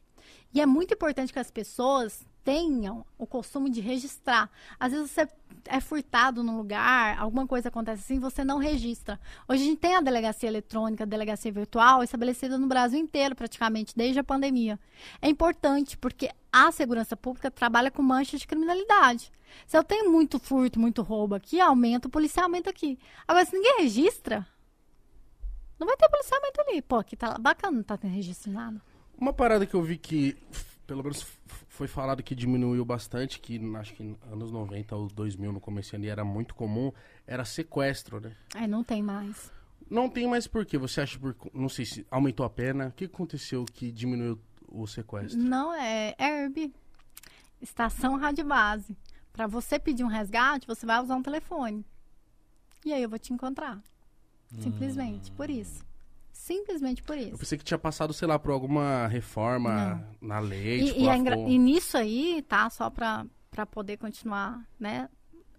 E é muito importante que as pessoas tenham o costume de registrar. Às vezes você é furtado num lugar, alguma coisa acontece assim, você não registra. Hoje a gente tem a delegacia eletrônica, a delegacia virtual estabelecida no Brasil inteiro, praticamente, desde a pandemia. É importante porque a segurança pública trabalha com manchas de criminalidade. Se eu tenho muito furto, muito roubo aqui, aumenta o policiamento aqui. Agora, se ninguém registra, não vai ter policiamento ali. Pô, aqui tá bacana, não tá tendo registro de nada.
Uma parada que eu vi que, pelo menos foi falado que diminuiu bastante, que acho que anos 90 ou 2000 no começo ali era muito comum, era sequestro, né?
Aí não tem mais.
Não tem mais por quê? Você acha por... Não sei se aumentou a pena. O que aconteceu que diminuiu o sequestro?
Não, é Herb. Estação Rádio Base. Pra você pedir um resgate, você vai usar um telefone. E aí eu vou te encontrar. Simplesmente, por isso. Simplesmente por
Eu
isso.
pensei que tinha passado, sei lá, por alguma reforma na lei.
E,
tipo,
e, é engra- e nisso aí, tá? Só pra, pra poder continuar, né?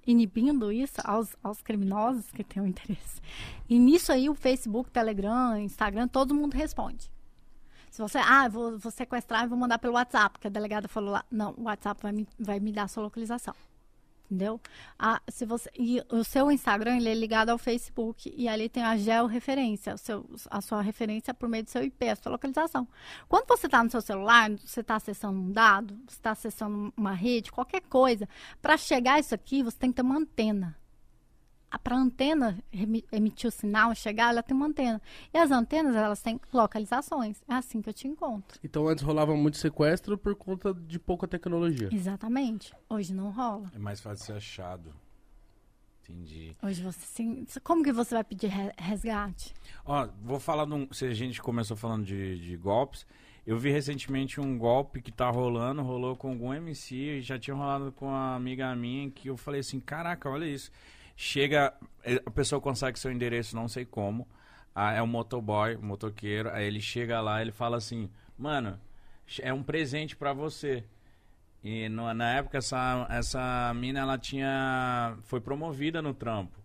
Inibindo isso aos, aos criminosos que têm o interesse. E nisso aí, o Facebook, Telegram, Instagram, todo mundo responde. Se você, ah, eu vou, vou sequestrar e vou mandar pelo WhatsApp, que a delegada falou lá. Não, o WhatsApp vai me, vai me dar a sua localização. Entendeu? Se você, e o seu Instagram ele é ligado ao Facebook e ali tem a georreferência, o seu, a sua referência por meio do seu IP, a sua localização. Quando você está no seu celular, você está acessando um dado, você está acessando uma rede, qualquer coisa, para chegar isso aqui, você tem que ter uma antena. Para a antena emitir o sinal, chegar, ela tem uma antena. E as antenas, elas têm localizações. É assim que eu te encontro.
Então antes rolava muito sequestro por conta de pouca tecnologia.
Exatamente. Hoje não rola.
É mais fácil ser achado. Entendi.
Hoje você sim. Como que você vai pedir re- resgate?
Ó, vou falar de um. Se a gente começou falando de, de golpes, eu vi recentemente um golpe que tá rolando, rolou com algum MC e já tinha rolado com uma amiga minha que eu falei assim: caraca, olha isso. Chega, eh, a pessoa consegue seu endereço, não sei como. Ah, é um motoboy, um motoqueiro. Aí ele chega lá, ele fala assim: mano, é um presente pra você. E no- na época essa, essa mina ela tinha foi promovida no trampo.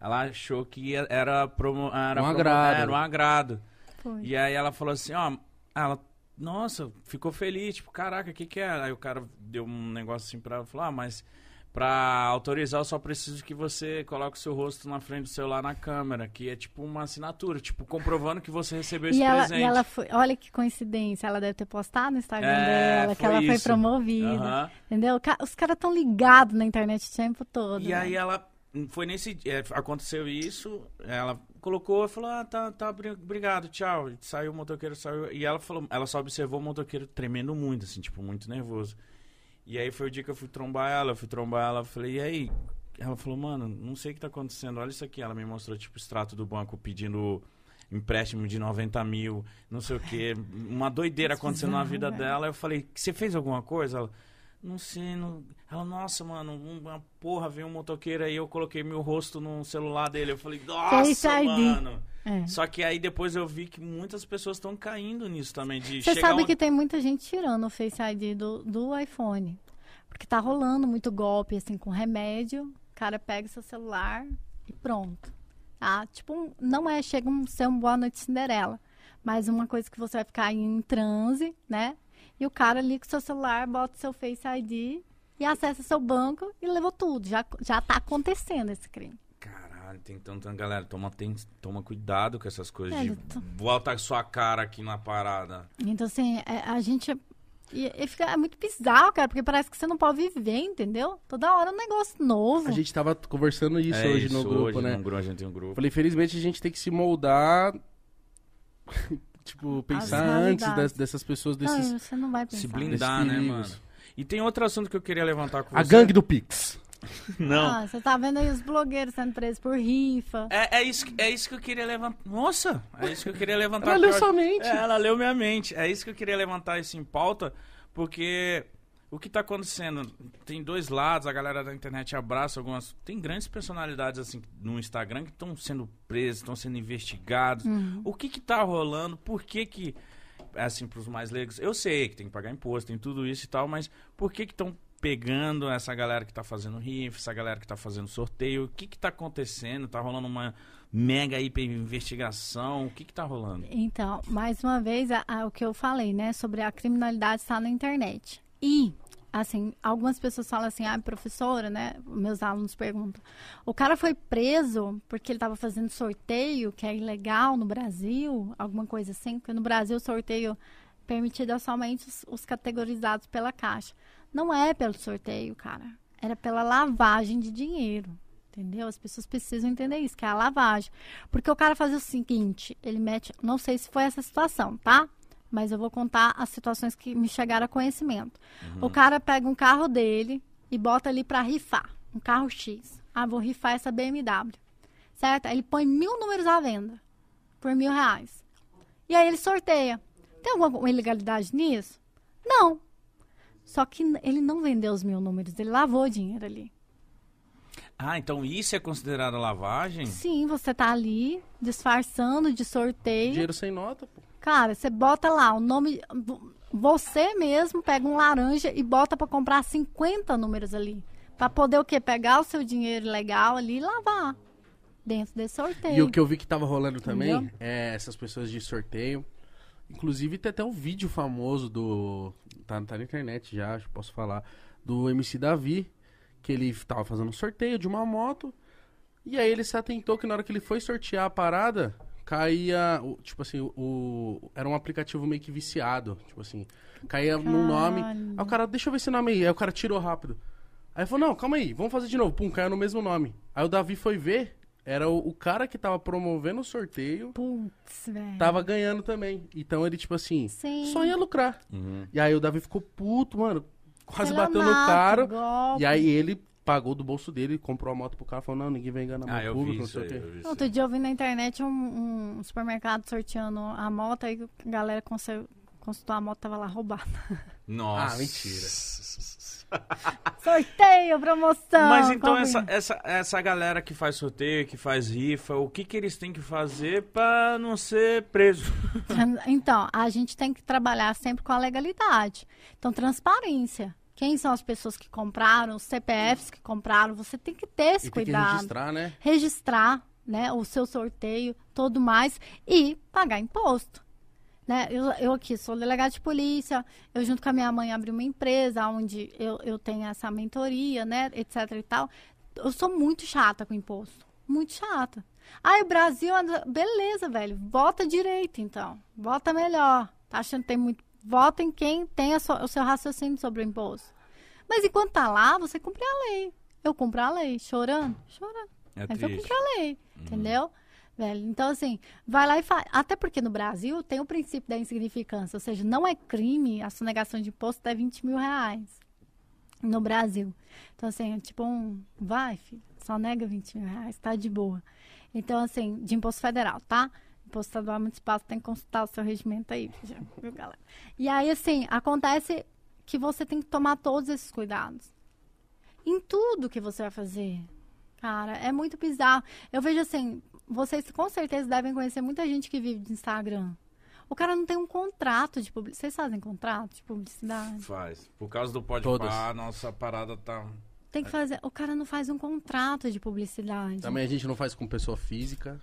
Ela achou que era promo, era
Um
promo-
agrado.
Era um agrado.
Foi.
E aí ela falou assim, ó, ela, nossa, ficou feliz, tipo, caraca, o que que é? Aí o cara deu um negócio assim pra ela, falou, ah, mas pra autorizar eu só preciso que você coloque o seu rosto na frente do celular na câmera, que é tipo uma assinatura, tipo, comprovando que você recebeu esse
E ela,
presente.
e ela foi, olha que coincidência, ela deve ter postado no Instagram
É,
dela, que
foi
ela foi
isso.
promovida.
Aham.
Entendeu? Os caras estão ligados na internet o tempo todo.
E
né?
aí ela foi nesse é, aconteceu isso, ela colocou e falou: "Ah, tá, tá, bri- obrigado, tchau". E saiu o motoqueiro, saiu e ela falou, ela só observou o motoqueiro tremendo muito assim, tipo, muito nervoso. E aí foi o dia que eu fui trombar ela, eu fui trombar ela, eu falei: "E aí?" Ela falou: "Mano, não sei o que tá acontecendo. Olha isso aqui". Ela me mostrou tipo o extrato do banco pedindo empréstimo de 90 mil, não sei o que, uma doideira acontecendo na vida
velho.
dela. Eu falei: "Você fez alguma coisa?" Ela não sei, não... Ela, nossa, mano, uma porra, veio um motoqueiro aí, eu coloquei meu rosto no celular dele. Eu falei, nossa, mano.
É.
Só que aí depois eu vi que muitas pessoas estão caindo nisso também. De
Você sabe
um-
que tem muita gente tirando o Face ID do, do iPhone. Porque tá rolando muito golpe, assim, com remédio. O cara pega seu celular e pronto. Tá? Tipo, um- não é, chega a ser um boa noite Cinderela. Mas uma coisa que você vai ficar em transe, né? E o cara liga o seu celular, bota o seu Face ID e acessa seu banco e levou tudo. Já, já tá acontecendo esse crime.
Caralho, tem tanta galera. Toma, tem, toma cuidado com essas coisas.
É,
de botar sua cara aqui na parada.
Então, assim, é- a gente. E, e fica, é muito bizarro, cara, porque parece que você não pode viver, entendeu? Toda hora é um negócio novo.
A gente tava conversando isso
é
hoje
isso,
no grupo,
hoje
né?
No grupo, a gente tem um grupo.
Falei, felizmente a gente tem que se moldar. Tipo, pensar antes das- dessas pessoas, desses.
Não, você não vai pensar.
Se blindar, né, mano? E tem outro assunto que eu queria levantar com
A
você.
gangue do Pix.
Não.
Ah, você tá vendo aí os blogueiros sendo presos por rifa.
É, é, isso, que- é isso que eu queria levantar. Nossa! É isso que eu queria levantar.
Ela leu sua mente.
É, ela leu minha mente. É isso que eu queria levantar isso em pauta, porque o que tá acontecendo? Tem dois lados, a galera da internet abraça algumas. Tem grandes personalidades assim no Instagram que estão sendo presas, estão sendo investigados. O que que tá rolando? Por que que. Assim, pros mais leigos. Eu sei que tem que pagar imposto, tem tudo isso e tal, mas por que que estão pegando essa galera que tá fazendo rifa, essa galera que tá fazendo sorteio? O que que tá acontecendo? Tá rolando uma mega hiper investigação? O que que tá rolando?
Então, mais uma vez, a- a- o que eu falei, né, sobre a criminalidade está na internet. E, assim, algumas pessoas falam assim, ah, professora, né, meus alunos perguntam, o cara foi preso porque ele estava fazendo sorteio, que é ilegal no Brasil, alguma coisa assim, porque no Brasil o sorteio permitido é somente os, os categorizados pela Caixa. Não é pelo sorteio, cara. Era pela lavagem de dinheiro. Entendeu? As pessoas precisam entender isso, que é a lavagem. Porque o cara fazia o seguinte, ele mete, não sei se foi essa situação, tá? Mas eu vou contar as situações que me chegaram a conhecimento. O cara pega um carro dele e bota ali pra rifar, um carro X. Ah, vou rifar essa BMW. Certo? Aí ele põe mil números à venda por mil reais. E aí ele sorteia. Tem alguma ilegalidade nisso? Não. Só que ele não vendeu os mil números, ele lavou o dinheiro ali.
Ah, então isso é considerado lavagem?
Sim, você tá ali disfarçando de sorteio.
Dinheiro sem nota, pô.
Cara, você bota lá o nome. Você mesmo pega um laranja e bota pra comprar 50 números ali. Pra poder o quê? Pegar o seu dinheiro legal ali e lavar. Dentro desse sorteio.
E o que eu vi que tava rolando também
Entendeu?
é essas pessoas de sorteio. Inclusive tem até um vídeo famoso do. Tá, tá na internet já, acho que posso falar. Do MC Davi. Que ele tava fazendo um sorteio de uma moto. E aí ele se atentou que na hora que ele foi sortear a parada, caía. o- Tipo assim, o. Era um aplicativo meio que viciado. Tipo assim. Caía num nome.
Caralho.
Aí o cara, deixa eu ver esse nome aí. Aí o cara tirou rápido. Aí falou, não, calma aí, vamos fazer de novo. Pum, caiu no mesmo nome. Aí o Davi foi ver, era o, o cara que tava promovendo o sorteio,
Putz, velho.
tava ganhando também. Então ele, tipo assim,
Sim.
só ia lucrar.
Uhum.
E aí o Davi ficou puto, mano, quase bateu no cara.
golpe.
E aí ele pagou do bolso dele, comprou a moto pro cara, falou, não, ninguém vai enganar
Ah,
meu
eu
público,
vi
não sei o quê.
eu vi isso
Outro dia eu vi na internet um, um supermercado sorteando a moto, aí a galera conse- consultou a moto, tava lá roubada.
Nossa.
Ah, mentira.
Sorteio, promoção!
Mas então
compre.
essa, essa, essa galera que faz sorteio, que faz rifa, o que, que eles têm que fazer pra não ser preso?
Então, a gente tem que trabalhar sempre com a legalidade. Então, transparência. Quem são as pessoas que compraram, os CPFs que compraram, você tem que ter esse
E tem que
cuidado.
registrar, né?
registrar né, o seu sorteio, tudo mais, e pagar imposto. Né? Eu, eu aqui sou delegada de polícia, eu junto com a minha mãe abri uma empresa onde eu, eu tenho essa mentoria, né, etc e tal. Eu sou muito chata com imposto, muito chata. Aí o Brasil, anda- beleza, velho, vota direito então, vota melhor. Tá achando que tem muito... Vota em quem tem sua- o seu raciocínio sobre o imposto. Mas enquanto tá lá, você cumpre a lei. Eu cumpro a lei, chorando, chorando.
É
Mas eu
triste.
cumpro a lei, entendeu? Velho, então assim, vai lá e faz. Até porque no Brasil tem o princípio da insignificância, ou seja, não é crime a sonegação de imposto até 20 mil reais no Brasil. Então, assim, é tipo um. Vai, filho, só nega 20 mil reais, tá de boa. Então, assim, de imposto federal, tá? Imposto estadual municipal, você tem que consultar o seu regimento aí, viu, galera? E aí, assim, acontece que você tem que tomar todos esses cuidados. Em tudo que você vai fazer. Cara, é muito bizarro. Eu vejo assim, vocês com certeza devem conhecer muita gente que vive de Instagram. O cara não tem um contrato de publicidade. Vocês fazem contrato de publicidade?
Faz. Por causa do pode pá, nossa parada tá.
Tem que fazer. O cara não faz um contrato de publicidade.
Também a gente não faz com pessoa física.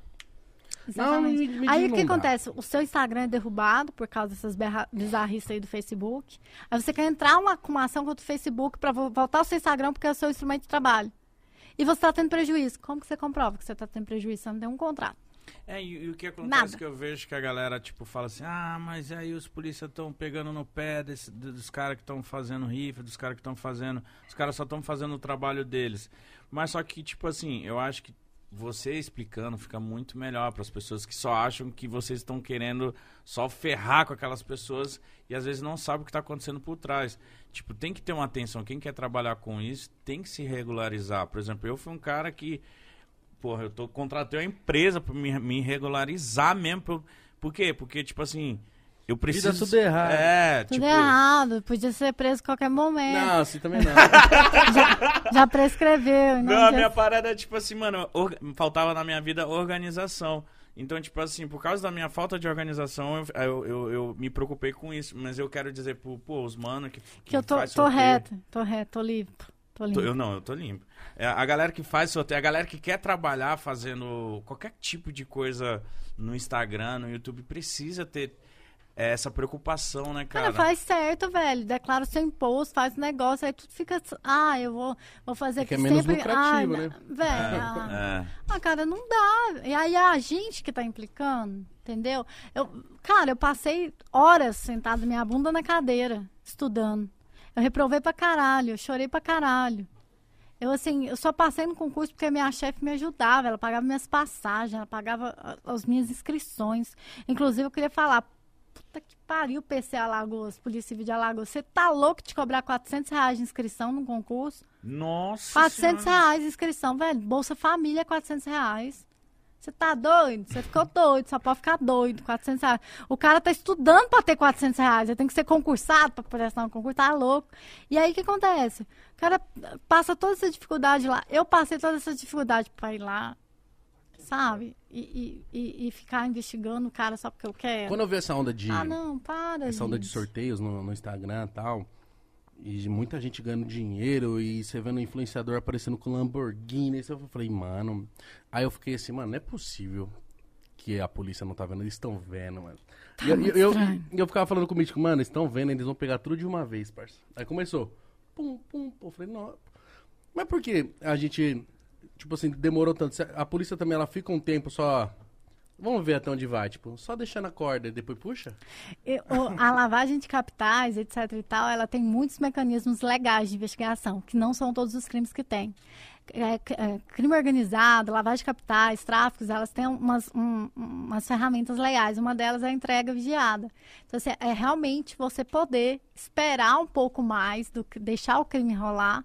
Exatamente.
me- me
aí o que
não
acontece? O seu Instagram é derrubado por causa dessas bizarrices aí do Facebook. Aí você quer entrar uma, com uma ação contra o Facebook para voltar ao seu Instagram porque é o seu instrumento de trabalho. E você está tendo prejuízo. Como que você comprova que você está tendo prejuízo? Você não tem um contrato.
É, e, e o que acontece
Nada.
que eu vejo que a galera, tipo, fala assim, ah, mas aí os polícias estão pegando no pé desse- dos caras que estão fazendo rifa, dos caras que estão fazendo. Os caras só estão fazendo o trabalho deles. Mas só que, tipo assim, eu acho que você explicando fica muito melhor para as pessoas que só acham que vocês estão querendo só ferrar com aquelas pessoas e às vezes não sabem o que está acontecendo por trás. Tipo, tem que ter uma atenção. Quem quer trabalhar com isso tem que se regularizar. Por exemplo, eu fui um cara que Porra, eu tô contratei uma empresa pra me, me regularizar mesmo. Por, por quê? Porque, tipo assim, eu preciso.
tudo errado.
É,
Tudo
tipo.
errado. Podia ser preso a qualquer momento.
Não, assim também não.
Já prescreveu.
Não,
Não,
a
já-
minha parada é tipo assim, mano, orga- faltava na minha vida organização. Então, tipo assim, por causa da minha falta de organização, eu, eu, eu- eu me preocupei com isso. Mas eu quero dizer pro, pô, os mano que.
Que eu tô, tô reto. Tô reto, tô limpo. Tô limpo.
Eu não, eu tô limpo. É, a galera que faz sorteio, a galera que quer trabalhar fazendo qualquer tipo de coisa no Instagram, no YouTube, precisa ter é, essa preocupação, né, cara?
Cara, faz certo, velho. Declara o seu imposto, faz o negócio, aí tudo fica. Ah, eu vou, vou fazer
É que
aqui
é menos
sempre.
lucrativo,
ah,
né?
Velho, ah,
É.
ah, cara, não dá. E aí a gente que tá implicando, entendeu? Eu, cara, eu passei horas sentado minha bunda na cadeira, estudando. Eu reprovei pra caralho, eu chorei pra caralho. Eu, assim, eu só passei no concurso porque a minha chefe me ajudava, ela pagava minhas passagens, ela pagava a- as minhas inscrições. Inclusive, eu queria falar, puta que pariu, PC Alagoas, Polícia Civil de Alagoas, você tá louco de cobrar 400 reais de inscrição num concurso?
Nossa
400
Senhora.
reais de inscrição, velho. Bolsa Família, 400 reais. Você tá doido? Você ficou doido, só pode ficar doido. 400 reais. O cara tá estudando pra ter 400 reais. Ele tem que ser concursado pra prestar um concurso. Tá louco. E aí, o que acontece? O cara passa toda essa dificuldade lá. Eu passei toda essa dificuldade pra ir lá, sabe? E, e, e, ficar investigando o cara só porque eu quero.
Quando eu vi essa onda de.
Ah, não, para,
essa onda de
gente.
sorteios no, no Instagram e tal. E muita gente ganhando dinheiro e você vendo influenciador aparecendo com Lamborghini. Isso eu falei, mano. Aí eu fiquei assim, mano, não é possível que a polícia não tá vendo. Eles estão vendo, mano. e eu, eu, eu ficava falando com o Mítico, mano, eles estão vendo, eles vão pegar tudo de uma vez, parça. Aí começou. Pum, pum, pum. Eu falei, não. Mas por que a gente, tipo assim, demorou tanto? A polícia também, ela fica um tempo só. Vamos ver até onde vai, tipo, só deixando a corda e depois puxa?
A lavagem de capitais, etc e tal, ela tem muitos mecanismos legais de investigação, que não são todos os crimes que tem. É, é, crime organizado, lavagem de capitais, tráficos, elas têm umas, um- umas ferramentas legais. Uma delas é a entrega vigiada. Então, assim, é realmente você poder esperar um pouco mais do que deixar o crime rolar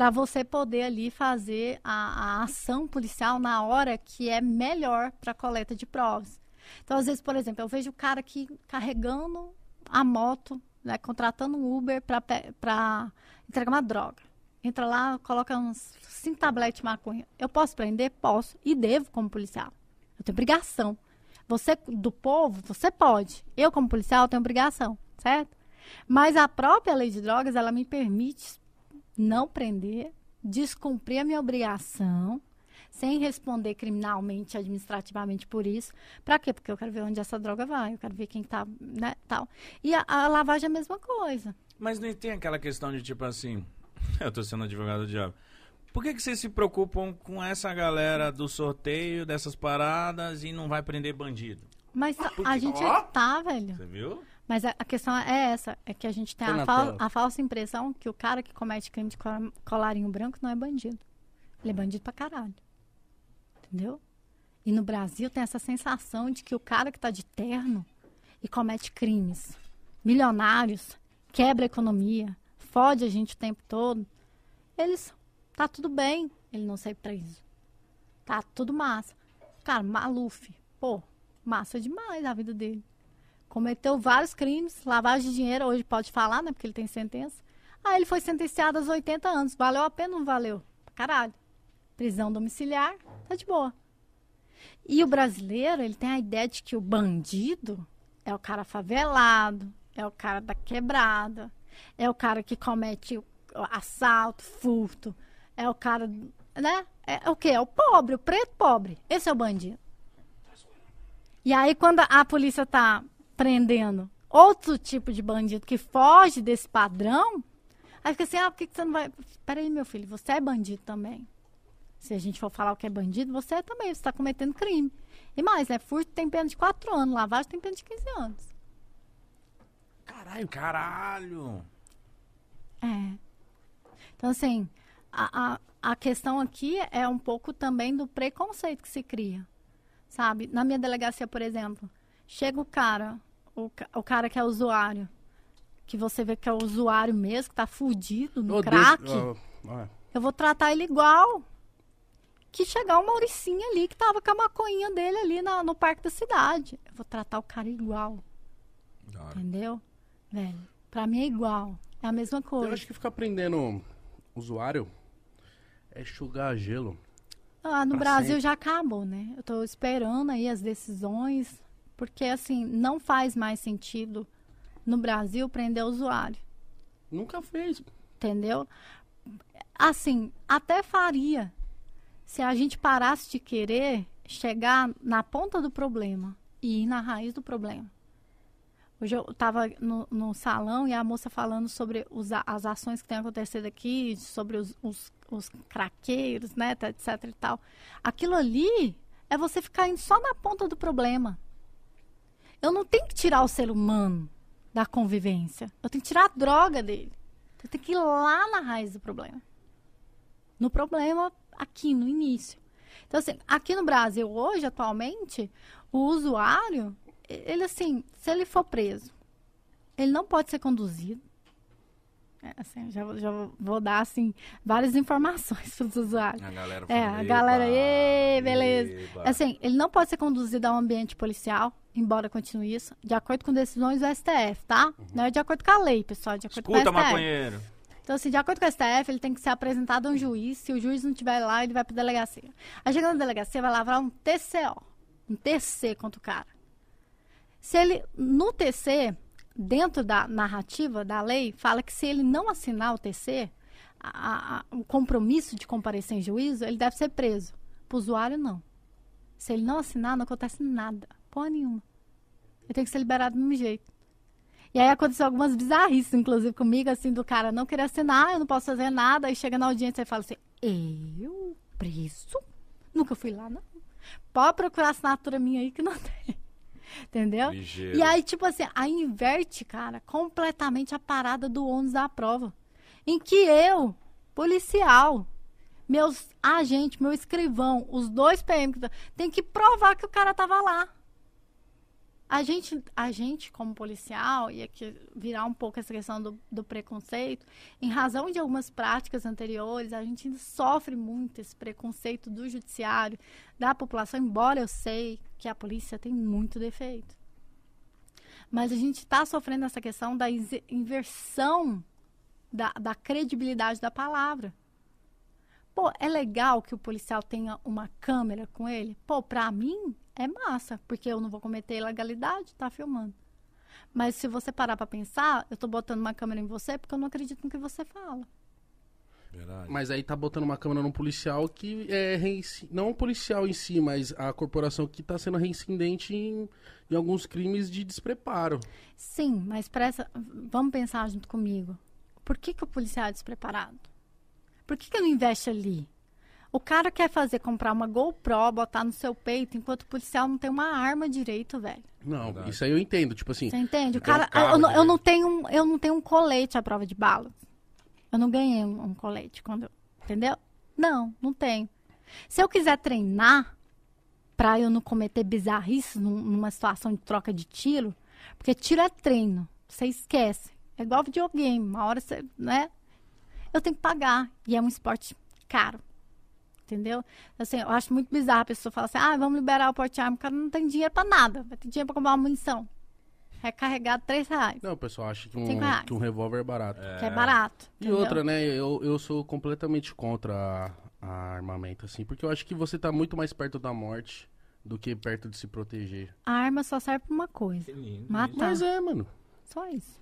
para você poder ali fazer a, a ação policial na hora que é melhor para coleta de provas. Então, às vezes, por exemplo, eu vejo o cara aqui carregando a moto, né, contratando um Uber para entregar uma droga. Entra lá, coloca uns cinco tabletes de maconha. Eu posso prender? Posso. E devo como policial. Eu tenho obrigação. Você, do povo, você pode. Eu, como policial, tenho obrigação, certo? Mas a própria lei de drogas, ela me permite não prender, descumprir a minha obrigação, sem responder criminalmente, administrativamente por isso. Pra quê? Porque eu quero ver onde essa droga vai, eu quero ver quem tá, né, tal. E a, a lavagem é a mesma coisa.
Mas não tem aquela questão de tipo assim. Eu tô sendo advogado do diabo. Por que, que vocês se preocupam com essa galera do sorteio, dessas paradas e não vai prender bandido?
Mas a-
porque-
a gente
ó.
tá, velho.
Você viu?
Mas a, a questão é essa, é que a gente tem a, fal- a falsa impressão que o cara que comete crime de col- colarinho branco não é bandido. Ele é bandido pra caralho. Entendeu? E no Brasil tem essa sensação de que o cara que tá de terno e comete crimes milionários, quebra a economia, fode a gente o tempo todo, eles tá tudo bem ele não ser preso. Tá tudo massa. Cara, Maluf, pô, massa demais a vida dele. Cometeu vários crimes, lavagem de dinheiro, hoje pode falar, né? Porque ele tem sentença. Aí ele foi sentenciado aos 80 anos. Valeu a pena ou não valeu? Caralho. Prisão domiciliar, tá de boa. E o brasileiro, ele tem a ideia de que o bandido é o cara favelado, é o cara da quebrada, é o cara que comete assalto, furto, é o cara, né? É o quê? É o pobre, o preto pobre. Esse é o bandido. E aí, quando a polícia tá prendendo outro tipo de bandido que foge desse padrão, aí fica assim, ah, por que, que você não vai... Peraí, meu filho, você é bandido também. Se a gente for falar o que é bandido, você é também, você está cometendo crime. E mais, né? Furto tem pena de 4 anos, lavagem tem pena de 15 anos.
Caralho, caralho.
É. Então, assim, a, a, a questão aqui é um pouco também do preconceito que se cria. Sabe? Na minha delegacia, por exemplo, chega o cara, o, o cara que é usuário, que você vê que é o usuário mesmo, que tá fudido no
Ô,
crack,
ó, ó,
eu vou tratar ele igual que chegar o Mauricinho ali, que tava com a maconhinha dele ali na- no parque da cidade. Eu vou tratar o cara igual,
hora.
entendeu? Velho, pra mim é igual. É a mesma
Eu
coisa.
acho que ficar prendendo usuário é enxugar gelo.
Ah, no Brasil
sempre.
já acabou, né? Eu tô esperando aí as decisões, porque assim, não faz mais sentido no Brasil prender o usuário,
Nunca fez.
entendeu? Assim, até faria se a gente parasse de querer chegar na ponta do problema e ir na raiz do problema. Hoje eu estava no, no salão e a moça falando sobre os as ações que têm acontecido aqui, sobre os, os, os craqueiros, né, tá, etc e tal. Aquilo ali é você ficar indo só na ponta do problema. Eu não tenho que tirar o ser humano da convivência. Eu tenho que tirar a droga dele. Eu tenho que ir lá na raiz do problema. No problema, aqui, no início. Então, assim, aqui no Brasil, hoje, atualmente, o usuário, ele, assim, se ele for preso, ele não pode ser conduzido. É, assim, já, vou- já vou- dar, assim, várias informações para os usuários.
A galera
É, a galera,
"Eba,
"Ê, beleza."
eba."
Assim, ele não pode ser conduzido a um ambiente policial, embora continue isso, de acordo com decisões do STF, tá? Não é de acordo com a lei, pessoal, de acordo
Escuta,
com a STF.
maconheiro.
Então, assim, de acordo com o STF, ele tem que ser apresentado a um juiz. Se o juiz não estiver lá, ele vai pra delegacia. Aí, chegando na delegacia, vai lavrar um TCO. Um TC contra o cara. Se ele, no TC, dentro da narrativa da lei, fala que se ele não assinar o TC, a- a- o compromisso de comparecer em juízo, ele deve ser preso. Pro usuário, não. Se ele não assinar, não acontece nada. Porra nenhuma. Ele tem que ser liberado do mesmo jeito. E aí aconteceu algumas bizarrices, inclusive, comigo, assim, do cara não querer assinar, eu não posso fazer nada. Aí chega na audiência e fala assim, eu? Preso? Nunca fui lá, não. Pode procurar assinatura minha aí que não tem. Entendeu?
Ligeiro.
E aí, tipo assim, aí inverte, cara, completamente a parada do ônus da prova. Em que eu, policial, meus agentes, meu escrivão, os dois PM, tá- tem que provar que o cara tava lá. A gente, a gente, como policial, e aqui virar um pouco essa questão do, do preconceito, em razão de algumas práticas anteriores, a gente ainda sofre muito esse preconceito do judiciário, da população, embora eu sei que a polícia tem muito defeito. Mas a gente está sofrendo essa questão da inversão da, da credibilidade da palavra. Pô, é legal que o policial tenha uma câmera com ele? Pô, pra mim é massa, porque eu não vou cometer ilegalidade, tá filmando. Mas se você parar pra pensar, eu tô botando uma câmera em você porque eu não acredito no que você fala.
Verdade.
Mas aí tá botando uma câmera num policial que é reinci... não um policial em si, mas a corporação que tá sendo reincidente em, em alguns crimes de despreparo.
Sim, mas presta, vamos pensar junto comigo. Por que, que o policial é despreparado? Por que, que não investe ali? O cara quer fazer, comprar uma GoPro, botar no seu peito, enquanto o policial não tem uma arma direito, velho.
Não,
Verdade.
isso aí eu entendo, tipo assim,
Você entende? O
um
cara, eu, não, eu
direito.
não tenho, um- eu não tenho um colete à prova de balas. Eu não ganhei um, um colete quando, eu- entendeu? Não, não tenho. Se eu quiser treinar pra eu não cometer bizarrices num- numa situação de troca de tiro, porque tiro é treino, você esquece. É igual videogame, uma hora você, né? Eu tenho que pagar e é um esporte caro. Entendeu? Assim, eu acho muito bizarro a pessoa falar assim: ah, vamos liberar o porte arma. O cara não tem dinheiro pra nada. Vai ter dinheiro pra comprar uma munição. Recarregado 3 reais.
não, o pessoal acha que um, que um revólver é barato.
Que é barato.
E
entendeu?
outra, né, eu, eu sou completamente contra a, a armamento, assim, porque eu acho que você tá muito mais perto da morte do que perto de se proteger.
A arma só serve pra uma coisa:
Que lindo.
matar.
Mas é, mano.
Só isso.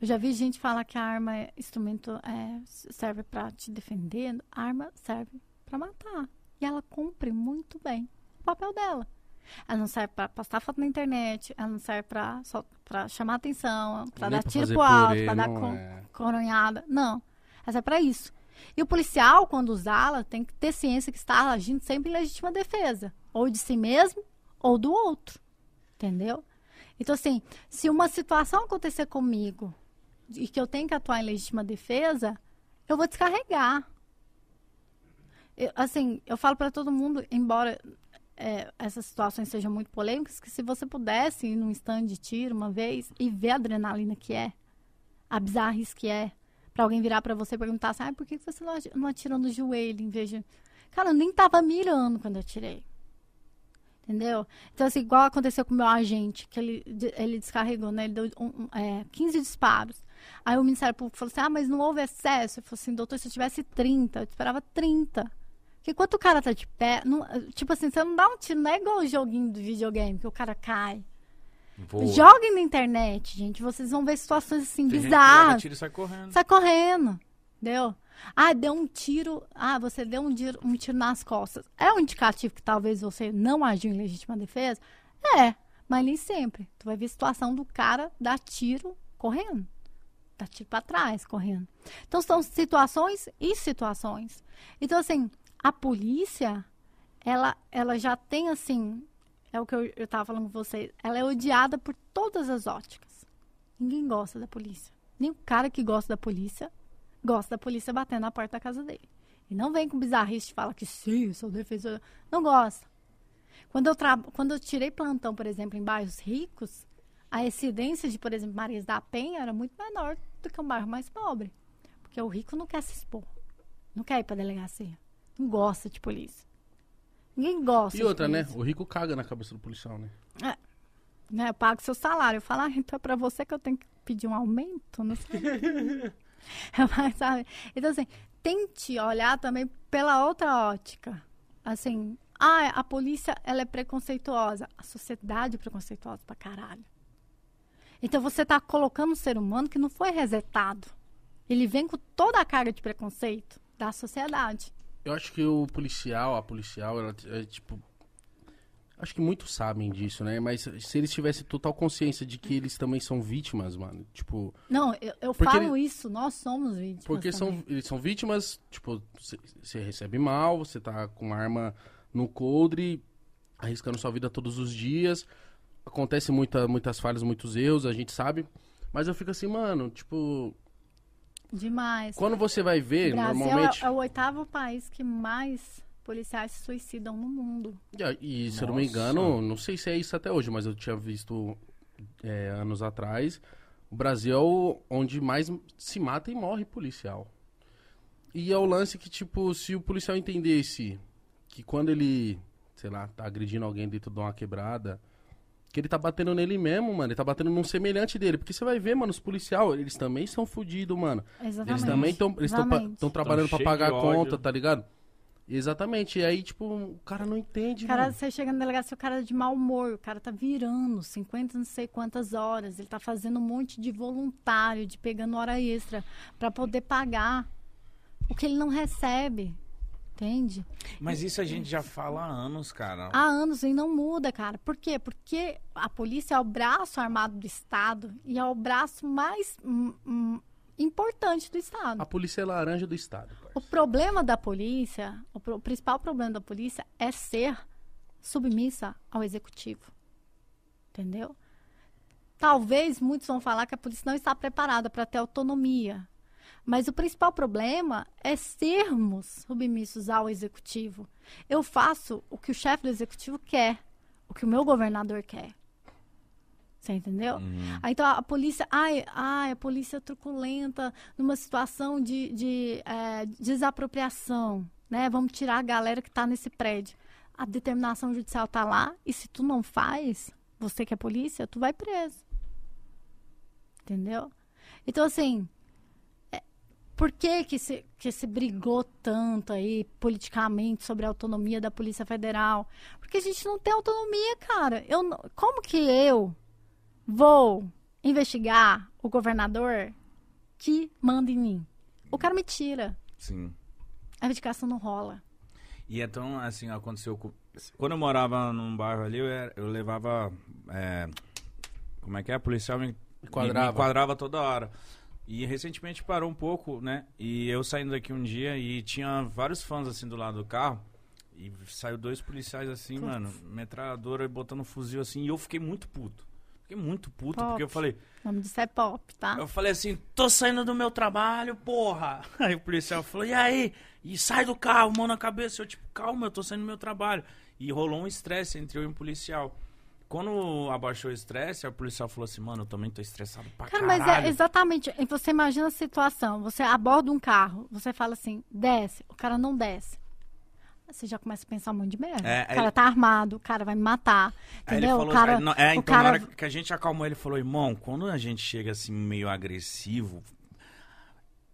Eu já vi gente falar que a arma é instrumento é, serve pra te defender. A arma serve pra matar. E ela cumpre muito bem o papel dela. Ela não serve pra postar foto na internet, ela não serve pra, só, pra chamar atenção,
Nem
dar
pra
tiro pro alto, pra dar co-
é.
coronhada. Não. Ela serve pra isso. E o policial, quando usá-la, tem que ter ciência que está agindo sempre em legítima defesa. Ou de si mesmo, ou do outro. Entendeu? Então, assim, se uma situação acontecer comigo e que eu tenho que atuar em legítima defesa, eu vou descarregar. Eu, assim, eu falo para todo mundo, embora é, essas situações sejam muito polêmicas, que se você pudesse ir num stand de tiro uma vez e ver a adrenalina que é, a bizarrice que é, para alguém virar para você e perguntar assim, ah, por que você não ati- não atirou no joelho em vez de... Cara, eu nem tava mirando quando eu atirei. Entendeu? Então, assim, igual aconteceu com o meu agente, que ele, ele descarregou, né? Ele deu um, é, 15 disparos. Aí o Ministério Público falou assim: ah, mas não houve excesso. Eu falei assim, doutor, se eu tivesse 30, eu esperava 30. Porque enquanto o cara tá de pé, não- tipo assim, você não dá um tiro, não é igual o joguinho do videogame, que o cara cai.
Voa.
Joguem na internet, gente. Vocês vão ver situações assim,
Tem
bizarras.
tiro e sai correndo.
Sai correndo. Entendeu? Ah, deu um tiro. Ah, você deu um tiro, um tiro nas costas. É um indicativo que talvez você não agiu em legítima defesa? É, mas nem sempre. Tu vai ver a situação do cara dar tiro correndo. Dar tiro pra trás, correndo. Então, são situações e situações. Então, assim, a polícia, ela, ela já tem, assim, é o que eu, eu tava falando com vocês, ela é odiada por todas as óticas. Ninguém gosta da polícia. Nem o cara que gosta da polícia gosta da polícia batendo na porta da casa dele. E não vem com bizarrice e fala que sim, eu sou defensor. Não gosta. Quando eu, tra... Quando eu tirei plantão, por exemplo, em bairros ricos, a incidência de, por exemplo, Marias da Penha era muito menor do que um bairro mais pobre. Porque o rico não quer se expor. Não quer ir pra delegacia. Não gosta de polícia. Ninguém gosta
E outra, né? O rico caga na cabeça do policial, né?
né? Eu pago seu salário. Eu falo, ah, então é pra você que eu tenho que pedir um aumento? Não sei. Mas, sabe? Então, assim, tente olhar também pela outra ótica. Assim, ah, a polícia, ela é preconceituosa. A sociedade é preconceituosa pra caralho. Então, você tá colocando um ser humano que não foi resetado. Ele vem com toda a carga de preconceito da sociedade.
Eu acho que o policial, a policial, ela é tipo. Acho que muitos sabem disso, né? Mas se eles tivessem total consciência de que eles também são vítimas, mano. Tipo,
Não, eu, eu falo
ele-
isso, nós somos vítimas.
porque são, eles são vítimas, tipo, você recebe mal, você tá com uma arma no coldre, arriscando sua vida todos os dias. Acontece muita, muitas falhas, muitos erros, a gente sabe. Mas eu fico assim, mano, tipo,
Demais.
quando você vai ver,
Brasil
normalmente.
é, é o oitavo país que mais policiais se suicidam no mundo.
E, e, se eu não me engano, não sei se é isso até hoje, mas eu tinha visto é, anos atrás. O Brasil é o- onde mais se mata e morre policial. E é o lance que, tipo, se o policial entendesse que quando ele, sei lá, tá agredindo alguém dentro de uma quebrada, que ele tá batendo nele mesmo, mano. Ele tá batendo num semelhante dele. Porque você vai ver, mano, os policial, eles também são fodidos, mano.
Exatamente.
Eles também estão eles tão tão trabalhando pra
cheio
pagar a conta, tá ligado? Exatamente. E aí, tipo, o cara não entende,
Cara,
mano.
você chega na delegacia, o cara é de mau humor, o cara tá virando 50 não sei quantas horas, ele tá fazendo um monte de voluntário, de pegando hora extra pra poder pagar o que ele não recebe. Entende?
Mas isso a gente já fala há anos, cara.
Há anos e não muda, cara. Por quê? Porque a polícia é o braço armado do Estado e é o braço mais hum, hum, importante do Estado.
A polícia é laranja do estado.
O
parça.
problema da polícia, o, pro- o principal problema da polícia é ser submissa ao executivo. Entendeu? Talvez muitos vão falar que a polícia não está preparada para ter autonomia. Mas o principal problema é sermos submissos ao executivo. Eu faço o que o chefe do executivo quer, o que o meu governador quer. Você entendeu? Ah, Então a polícia, ai, ai, a polícia é truculenta numa situação de, de eh, desapropriação, né? Vamos tirar a galera que está nesse prédio. A determinação judicial tá lá e se tu não faz, você que é polícia, tu vai preso. Entendeu? Então assim, é, por que que se, que se brigou tanto aí politicamente sobre a autonomia da Polícia Federal? Porque a gente não tem autonomia, cara. Eu, como que eu vou investigar o governador que manda em mim. O cara me tira.
Sim.
A investigação não rola.
E então, assim, aconteceu. Quando eu morava num bairro ali, eu, era- eu levava... é, Como é que é? A policial me,
Enquadrava.
me enquadrava toda hora. E recentemente parou um pouco, né? E eu saindo daqui um dia e tinha vários fãs, assim, do lado do carro. E saiu dois policiais, assim,
Putz.
mano, metralhadora e botando um fuzil, assim. E eu fiquei muito puto. Fiquei muito puto,
Pop.
porque eu falei...
O nome disso é pop, tá?
Eu falei assim, tô saindo do meu trabalho, porra. Aí o policial falou, e aí? E sai do carro, mão na cabeça. Eu, tipo, calma, eu tô saindo do meu trabalho. E rolou um estresse entre eu e um policial. Quando abaixou o estresse, a policial falou assim, mano, eu também tô estressado pra
Cara,
caralho.
mas é exatamente. Você imagina a situação. Você aborda um carro, você fala assim, desce. O cara não desce. Você já começa a pensar um monte de merda.
É,
o cara
ele-
tá armado, o cara vai me matar. Entendeu?
falou,
o cara,
aí, não, é,
o
então
cara
na hora que a gente acalmou, ele falou, irmão, quando a gente chega assim meio agressivo,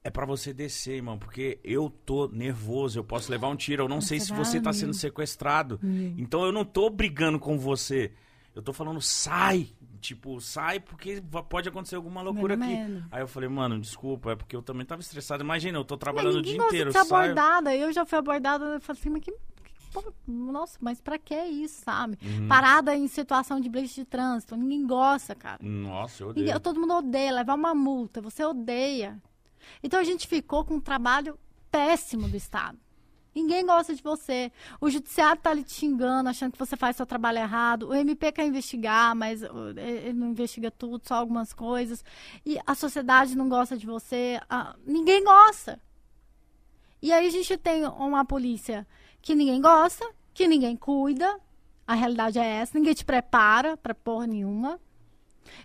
é pra você descer, irmão, porque eu tô nervoso, eu posso levar um tiro, eu não sei se você tá sendo sequestrado.
Hum.
Então eu não tô brigando com você. Eu tô falando, sai! Tipo, sai porque pode acontecer alguma loucura aqui. Aí eu falei, mano, desculpa, é porque eu também tava estressado. Imagina, eu tô trabalhando o dia inteiro.
ser
saio-
abordada. Eu já fui abordada, eu falei assim, mas que. nossa, mas pra que isso, sabe?
Uhum.
Parada em situação de blitz de trânsito. Ninguém gosta, cara.
Nossa, eu odeio.
Ninguém- todo mundo odeia, levar uma multa, você odeia. Então a gente ficou com um trabalho péssimo do Estado. Ninguém gosta de você. O judiciário tá ali te xingando, achando que você faz seu trabalho errado. O MP quer investigar, mas uh, ele não investiga tudo, só algumas coisas. E a sociedade não gosta de você. ah, ninguém gosta. E aí a gente tem uma polícia que ninguém gosta, que ninguém cuida. A realidade é essa. Ninguém te prepara pra porra nenhuma.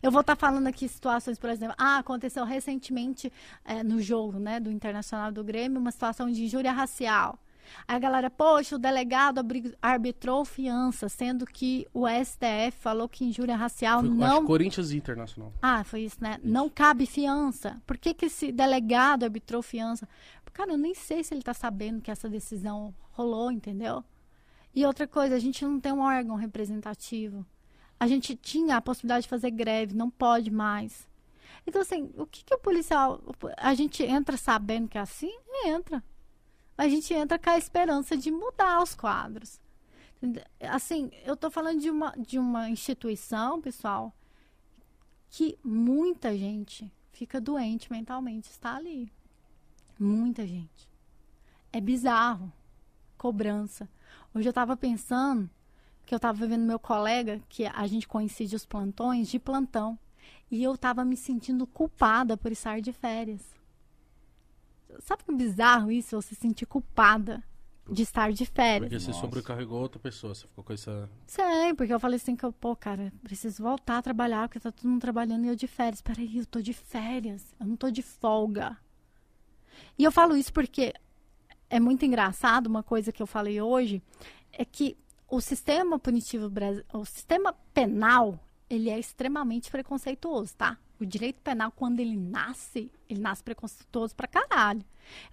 Eu vou estar falando aqui situações, por exemplo, ah, aconteceu recentemente é, no jogo, né, do Internacional do Grêmio, uma situação de injúria racial. Aí a galera, poxa, o delegado arbitrou fiança, sendo que o STF falou que injúria racial
Foi,
não.
Corinthians Internacional.
Ah, foi isso, né? Não cabe fiança. Por que, que esse delegado arbitrou fiança? Cara, eu nem sei se ele tá sabendo que essa decisão rolou, entendeu? E outra coisa, a gente não tem um órgão representativo. A gente tinha a possibilidade de fazer greve, não pode mais. Então, assim, o que, que o policial. A gente entra sabendo que é assim? Entra. A gente entra com a esperança de mudar os quadros. Assim, eu estou falando de uma, de uma instituição, pessoal, que muita gente fica doente mentalmente, está ali. Muita gente. É bizarro. Cobrança. Hoje eu estava pensando que eu estava vendo meu colega, que a gente coincide os plantões, de plantão. E eu estava me sentindo culpada por estar de férias. Sabe que bizarro isso? Você se sentir culpada de estar de férias.
Porque você sobrecarregou outra pessoa, você ficou com essa.
Sei, porque eu falei assim que eu, pô, cara, preciso voltar a trabalhar, porque tá todo mundo trabalhando e eu de férias. Peraí, eu tô de férias, eu não tô de folga. E eu falo isso porque é muito engraçado, uma coisa que eu falei hoje, é que o sistema punitivo, o sistema penal, ele é extremamente preconceituoso, tá? O direito penal, quando ele nasce, ele nasce preconceituoso pra caralho.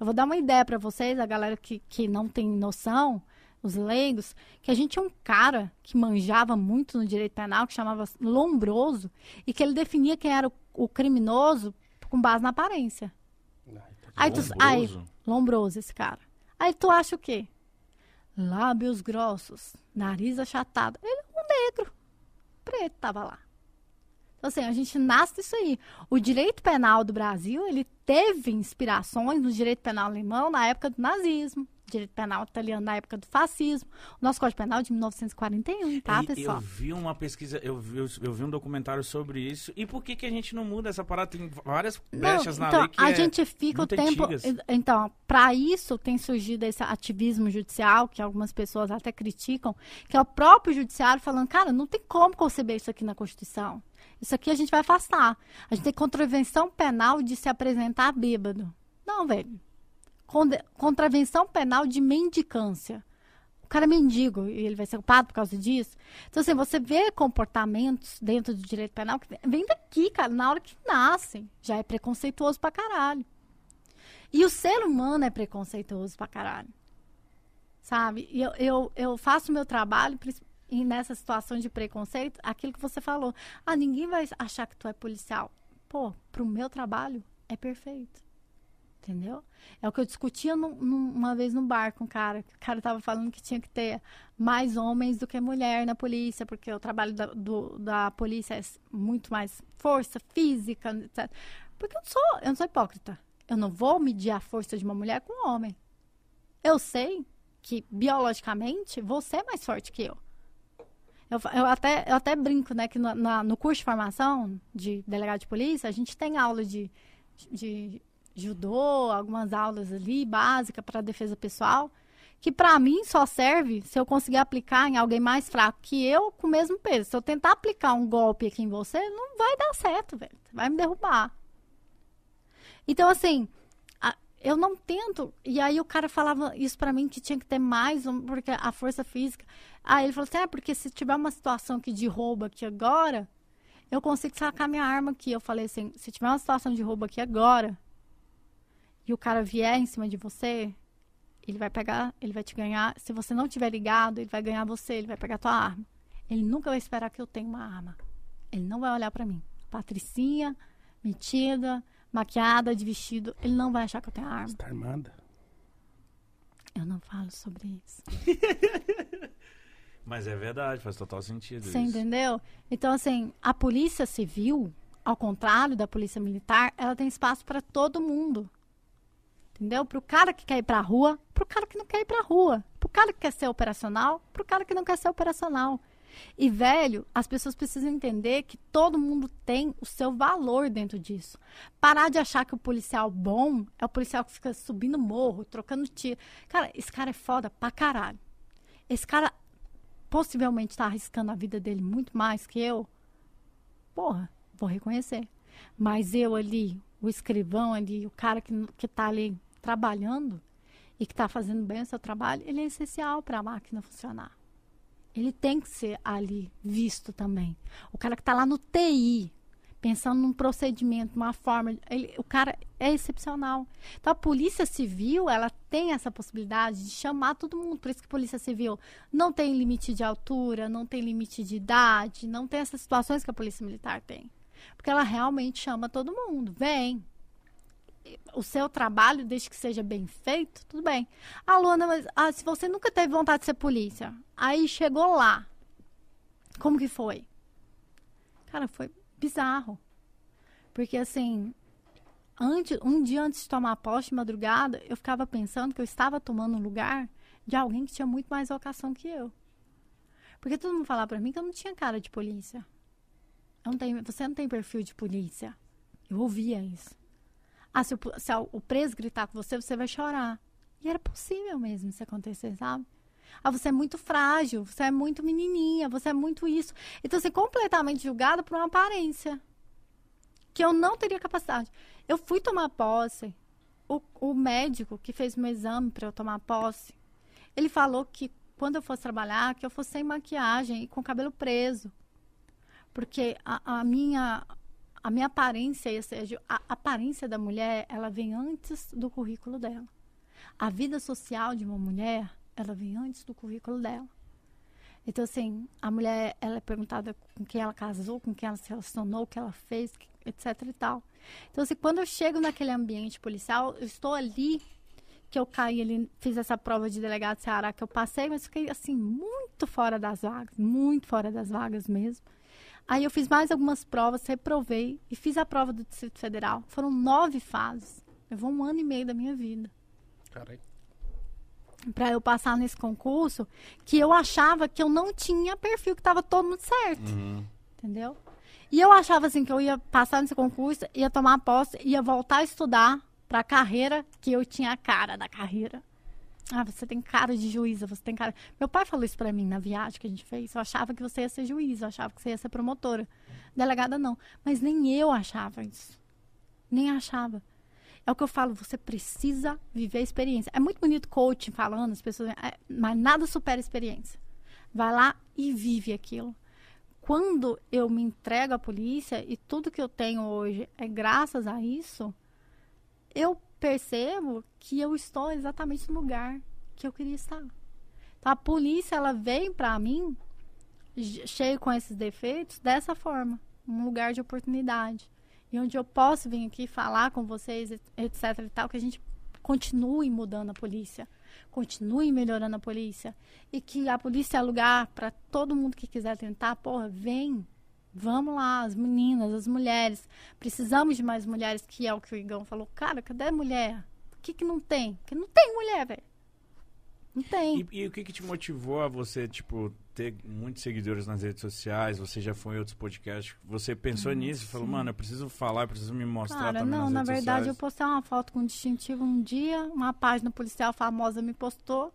Eu vou dar uma ideia para vocês, a galera que, que não tem noção, os leigos, que a gente tinha um cara que manjava muito no direito penal, que chamava Lombroso, e que ele definia quem era o, o criminoso com base na aparência. Ai, tu, aí, Lombroso, esse cara. Aí tu acha o quê? lábios grossos, nariz achatado. Ele é um negro. Preto tava lá. Então, assim, a gente nasce disso aí. O direito penal do Brasil, ele teve inspirações no direito penal alemão na época do nazismo direito penal italiano na época do fascismo. O nosso Código Penal é de 1941, tá,
e,
pessoal?
Eu vi uma pesquisa, eu vi, eu vi um documentário sobre isso. E por que, que a gente não muda essa parada? Tem várias brechas na
então,
lei que
a
é
gente fica o tempo.
Antigas.
Então, para isso tem surgido esse ativismo judicial, que algumas pessoas até criticam, que é o próprio judiciário falando, cara, não tem como conceber isso aqui na Constituição. Isso aqui a gente vai afastar. A gente tem contravenção penal de se apresentar bêbado. Não, velho contravenção penal de mendicância. O cara é mendigo e ele vai ser culpado por causa disso. Então, assim, você vê comportamentos dentro do direito penal que vem daqui, cara, na hora que nascem. Já é preconceituoso pra caralho. E o ser humano é preconceituoso pra caralho. Sabe? Eu, eu, eu faço meu trabalho e nessa situação de preconceito, aquilo que você falou. Ah, ninguém vai achar que tu é policial. Pô, pro meu trabalho é perfeito. Entendeu? É o que eu discutia num, uma vez no bar com um cara. O cara tava falando que tinha que ter mais homens do que mulher na polícia, porque o trabalho da, do, da polícia é muito mais força física, etc. Porque eu não sou, eu não sou hipócrita. Eu não vou medir a força de uma mulher com um homem. Eu sei que, biologicamente, você é mais forte que eu. Eu, eu, até, eu até brinco, né, que no, na, no curso de formação de delegado de polícia, a gente tem aula de, de judô, algumas aulas ali básicas para defesa pessoal, que para mim só serve se eu conseguir aplicar em alguém mais fraco que eu com o mesmo peso. Se eu tentar aplicar um golpe aqui em você, não vai dar certo, velho. Vai me derrubar. Então, assim, eu não tento. E aí o cara falava isso para mim que tinha que ter mais, porque a força física. Aí ele falou assim: é, porque se tiver uma situação aqui de roubo aqui agora, eu consigo sacar minha arma aqui. Eu falei assim: se tiver uma situação de roubo aqui agora, e o cara vier em cima de você, ele vai pegar, ele vai te ganhar. Se você não tiver ligado, ele vai ganhar você, ele vai pegar tua arma. Ele nunca vai esperar que eu tenha uma arma. Ele não vai olhar para mim. Patricinha, metida, maquiada, de vestido, ele não vai achar que eu tenho arma. Você
tá armada?
Eu não falo sobre isso.
Mas é verdade, faz total sentido.
Você
isso.
entendeu? Então, assim, a polícia civil, ao contrário da polícia militar, ela tem espaço para todo mundo. Entendeu? Pro cara que quer ir pra rua, pro cara que não quer ir pra rua. Pro cara que quer ser operacional, pro cara que não quer ser operacional. E, velho, as pessoas precisam entender que todo mundo tem o seu valor dentro disso. Parar de achar que o policial bom é o policial que fica subindo morro, trocando tiro. Cara, esse cara é foda pra caralho. Esse cara possivelmente tá arriscando a vida dele muito mais que eu. Porra, vou reconhecer. Mas eu ali, o escrivão ali, o cara que, que tá ali trabalhando e que está fazendo bem o seu trabalho, ele é essencial para a máquina funcionar. Ele tem que ser ali visto também. O cara que está lá no TI, pensando num procedimento, uma forma, ele, o cara é excepcional. Então a polícia civil, ela tem essa possibilidade de chamar todo mundo. Por isso que a polícia civil não tem limite de altura, não tem limite de idade, não tem essas situações que a polícia militar tem. Porque ela realmente chama todo mundo. Vem. O seu trabalho, desde que seja bem feito, tudo bem. Ah, Luana, mas ah, se você nunca teve vontade de ser polícia, aí chegou lá, como que foi? Cara, foi bizarro. Porque assim, antes, um dia antes de tomar posse de madrugada, eu ficava pensando que eu estava tomando um lugar de alguém que tinha muito mais vocação que eu. Porque todo mundo falava para mim que eu não tinha cara de polícia. Não tem, você não tem perfil de polícia. Eu ouvia isso. Ah, se o, se o preso gritar com você, você vai chorar. E era possível mesmo isso acontecer, sabe? Ah, você é muito frágil, você é muito menininha, você é muito isso. Então, você é completamente julgada por uma aparência. Que eu não teria capacidade. Eu fui tomar posse. O, o médico que fez meu exame para eu tomar posse, ele falou que quando eu fosse trabalhar, que eu fosse sem maquiagem e com cabelo preso porque a, a minha a minha aparência, ou seja, a aparência da mulher, ela vem antes do currículo dela. A vida social de uma mulher, ela vem antes do currículo dela. Então, assim, a mulher, ela é perguntada com quem ela casou, com quem ela se relacionou, o que ela fez, etc e tal. Então, assim, quando eu chego naquele ambiente policial, eu estou ali, que eu caí ali, fiz essa prova de delegado de Ceará que eu passei, mas fiquei, assim, muito fora das vagas, muito fora das vagas mesmo. Aí eu fiz mais algumas provas, reprovei e fiz a prova do Distrito Federal. Foram nove fases. Levou um ano e meio da minha vida.
Caralho.
Pra eu passar nesse concurso, que eu achava que eu não tinha perfil, que tava todo mundo certo.
Uhum.
Entendeu? E eu achava assim que eu ia passar nesse concurso, ia tomar posse, ia voltar a estudar pra carreira que eu tinha a cara da carreira. Ah, você tem cara de juíza, você tem cara. Meu pai falou isso pra mim na viagem que a gente fez. Eu achava que você ia ser juíza, eu achava que você ia ser promotora. Delegada não. Mas nem eu achava isso. Nem achava. É o que eu falo, você precisa viver a experiência. É muito bonito coaching falando, as pessoas. É, mas nada supera a experiência. Vai lá e vive aquilo. Quando eu me entrego à polícia e tudo que eu tenho hoje é graças a isso, eu percebo que eu estou exatamente no lugar que eu queria estar. Então, a polícia, ela vem para mim, cheio com esses defeitos, dessa forma. Um lugar de oportunidade. E onde eu posso vir aqui falar com vocês, etc e tal, que a gente continue mudando a polícia. Continue melhorando a polícia. E que a polícia é lugar para todo mundo que quiser tentar, porra, vem, Vamos lá, as meninas, as mulheres. Precisamos de mais mulheres, que é o que o Igão falou. Cara, cadê a mulher? O que, que não tem? Porque não tem mulher, velho. Não tem.
E, e, o que, que te motivou a você, tipo, ter muitos seguidores nas redes sociais? Você já foi em outros podcasts? Você pensou hum, nisso e falou, mano, eu preciso falar, eu preciso me mostrar
Cara,
também
não, na verdade
sociais.
eu postei uma foto com distintivo um dia, uma página policial famosa me postou.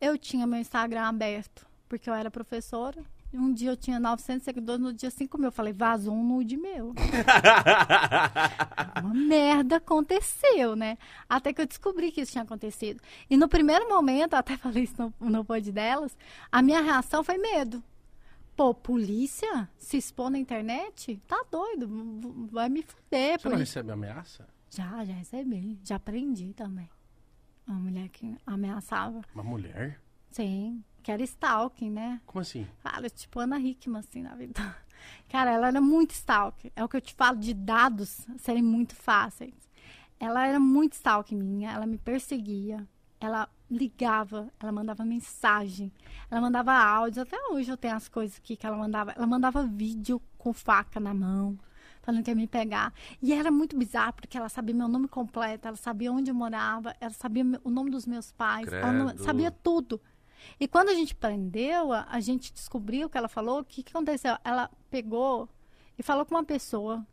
Eu tinha meu Instagram aberto, porque eu era professora. Um dia eu tinha 900 seguidores, no dia 5 mil. Eu falei, vazou um nude meu. Uma merda aconteceu, né? Até que eu descobri que isso tinha acontecido. E no primeiro momento, até falei isso no, no pod delas, a minha reação foi medo. Pô, polícia se expor na internet? Tá doido, vai me fuder.
Você não recebe ameaça?
Já, já recebi. Já aprendi também. Uma mulher que ameaçava.
Uma mulher?
Sim que era stalking, né?
Como assim?
Fala, tipo Ana Hickman, assim, na vida. Cara, ela era muito stalking. É o que eu te falo de dados serem muito fáceis. Ela era muito stalking minha, ela me perseguia, ela ligava, ela mandava mensagem, ela mandava áudio. Até hoje eu tenho as coisas aqui que ela mandava. Ela mandava vídeo com faca na mão, falando que ia me pegar. E era muito bizarro, porque ela sabia meu nome completo, ela sabia onde eu morava, ela sabia o nome dos meus pais,
Credo.
ela sabia tudo. E quando a gente prendeu, a, a gente descobriu que ela falou, o que, que aconteceu? Ela pegou e falou com uma pessoa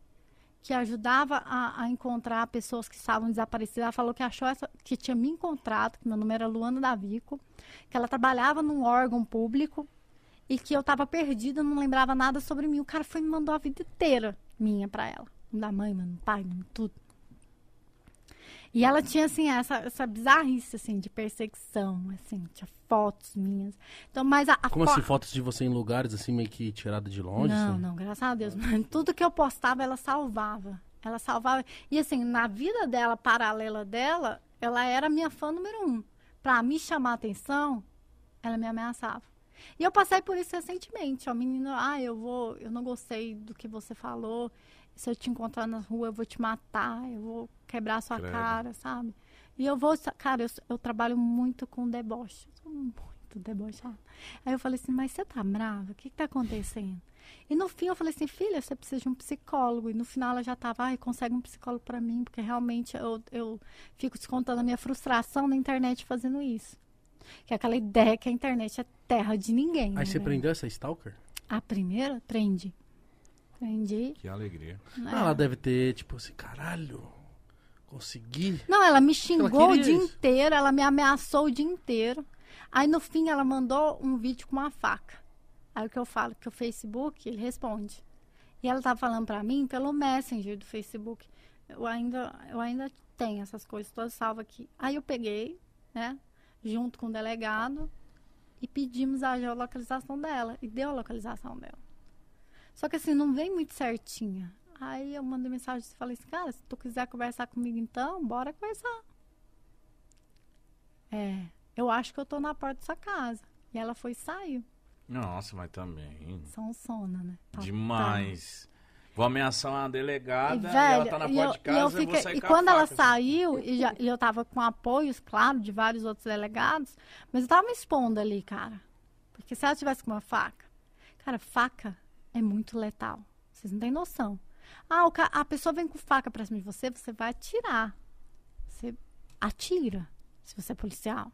que ajudava a, a, encontrar pessoas que estavam desaparecidas. Ela falou que achou essa, que tinha me encontrado, que meu nome era Luana Davico, que ela trabalhava num órgão público e que eu estava perdida, não lembrava nada sobre mim. O cara foi me mandou a vida inteira minha pra ela. Da mãe, mano, pai, mano, tudo. E ela tinha, assim, essa, essa bizarrice, assim, de perseguição, assim, tinha fotos minhas. Então, mas a, a
Como
fo-
assim, fotos de você em lugares assim, meio que tirada de longe?
não,
assim?
não, graças a Deus. Tudo que eu postava, ela salvava. Ela salvava. E assim, na vida dela, paralela dela, ela era minha fã número um. Pra me chamar a atenção, ela me ameaçava. E eu passei por isso recentemente. Ó, menina, ah, eu vou, eu não gostei do que você falou. Se eu te encontrar na rua, eu vou te matar, eu vou quebrar a sua
Credo.
cara, sabe? E eu vou, cara, eu, eu trabalho muito com deboche. Sou muito debochada. Aí eu falei assim, mas você tá brava? O que que tá acontecendo? E no fim eu falei assim, filha, você precisa de um psicólogo. E no final ela já tava, ai, consegue um psicólogo pra mim, porque realmente eu, eu fico descontando a minha frustração na internet fazendo isso. Que é aquela ideia que a internet é terra de ninguém.
Aí
né,
você
velho?
prendeu essa Stalker?
A primeira, prendi. Prendi.
Que alegria.
Ah, ela deve ter, tipo assim, caralho, consegui.
Não, ela me xingou o
queria
dia
isso.
inteiro, ela me ameaçou o dia inteiro. Aí no fim ela mandou um vídeo com uma faca. Aí o que eu falo, que o Facebook, ele responde. E ela tava falando pra mim pelo Messenger do Facebook. Eu ainda, eu ainda tenho essas coisas todas salvas aqui. Aí eu peguei, né, junto com o delegado e pedimos a geolocalização dela. E deu a localização dela. Só que assim, não vem muito certinha. Aí eu mandei mensagem e falei assim, cara, se tu quiser conversar comigo então, bora conversar. É, eu acho que eu tô na porta da sua casa. E ela foi e saiu.
Nossa, mas também.
São sona, né? Tá-
Demais. Vou ameaçar uma delegada e,
velho,
ela tá na porta
eu,
de casa
eu
eu vou
fiquei-
sair
e quando ela
faca.
saiu, e, já- e eu tava com apoios, claro, de vários outros delegados, mas eu tava me expondo ali, cara. Porque se ela tivesse com uma faca, cara, faca é muito letal. Vocês não têm noção. Ah, ca- a pessoa vem com faca pra cima de você, você vai atirar. Você atira, se você é policial.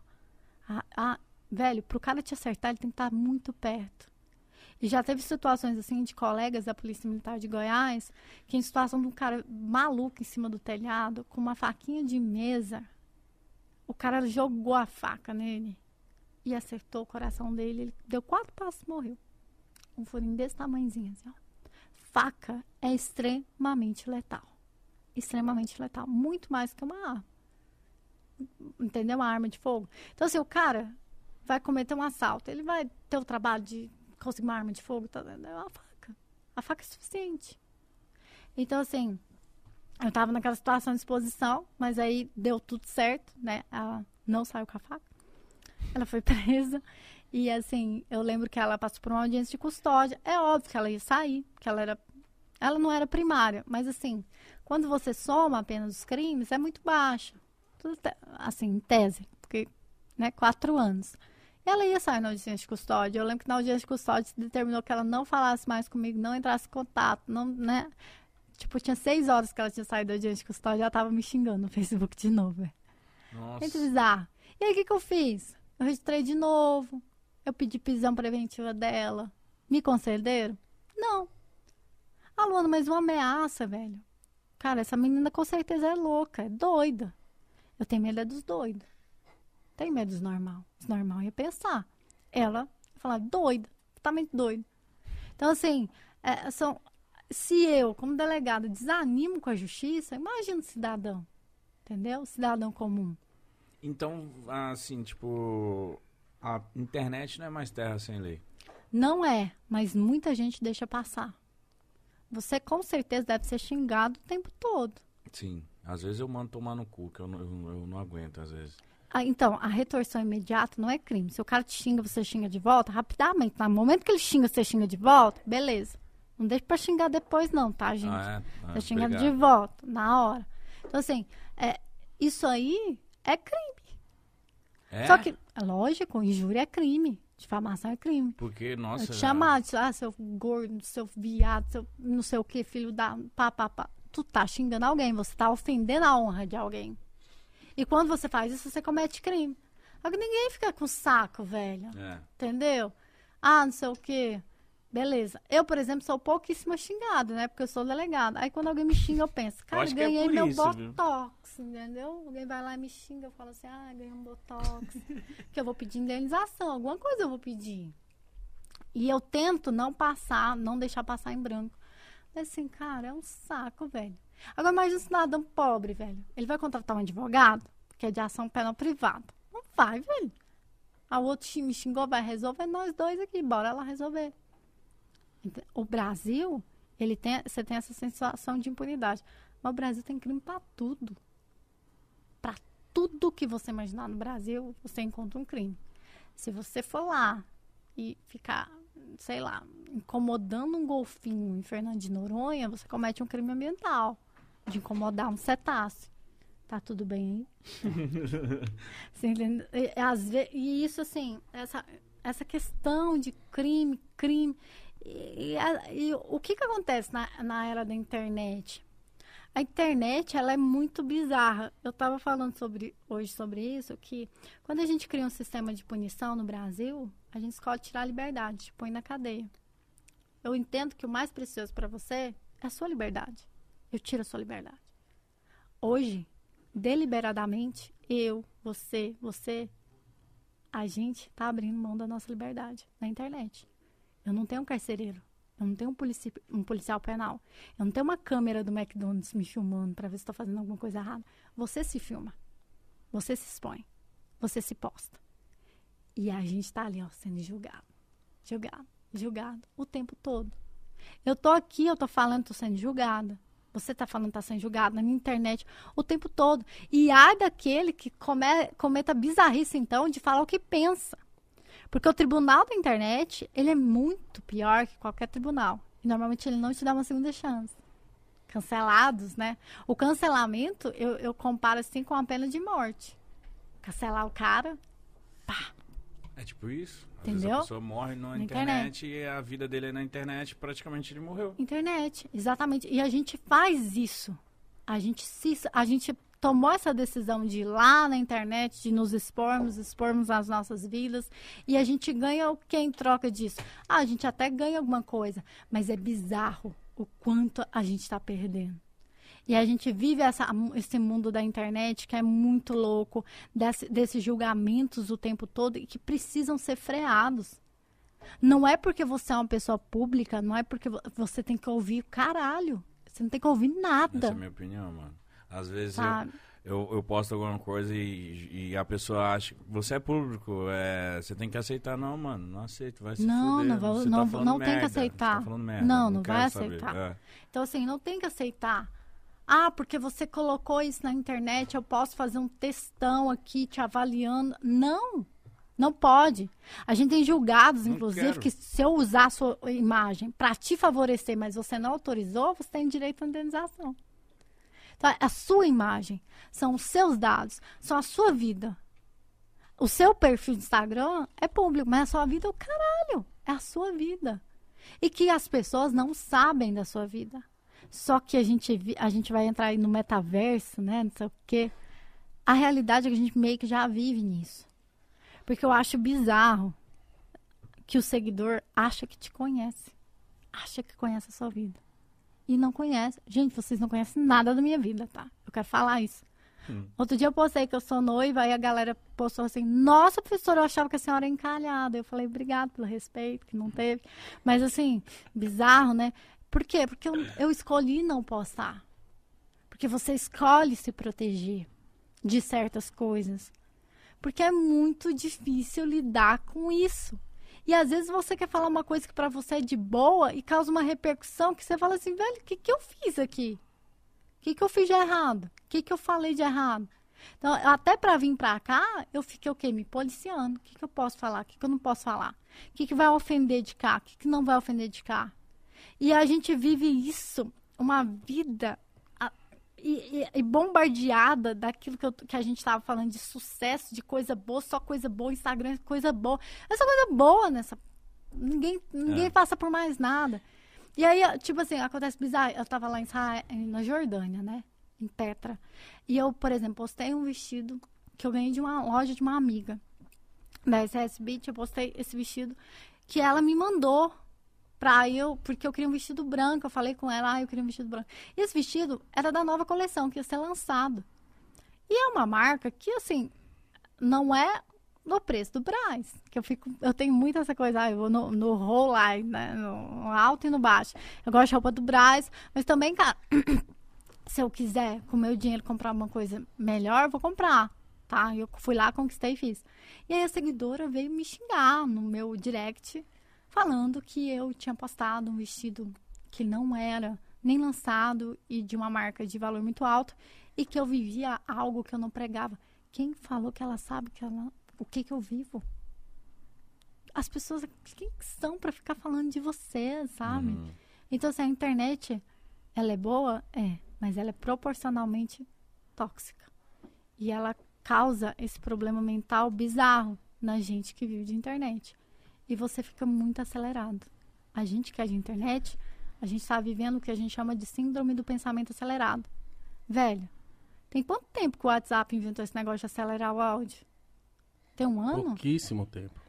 Ah, ah, velho, pro cara te acertar, ele tem que estar muito perto. E já teve situações assim de colegas da Polícia Militar de Goiás, que em situação de um cara maluco em cima do telhado, com uma faquinha de mesa, o cara jogou a faca nele e acertou o coração dele. Ele deu quatro passos e morreu. Um furinho desse tamanhozinho, assim, ó. Faca é extremamente letal. Extremamente letal. Muito mais que uma. Entendeu? Uma arma de fogo. Então, assim, o cara vai cometer um assalto. Ele vai ter o trabalho de conseguir uma arma de fogo. Tá, é uma faca. A faca é suficiente. Então, assim, eu tava naquela situação de exposição, mas aí deu tudo certo, né? Ela não saiu com a faca. Ela foi presa. E, assim, eu lembro que ela passou por uma audiência de custódia. É óbvio que ela ia sair, porque ela era. Ela não era primária, mas, assim, quando você soma a pena dos crimes, é muito baixa. Assim, em tese, porque, né, quatro anos. E ela ia sair na audiência de custódia. Eu lembro que na audiência de custódia se determinou que ela não falasse mais comigo, não entrasse em contato, não, né? Tipo, tinha seis horas que ela tinha saído da audiência de custódia, ela tava me xingando no Facebook de novo, velho.
Nossa.
Muito bizarro. E aí, o que, que eu fiz? Eu registrei de novo. Eu pedi prisão preventiva dela. Me concederam? Não. Ah, Luana, mas uma ameaça, velho. Cara, essa menina com certeza é louca, é doida. Eu tenho medo é dos doidos. Tenho medo dos normal. Os normal ia pensar. Ela ia falar, doida, totalmente doida. Então, assim, é, são, se eu, como delegado, desanimo com a justiça, imagina o cidadão. Entendeu? O cidadão comum.
Então, assim, tipo, a internet não é mais terra sem lei.
Não é, mas muita gente deixa passar. Você com certeza deve ser xingado o tempo todo.
Sim. Às vezes eu mando tomar no cu, que eu não, eu, eu não aguento, às vezes.
Ah, então, a retorção imediata não é crime. Se o cara te xinga, você xinga de volta, rapidamente. No momento que ele xinga, você xinga de volta, beleza. Não deixa pra xingar depois, não, tá, gente?
Ah, é? Ah,
Você xinga
obrigado.
de volta, na hora. Então, assim, é, isso aí é crime.
É?
Só que, é lógico, injúria é crime. Difamação é crime.
Porque, nossa...
Eu te chamar, ah, seu gordo, seu viado, seu não sei o que, filho da. Pá, pá, pá. Tu tá xingando alguém, você tá ofendendo a honra de alguém. E quando você faz isso, você comete crime. Que ninguém fica com saco, velho.
É.
Entendeu? Ah, não sei o quê. Beleza. Eu, por exemplo, sou pouquíssimo xingado, né? Porque eu sou delegada. Aí quando alguém me xinga, eu penso, cara,
que é
ganhei
por
meu
isso, viu?
Botox, entendeu? Alguém vai lá e me xinga, eu falo assim, ah, ganhei um botox. que eu vou pedir indenização, alguma coisa eu vou pedir. E eu tento não passar, não deixar passar em branco. Assim, cara, é um saco, velho. Agora imagina um cidadão pobre, velho. Ele vai contratar um advogado, que é de ação penal privada. Não vai, velho. A outro me xingou, vai resolver nós dois aqui, bora lá resolver. O Brasil, ele tem, você tem essa sensação de impunidade. Mas o Brasil tem crime para tudo. Para tudo que você imaginar no Brasil, você encontra um crime. Se você for lá e ficar, sei lá, incomodando um golfinho em Fernando de Noronha, você comete um crime ambiental de incomodar um cetáceo. Tá tudo bem aí? E, às vezes, e isso, assim, essa, essa questão de crime, crime. E, e, e o que, que acontece na, na era da internet? A internet, ela é muito bizarra. Eu estava falando sobre, hoje sobre isso, que quando a gente cria um sistema de punição no Brasil, a gente escolhe tirar a liberdade, põe na cadeia. Eu entendo que o mais precioso para você é a sua liberdade. Eu tiro a sua liberdade. Hoje, deliberadamente, eu, você, você, a gente está abrindo mão da nossa liberdade na internet. Eu não tenho um carcereiro. Eu não tenho um, polici um policial penal. Eu não tenho uma câmera do McDonald's me filmando para ver se estou fazendo alguma coisa errada. Você se filma. Você se expõe. Você se posta. E a gente está ali, ó, sendo julgado. Julgado. Julgado o tempo todo. Eu tô aqui, eu tô falando, tô sendo julgada. Você está falando está sendo julgado na internet o tempo todo. E há daquele que come, cometa bizarrice, então, de falar o que pensa. Porque o tribunal da internet, ele é muito pior que qualquer tribunal. E normalmente ele não te dá uma segunda chance. Cancelados, né? O cancelamento, eu, eu comparo assim com a pena de morte. Cancelar o cara, pá.
É tipo isso.
Entendeu?
a pessoa morre na, na internet, internet, e a vida dele é na internet, praticamente ele morreu.
Internet, exatamente. E a gente faz isso. A gente se, a gente tomou essa decisão de ir lá na internet, de nos expormos, expormos as nossas vidas, e a gente ganha o que em troca disso? Ah, a gente até ganha alguma coisa, mas é bizarro o quanto a gente está perdendo. E a gente vive essa, esse mundo da internet que é muito louco, desse, desses julgamentos o tempo todo e que precisam ser freados. Não é porque você é uma pessoa pública, não é porque você tem que ouvir caralho. Você não tem que ouvir nada. Essa
é a minha opinião, mano. Às vezes eu, eu, eu, posto alguma coisa e, e, a pessoa acha que você é público, é, você tem que aceitar. Não, mano, não aceito, vai se
não,
fuder.
Não, vou, não, tá não merda, tem que aceitar.
Tá merda,
não, não, não vai aceitar. É. Então, assim, não tem que aceitar. Ah, porque você colocou isso na internet, eu posso fazer um textão aqui te avaliando. Não, não pode. A gente tem julgados, não inclusive, quero. que se eu usar a sua imagem para te favorecer, mas você não autorizou, você tem direito à indenização. Então, a sua imagem, são os seus dados, são a sua vida. O seu perfil de Instagram é público, mas a sua vida é o caralho. É a sua vida. E que as pessoas não sabem da sua vida. Só que a gente, a gente vai entrar aí no metaverso, né? Não sei o quê. A realidade é que a gente meio que já vive nisso. Porque eu acho bizarro que o seguidor acha que te conhece. Acha que conhece a sua vida. E não conhece. Gente, vocês não conhecem nada da minha vida, tá? Eu quero falar isso. Hum. Outro dia eu postei que eu sou noiva, aí a galera postou assim: Nossa, professora, eu achava que a senhora era encalhada. Eu falei: Obrigado pelo respeito, que não teve. Mas assim, bizarro, né? Por quê? Porque eu, eu escolhi não postar. Porque você escolhe se proteger de certas coisas. Porque é muito difícil lidar com isso. E às vezes você quer falar uma coisa que para você é de boa e causa uma repercussão que você fala assim, velho, o que, que eu fiz aqui? O que, que eu fiz de errado? O que, que eu falei de errado? Então, até para vir para cá, eu fiquei o quê? Me policiando. O que, que eu posso falar? O que, que eu não posso falar? O que, que vai ofender de cá? O que, que não vai ofender de cá? E a gente vive isso, uma vida e, e, e, bombardeada daquilo que, eu, que a gente estava falando de sucesso, de coisa boa, só coisa boa, Instagram, coisa boa. Essa coisa boa nessa. Ninguém, ninguém é. passa por mais nada. E aí, tipo assim, acontece bizarro. Eu tava lá em Israel, na Jordânia, né? Em Petra. E eu, por exemplo, postei um vestido que eu ganhei de uma loja de uma amiga da SS Beach. Eu postei esse vestido que ela me mandou pra eu, porque eu queria um vestido branco, eu falei com ela, ah, eu queria um vestido branco. E esse vestido era da nova coleção, que ia ser lançado. E é uma marca que, assim, não é no preço do Braz. Que eu fico, eu tenho muito essa coisa, ah, eu vou no, no roll line, né? No alto e no baixo. Eu gosto de roupa do Braz, mas também, cara, se eu quiser com meu dinheiro comprar uma coisa melhor, eu vou comprar, tá? Eu fui lá, conquistei e fiz. E aí a seguidora veio me xingar no meu direct, falando que eu tinha postado um vestido que não era nem lançado e de uma marca de valor muito alto e que eu vivia algo que eu não pregava. Quem falou que ela sabe que ela, o que que eu vivo? As pessoas quem são para ficar falando de você, sabe?
Uhum.
Então, se a internet ela é boa, é, mas ela é proporcionalmente tóxica. E ela causa esse problema mental bizarro na gente que vive de internet. E você fica muito acelerado. A gente que é de internet, a gente está vivendo o que a gente chama de síndrome do pensamento acelerado. Velho, tem quanto tempo que o WhatsApp inventou esse negócio de acelerar o áudio? Tem um ano?
Pouquíssimo tempo.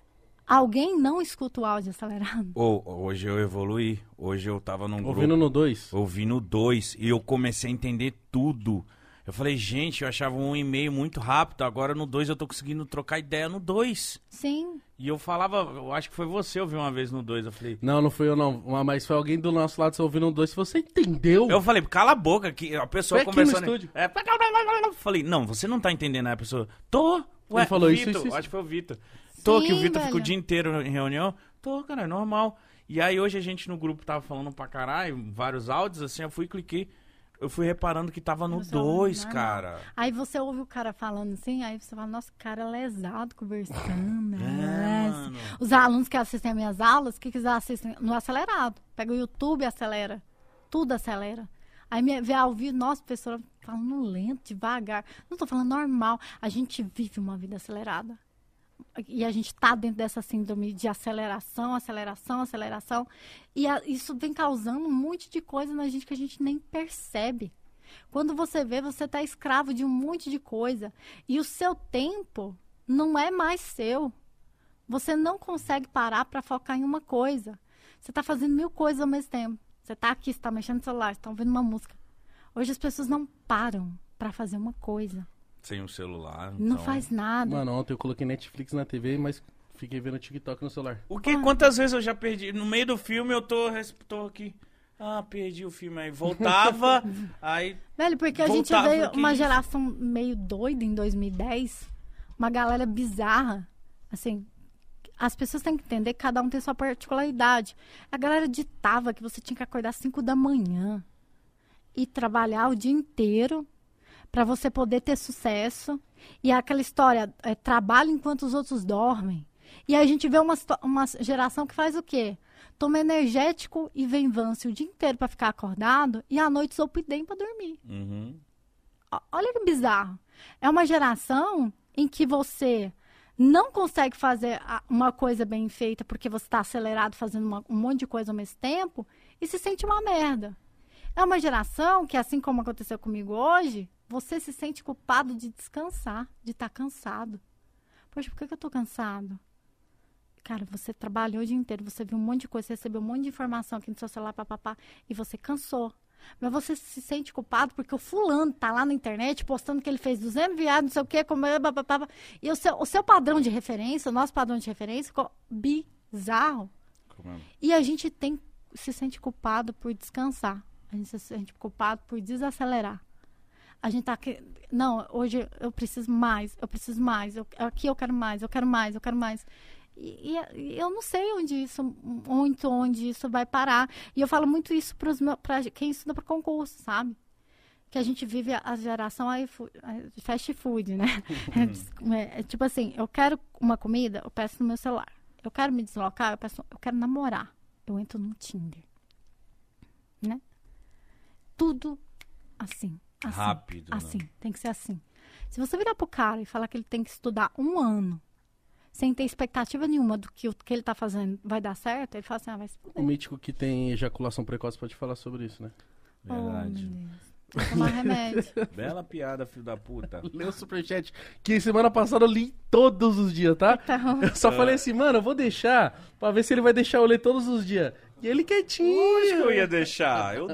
Alguém não escuta o áudio acelerado?
Ou, hoje eu evoluí. Hoje eu tava num
Ouvindo
grupo.
no 2.
Ouvindo dois. E eu comecei a entender tudo. Eu falei, gente, eu achava um e-mail muito rápido. Agora no dois eu tô conseguindo trocar ideia no dois.
Sim.
E eu falava, eu acho que foi você, eu vi uma vez no dois. Eu falei,
Não, não fui eu não. Mas foi alguém do nosso lado ouvindo no 2. Você entendeu?
Eu falei, cala a boca, que a pessoa
Foi aqui no
conversando.
estúdio.
É, falei, não, você não tá entendendo, né? A pessoa, tô. Ué,
Ele falou isso,
Vitor,
isso, isso.
acho que foi o Vitor. Tô, que o Vitor fica o dia inteiro em reunião. Tô, cara, é normal. E aí hoje a gente no grupo tava falando pra caralho, vários áudios, assim, eu fui e cliquei. Eu fui reparando que tava no
Você ouve
2,
normal.
cara.
Aí você ouve o cara falando assim, aí você fala, nossa, cara lesado conversando.
É,
né? Os alunos que assistem as minhas aulas, o que, que eles assistem? No acelerado. Pega o YouTube e acelera. Tudo acelera. Aí me vê ao vivo, nossa, professora falando lento, devagar. Não tô falando normal. A gente vive uma vida acelerada. E a gente tá dentro dessa síndrome de aceleração, aceleração, aceleração. E a- isso vem causando um monte de coisa na gente que a gente nem percebe. Quando você vê, você tá escravo de um monte de coisa. E o seu tempo não é mais seu. Você não consegue parar para focar em uma coisa. Você está fazendo mil coisas ao mesmo tempo. Você está aqui, está mexendo no celular, está ouvindo uma música. Hoje as pessoas não param para fazer uma coisa.
Sem o celular.
Não
então-
faz nada.
Mano, ontem eu coloquei Netflix na TV, mas fiquei vendo TikTok no celular.
O que? Quantas vezes eu já perdi? No meio do filme eu tô, tô aqui. Ah, perdi o filme aí. Voltava, aí.
Velho, porque a gente veio uma
isso?
geração meio doida em 2010. Uma galera bizarra. Assim, as pessoas têm que entender que cada um tem sua particularidade. A galera ditava que você tinha que acordar às 5 da manhã e trabalhar o dia inteiro para você poder ter sucesso. E aquela história, é, trabalho enquanto os outros dormem. E aí a gente vê uma, uma geração que faz o quê? Toma energético e vem vance o dia inteiro para ficar acordado e à noite sopidem para dormir.
Uhum.
Olha que bizarro. É uma geração em que você não consegue fazer uma coisa bem feita porque você está acelerado fazendo uma- um monte de coisa ao mesmo tempo e se sente uma merda. É uma geração que, assim como aconteceu comigo hoje, você se sente culpado de descansar, de estar cansado. Poxa, por que, que eu estou cansado? Cara, você trabalhou o dia inteiro, você viu um monte de coisa, você recebeu um monte de informação aqui no seu celular, papapá, e você cansou. Mas você se sente culpado porque o fulano tá lá na internet postando que ele fez 200 viagens, não sei o quê, como é, papapá. E o seu, o seu padrão de referência, o nosso padrão de referência, ficou bizarro.
É?
E a gente tem se sente culpado por descansar. A gente se sente culpado por desacelerar. A gente tá aqui, não, hoje eu preciso mais, eu preciso mais, eu, aqui eu quero mais, eu quero mais, eu quero mais. E, e- eu não sei onde isso, muito onde isso vai parar. E eu falo muito isso para quem estuda para concurso, sabe? Que a gente vive a, a geração a- fast food, né? É, é tipo assim, eu quero uma comida, eu peço no meu celular. Eu quero me deslocar, eu peço, eu quero namorar. Eu entro no Tinder. Né? Tudo assim. Assim
Rápido, né?
Assim, tem que ser assim. Se você virar pro cara e falar que ele tem que estudar um ano sem ter expectativa nenhuma do que o que ele tá fazendo vai dar certo, ele fala assim, ah, vai se
O mítico que tem ejaculação precoce pode falar sobre isso, né?
Oh,
Verdade.
meu Deus. Vou tomar remédio.
Bela piada, filho da puta.
Lê o superchat, que semana passada eu li todos os dias, tá?
Então,
Eu só falei assim, mano, eu vou deixar pra ver se ele vai deixar eu ler todos os dias. E ele quietinho.
Lógico que eu ia deixar. Eu.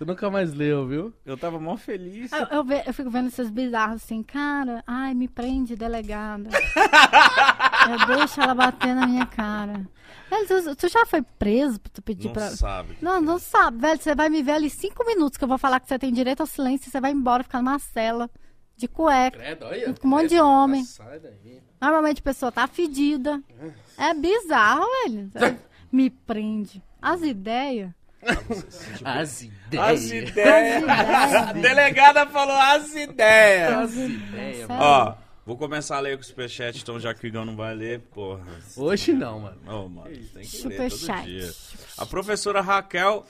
Você nunca mais leu, viu?
Eu tava mó feliz.
Eu, eu, ve- eu fico vendo esses bizarros assim, cara, ai, me prende, delegada. eu deixo ela bater na minha cara. Velho, tu, tu já foi preso pra tu pedir
Não
pra.
sabe.
Não, não sabe, velho. Você vai me ver ali cinco minutos que eu vou falar que você tem direito ao silêncio e você vai embora ficar numa cela de cueca.
Credo, olha.
Com um monte de homem.
Sai daí.
Normalmente a pessoa tá fedida. É bizarro, velho. Me prende. As ideias.
As
As
ideias.
ideias.
ideias,
A delegada falou as ideias.
As ideias.
Ó, vou começar a ler com o superchat, então já que o Igão não vai ler, porra.
Hoje não, mano.
Ô, mano, tem que ler todo
Superchat.
dia. A professora Raquel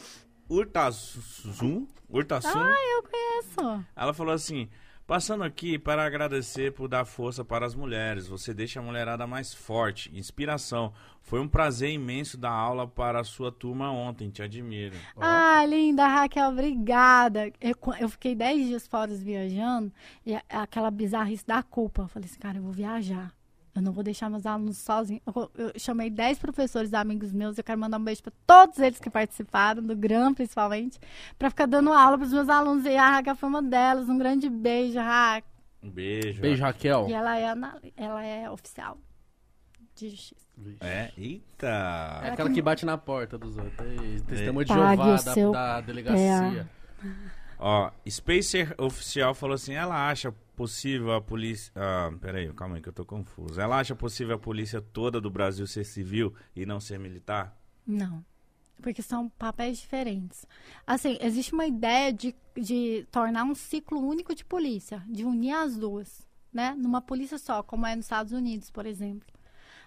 Urtasun, Urtasun
Ah, eu conheço.
ela falou assim: Passando aqui para agradecer por dar força para as mulheres. Você deixa a mulherada mais forte. Inspiração. Foi um prazer imenso dar aula para a sua turma ontem. Te admiro.
Ah, linda, Raquel, obrigada. Eu, eu fiquei 10 dias fora viajando e aquela bizarrice da culpa. Eu falei assim, cara, eu vou viajar. Eu não vou deixar meus alunos sozinhos. Eu, eu chamei 10 professores amigos meus. Eu quero mandar um beijo para todos eles que participaram, do GRAM principalmente, para ficar dando aula para os meus alunos. E a Raquel foi uma delas. Um grande beijo, Raquel.
Um beijo.
Beijo, Raquel.
E ela é, ela é oficial de justiça.
É, eita.
É aquela que bate na porta dos outros. É Testemunho de
Pague
Jeová da, da delegacia.
Ó, Spacer Oficial falou assim: ela acha possível a polícia. Ah, peraí, calma aí que eu tô confuso. Ela acha possível a polícia toda do Brasil ser civil e não ser militar?
Não. Porque são papéis diferentes. Assim, existe uma ideia de, de tornar um ciclo único de polícia, de unir as duas, né? Numa polícia só, como é nos Estados Unidos, por exemplo.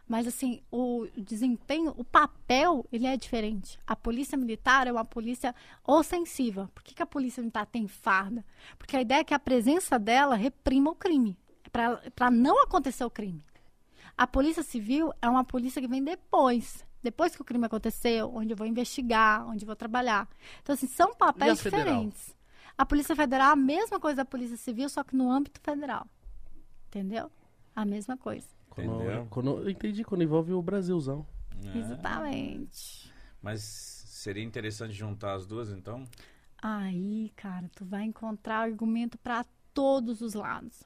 Mas, assim, o desempenho, o papel, ele é diferente. A polícia militar é uma polícia ostensiva. Por que, que a polícia militar tem farda? Porque a ideia é que a presença dela reprima o crime. Para não acontecer o crime. A polícia civil é uma polícia que vem depois. Depois que o crime aconteceu, onde eu vou investigar, onde eu vou trabalhar. Então, assim, são papéis
a federal?
diferentes. A Polícia Federal é a mesma coisa da Polícia Civil, só que no âmbito federal. Entendeu? A mesma coisa.
Quando,
Entendeu?
quando, eu entendi, quando envolve o Brasilzão.
É.
Exatamente.
Mas seria interessante juntar as duas, então?
Aí, cara, tu vai encontrar argumento para todos os lados.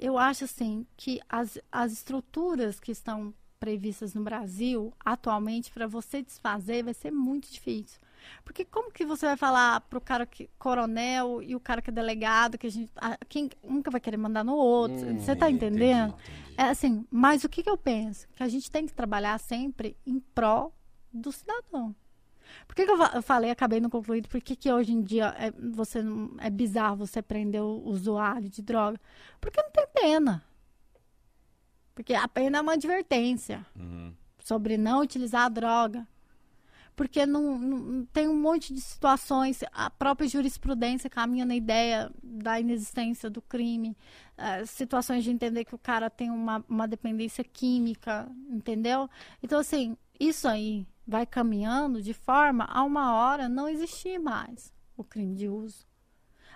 Eu acho assim que as, as estruturas que estão previstas no Brasil atualmente para você desfazer vai ser muito difícil. Porque como que você vai falar pro cara que coronel e o cara que é delegado que a gente a- quem nunca vai querer mandar no outro?
Hum,
você tá
entendi,
entendendo?
entendi.
É assim, mas o que, que eu penso? Que a gente tem que trabalhar sempre em prol do cidadão. Por que, que eu, eu falei, acabei não concluindo, por que, que hoje em dia é, você é bizarro você prender o usuário de droga? Porque não tem pena. Porque a pena é uma advertência
Uhum.
sobre não utilizar a droga. Porque não, não- tem um monte de situações, a própria jurisprudência caminha na ideia da inexistência do crime, eh, situações de entender que o cara tem uma, uma dependência química, entendeu? Então, assim, isso aí vai caminhando de forma a uma hora não existir mais o crime de uso.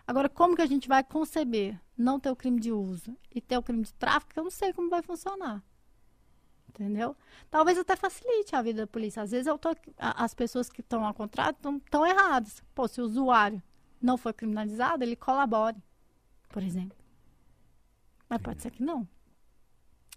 Agora, como que a gente vai conceber não ter o crime de uso e ter o crime de tráfico? Eu não sei como vai funcionar. Entendeu? Talvez até facilite a vida da polícia. Às vezes eu tô, a- as pessoas que estão ao contrário estão erradas. Pô, se o usuário não for criminalizado, ele colabore, por exemplo. Mas pode ser que não.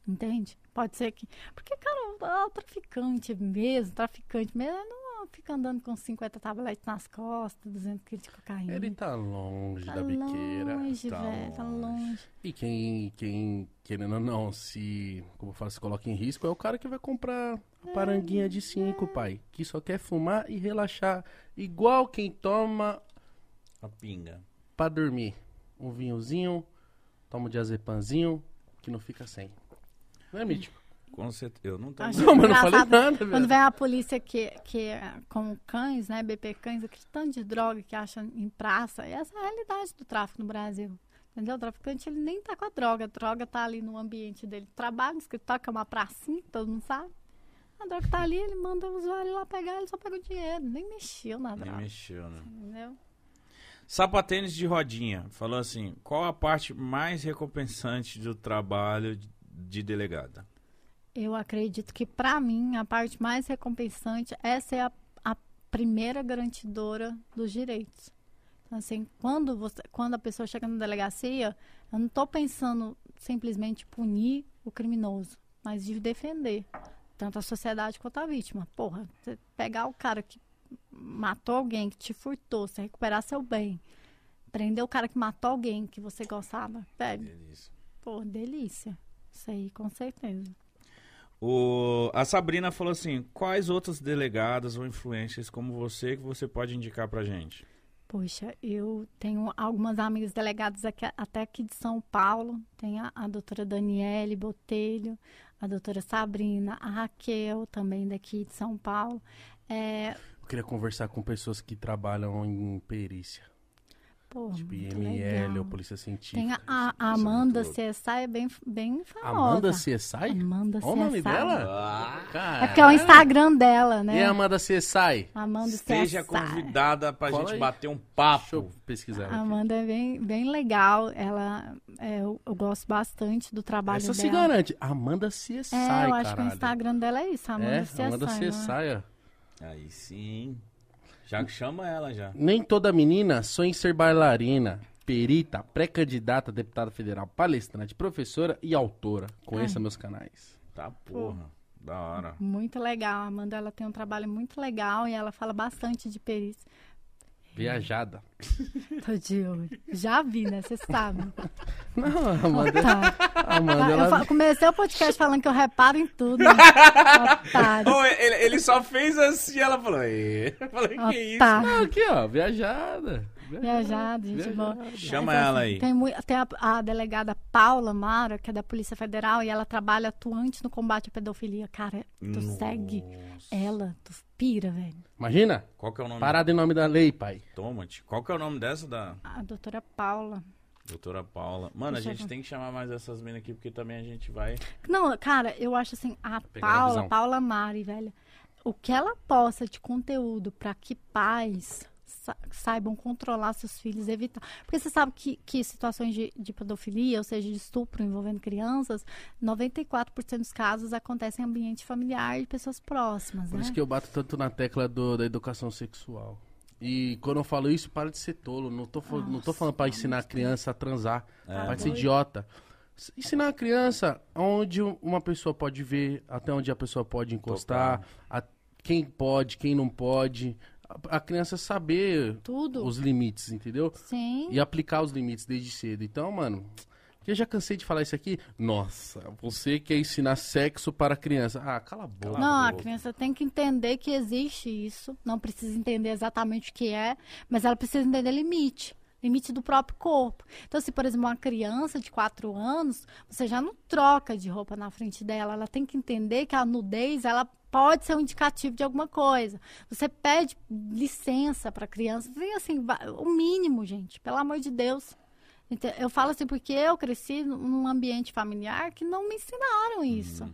Entende? Pode ser que. Porque, cara, o, o traficante mesmo, traficante mesmo, ele não fica andando com 50 tabletes nas costas, 200 quilos de cocaína.
Ele tá longe
tá
da biqueira.
longe,
tá
velho, tá
longe.
longe.
E quem, quem, querendo ou não, se, como eu falo, se coloca em risco, é o cara que vai comprar a paranguinha de cinco, pai. Que só quer fumar e relaxar. Igual quem toma
A pinga.
pra dormir. Um vinhozinho, toma um diazepamzinho, que não fica sem. Não é mítico?
Com certeza. Eu não.
Acho
Não, mas não falei nada,
Quando
velho.
vem a polícia que, que é com cães, né, BP cães, aquele tanto de droga que acha em praça, essa é a realidade do tráfico no Brasil. Entendeu? O traficante, ele nem tá com a droga. A droga tá ali no ambiente dele. Trabalha no escritório, que é uma pracinha, todo mundo sabe. A droga tá ali, ele manda o usuário lá pegar, ele só pega o dinheiro. Nem mexeu na
Nem
droga.
mexeu, né?
Entendeu?
Sapatênis de rodinha. Falou assim: qual a parte mais recompensante do trabalho de delegada?
Eu acredito que, para mim, a parte mais recompensante é ser a, a primeira garantidora dos direitos. Assim, quando, você, quando a pessoa chega na delegacia, eu não estou pensando simplesmente punir o criminoso, mas de defender tanto a sociedade quanto a vítima. Porra, você pegar o cara que matou alguém, que te furtou, você recuperar seu bem, prender o cara que matou alguém que você gostava, velho,
Delícia.
pô, delícia. Isso aí, com certeza.
O, a Sabrina falou assim: quais outras delegadas ou influências como você que você pode indicar pra gente?
Poxa, eu tenho algumas amigas delegadas aqui, até aqui de São Paulo. Tem a, a doutora Daniele Botelho, a doutora Sabrina, a Raquel, também daqui de São Paulo. É,
Eu queria conversar com pessoas que trabalham em perícia.
Pô,
Tipo IML
legal.
ou Polícia Científica.
Tem a, a- a Amanda CSI, é bem, bem famosa.
Amanda CSI?
Amanda
Olha o nome
CSI.
dela?
É porque é o Instagram dela, né?
E a Amanda CSI?
Amanda
Esteja
CSI.
convidada pra
Cola
gente
aí.
bater um
Deixa
papo.
eu pesquisar.
A
aqui.
Amanda é bem, bem legal. Ela, é, eu, eu gosto bastante do trabalho
Essa se
dela.
garante. Amanda CSI,
É, eu acho que o
caralho.
Instagram dela é isso, Amanda
É,
CSI.
Amanda
né?
CSI, ó.
Aí sim. Já chama ela já.
Nem toda menina sonha em ser bailarina, perita, pré-candidata a deputada federal, palestrante, professora e autora. Conheça meus canais.
Tá porra. Da hora.
Muito legal. A Amanda ela tem um trabalho muito legal e ela fala bastante de perícia.
Viajada.
Tô de olho. Já vi, né? Você sabe.
Não, a Amanda, a Amanda
Eu
ela...
comecei o podcast falando que eu reparo em tudo. Né? Otário.
Ô, ele, ele só fez assim ela falou. "Ê". Eu falei, que isso?
Não, aqui, ó, viajada.
Viajado, gente boa.
Chama
Mas,
ela
assim,
aí.
Tem, mui- tem a, a delegada Paula Mara, que é da Polícia Federal, e ela trabalha atuante no combate à pedofilia. Cara, tu segue ela, tu pira, velho.
Imagina,
Qual que é o nome?
parada em nome da lei, pai.
Tomate. Qual que é o nome dessa da
A doutora Paula.
doutora Paula? Mano, a
Deixa eu
gente
ver.
tem que chamar mais essas minas aqui, porque também a gente vai...
Não, cara, eu acho assim, a
Pegar a
Paula. Paula Mari, velho, o que ela posta de conteúdo pra que pais sa- saibam controlar seus filhos, evitar. Porque você sabe que, que situações de, de pedofilia, ou seja, de estupro envolvendo crianças, 94% dos casos acontecem em ambiente familiar de pessoas próximas,
Por
né?
isso que eu bato tanto na tecla do- da educação sexual. E quando eu falo isso, para de ser tolo. Não tô, fal- não tô
Nossa,
falando pra ensinar a criança a transar.
É.
para de ser idiota. Ensinar a criança onde um- uma pessoa pode ver, até onde a pessoa pode encostar, a- quem pode, quem não pode. A, a criança saber
Tudo.
os limites, entendeu?
Sim.
E aplicar os limites desde cedo. Então, mano, eu já cansei de falar isso aqui. Nossa, você quer ensinar sexo para criança. Ah, cala a boca.
Não, a criança tem que entender que existe isso. Não precisa entender exatamente o que é, mas ela precisa entender limite. Limite do próprio corpo. Então, se, por exemplo, uma criança de 4 anos, você já não troca de roupa na frente dela. Ela tem que entender que a nudez, ela pode ser um indicativo de alguma coisa. Você pede licença para a criança. Tem, assim, o mínimo, gente. Pelo amor de Deus. Eu falo assim porque eu cresci num ambiente familiar que não me ensinaram isso.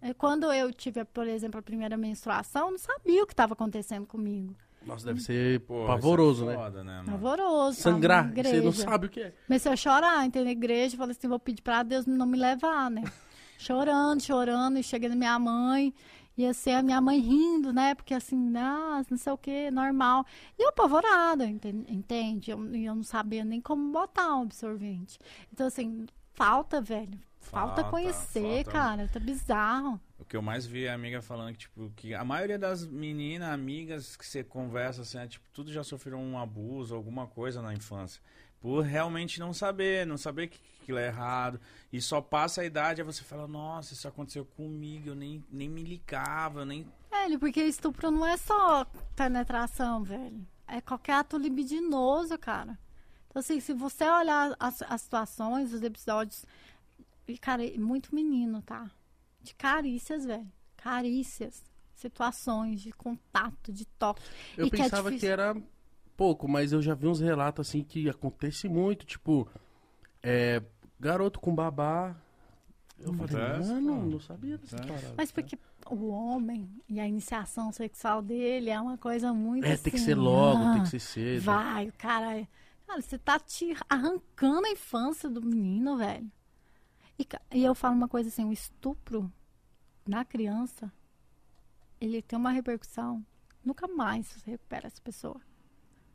É, Quando eu tive, por exemplo, a primeira menstruação, eu não sabia o que estava acontecendo comigo.
Nossa, deve ser
Pô,
pavoroso,
é
né?
foda, né?
Pavoroso.
Sangrar, você não sabe o que é.
Comecei a chorar, entrei na igreja, falei assim, vou pedir pra Deus não me levar, né? chorando, chorando, e cheguei na minha mãe, e assim, a minha mãe rindo, né? Porque assim, ah, não sei o que, normal. E eu apavorada, enten- entende? Eu, e eu não sabia nem como botar um absorvente. Então, assim, falta, velho. Falta,
Falta,
conhecer,
falta.
cara. Tá bizarro.
O que eu mais vi é a amiga falando que, tipo, que a maioria das meninas, amigas que você conversa, assim, é, tipo, tudo já sofreram um abuso, alguma coisa na infância. Por realmente não saber, não saber que aquilo é errado. E só passa a idade, aí você fala, nossa, isso aconteceu comigo, eu nem, nem me ligava, eu nem.
Velho, porque estupro não é só penetração, velho. É qualquer ato libidinoso, cara. Então, assim, se você olhar as, as situações, os episódios. Cara, é muito menino, tá? De carícias, velho. Carícias. Situações de contato, de toque.
Eu
E que é
pensava que,
difícil.
era pouco, mas eu já vi uns relatos assim que acontece muito, tipo, é, garoto com babá. Eu falei,
Acontece,
mano, não sabia dessa parada.
Mas porque o homem e a iniciação sexual dele é uma coisa muito
É,
assim.
tem que ser logo,
ah,
tem que ser cedo.
Vai, o cara. é- Cara, você tá te arrancando a infância do menino, velho. E, e eu falo uma coisa assim: o estupro na criança, ele tem uma repercussão. Nunca mais você recupera essa pessoa.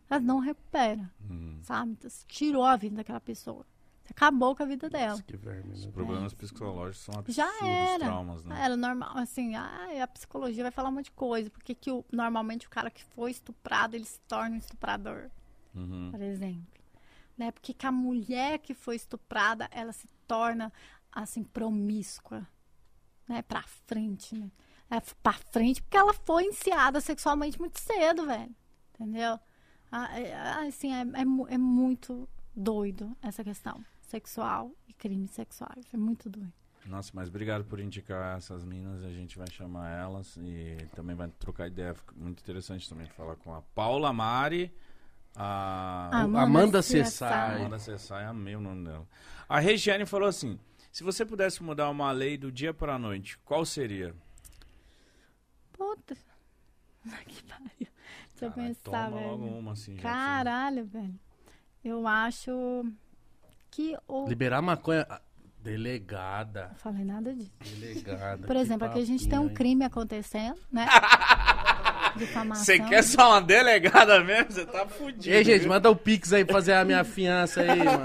Ela não recupera,
Hum.
sabe? Então, você tirou a vida daquela pessoa. Você acabou com a vida dela.
Verme,
Os
né?
problemas psicológicos são absurdos,
Já era.
traumas, né?
Era normal, assim, ah, a psicologia vai falar um monte de coisa. Porque que o, normalmente o cara que foi estuprado, ele se torna um estuprador,
Uhum.
por exemplo. Né? Porque que a mulher que foi estuprada, ela se torna, assim, promíscua. Né? Pra frente, né? É, pra frente, porque ela foi iniciada sexualmente muito cedo, velho. Entendeu? Ah, é, assim, é, é, é muito doido essa questão sexual e crimes sexuais. É muito doido.
Nossa, mas obrigado por indicar essas minas. A gente vai chamar elas e também vai trocar ideia. Fica muito interessante também falar com a Paula Mari, a
Ah,
Amanda,
Amanda
Cessai.
Amanda Cessai, amei o nome dela. A Regiane falou assim: se você pudesse mudar uma lei do dia para a noite, qual seria?
Puta. Que pariu. Deixa eu pensar,
toma logo
velho.
uma assim. já
Caralho, velho. Eu acho que o.
Liberar maconha. ah, Delegada.
Não falei nada disso.
Delegada.
Por exemplo, aqui a gente tem um crime acontecendo, né?
Você quer só uma delegada mesmo? Você tá fudido.
E aí, gente,
viu?
manda o Pix aí pra fazer a minha fiança aí, mano.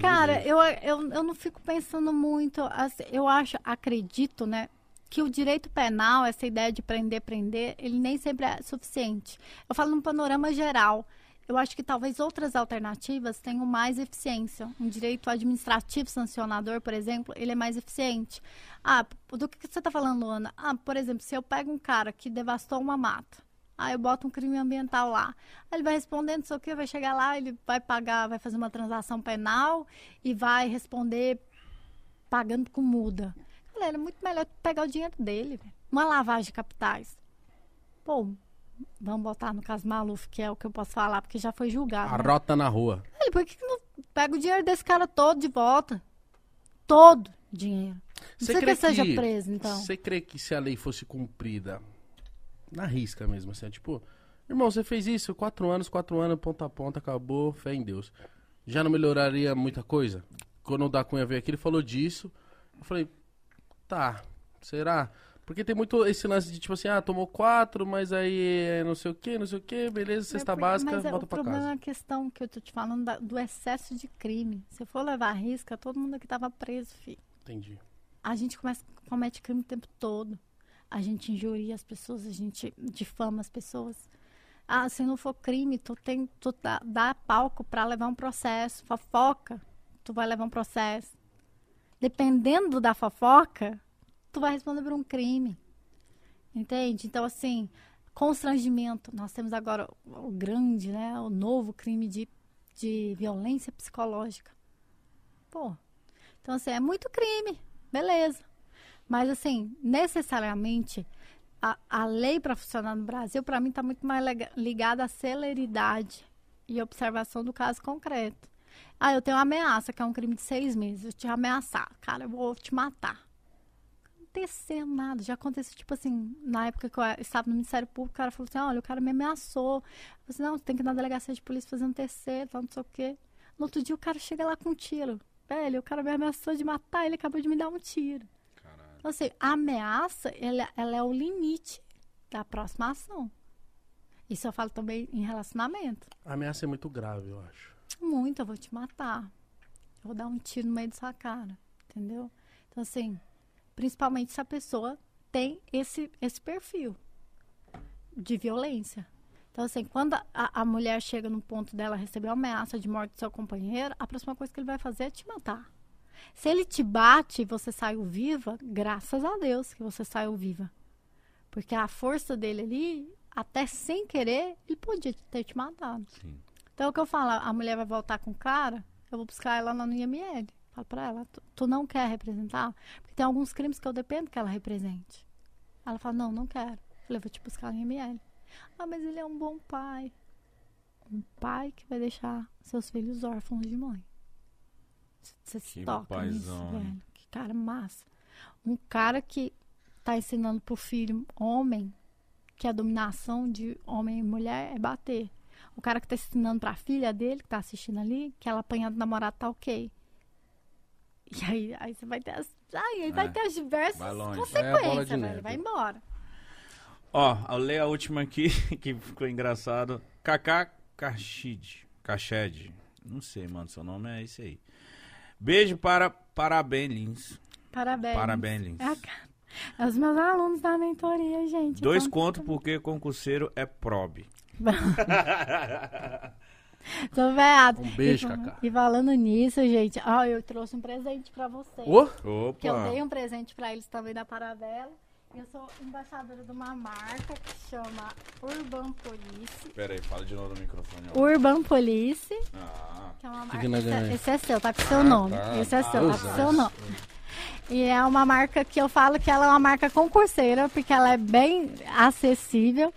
Cara, eu, eu, eu não fico pensando muito. assim, eu acho, acredito, né? Que o direito penal, essa ideia de prender, prender, ele nem sempre é suficiente. Eu falo num panorama geral. Eu acho que talvez outras alternativas tenham mais eficiência. Um direito administrativo sancionador, por exemplo, ele é mais eficiente. Ah, do que você está falando, Ana? Ah, por exemplo, se eu pego um cara que devastou uma mata, Aí eu boto um crime ambiental lá. Aí ele vai responder, não sei o que, vai chegar lá, ele vai pagar, vai fazer uma transação penal e vai responder pagando com muda. Galera, é muito melhor pegar o dinheiro dele. Uma lavagem de capitais. Pô, vamos botar no caso Maluf, que é o que eu posso falar, porque já foi julgado. né?
Arrota na rua.
Ele, por que, que não pega o dinheiro desse cara todo de volta? Todo dinheiro. Não
Você
precisa que ele seja preso, então.
Você crê que se a lei fosse cumprida na risca mesmo, assim, é tipo, irmão, você fez isso, quatro anos, quatro anos, ponta a ponta, acabou, fé em Deus. Já não melhoraria muita coisa? Quando o da Cunha veio aqui, ele falou disso. Eu falei, tá, será? Porque tem muito esse lance de tipo assim, ah, tomou quatro, mas aí é não sei o que, não sei o que, beleza, cesta
É, porque-
básica,
mas é,
volta
o
pra
problema
casa.
é a questão que eu tô te falando da- do excesso de crime. Se for levar a risca, todo mundo aqui tava preso, filho.
Entendi.
A gente começa, comete crime o tempo todo. A gente injuria as pessoas, a gente difama as pessoas. Ah, se não for crime, tu tem, tu dá, dá palco para levar um processo. Fofoca, tu vai levar um processo. Dependendo da fofoca, tu vai responder por um crime. Entende? Então, assim, constrangimento. Nós temos agora o, grande, né? O novo crime de, de violência psicológica. Pô. Então, assim, é muito crime. Beleza. Mas, assim, necessariamente, a, a lei para funcionar no Brasil, para mim, está muito mais ligada à celeridade e observação do caso concreto. Ah, eu tenho uma ameaça, que é um crime de seis meses. Eu te ameaçar. Cara, eu vou te matar. Não aconteceu nada. Já aconteceu, tipo assim, na época que eu estava no Ministério Público, o cara falou assim: olha, o cara me ameaçou. Eu falei assim: não, você tem que ir na delegacia de polícia fazer um TC, tal, não sei o quê. No outro dia, o cara chega lá com um tiro. Velho, o cara me ameaçou de matar, ele acabou de me dar um tiro. Então, assim, a ameaça, ela, ela é o limite da próxima ação. Isso eu falo também em relacionamento.
A ameaça é muito grave, eu acho.
Muito, eu vou te matar. Eu vou dar um tiro no meio da sua cara. Entendeu? Então, assim, principalmente se a pessoa tem esse, esse perfil de violência. Então, assim, quando a, a mulher chega no ponto dela receber uma ameaça de morte do seu companheiro, a próxima coisa que ele vai fazer é te matar. Se ele te bate e você saiu viva, graças a Deus que você saiu viva. Porque a força dele ali, até sem querer, ele podia ter te matado.
Sim.
Então, o que eu falo, a mulher vai voltar com o cara, eu vou buscar ela lá no IML. Falo pra ela, tu, tu não quer representar? Porque tem alguns crimes que eu dependo que ela represente. Ela fala, não, não quero. Eu falei, vou te buscar no IML. Ah, mas ele é um bom pai. Um pai que vai deixar seus filhos órfãos de mãe. Você se toca nisso,
paizão, hein?
velho. Que cara massa. Um cara que tá ensinando pro filho homem que a dominação de homem e mulher é bater. O cara que tá ensinando pra filha dele, que tá assistindo ali, que ela apanha do namorado tá ok. E aí, aí você vai ter as. Aí, aí vai
É,
ter as diversas
vai
consequências,
neve.
velho. Vai embora.
Ó, eu leio a última aqui, que ficou engraçado. Kaká Kachid. Kached. Não sei, mano, seu nome é esse aí. Beijo para Parabéns.
Parabéns.
Parabéns.
É, é os meus alunos da mentoria, gente.
Dois contos porque concurseiro é probe.
Tô veado.
Um beijo,
e,
Cacá.
E falando nisso, gente, ó, eu trouxe um presente pra vocês.
Ô,
Que eu
Opa!
dei um presente pra eles também da Paravela. Eu sou embaixadora de uma marca que chama Urban Police.
Pera aí, fala de novo no microfone. ó.
Urban Police,
Ah,
que é uma marca. esse, é,
ganhamos?
esse é seu, tá com seu nome.
tá.
Esse é seu,
Ah,
tá com
os
seu nome. E é uma marca que eu falo que ela é uma marca concurseira, porque ela é bem acessível.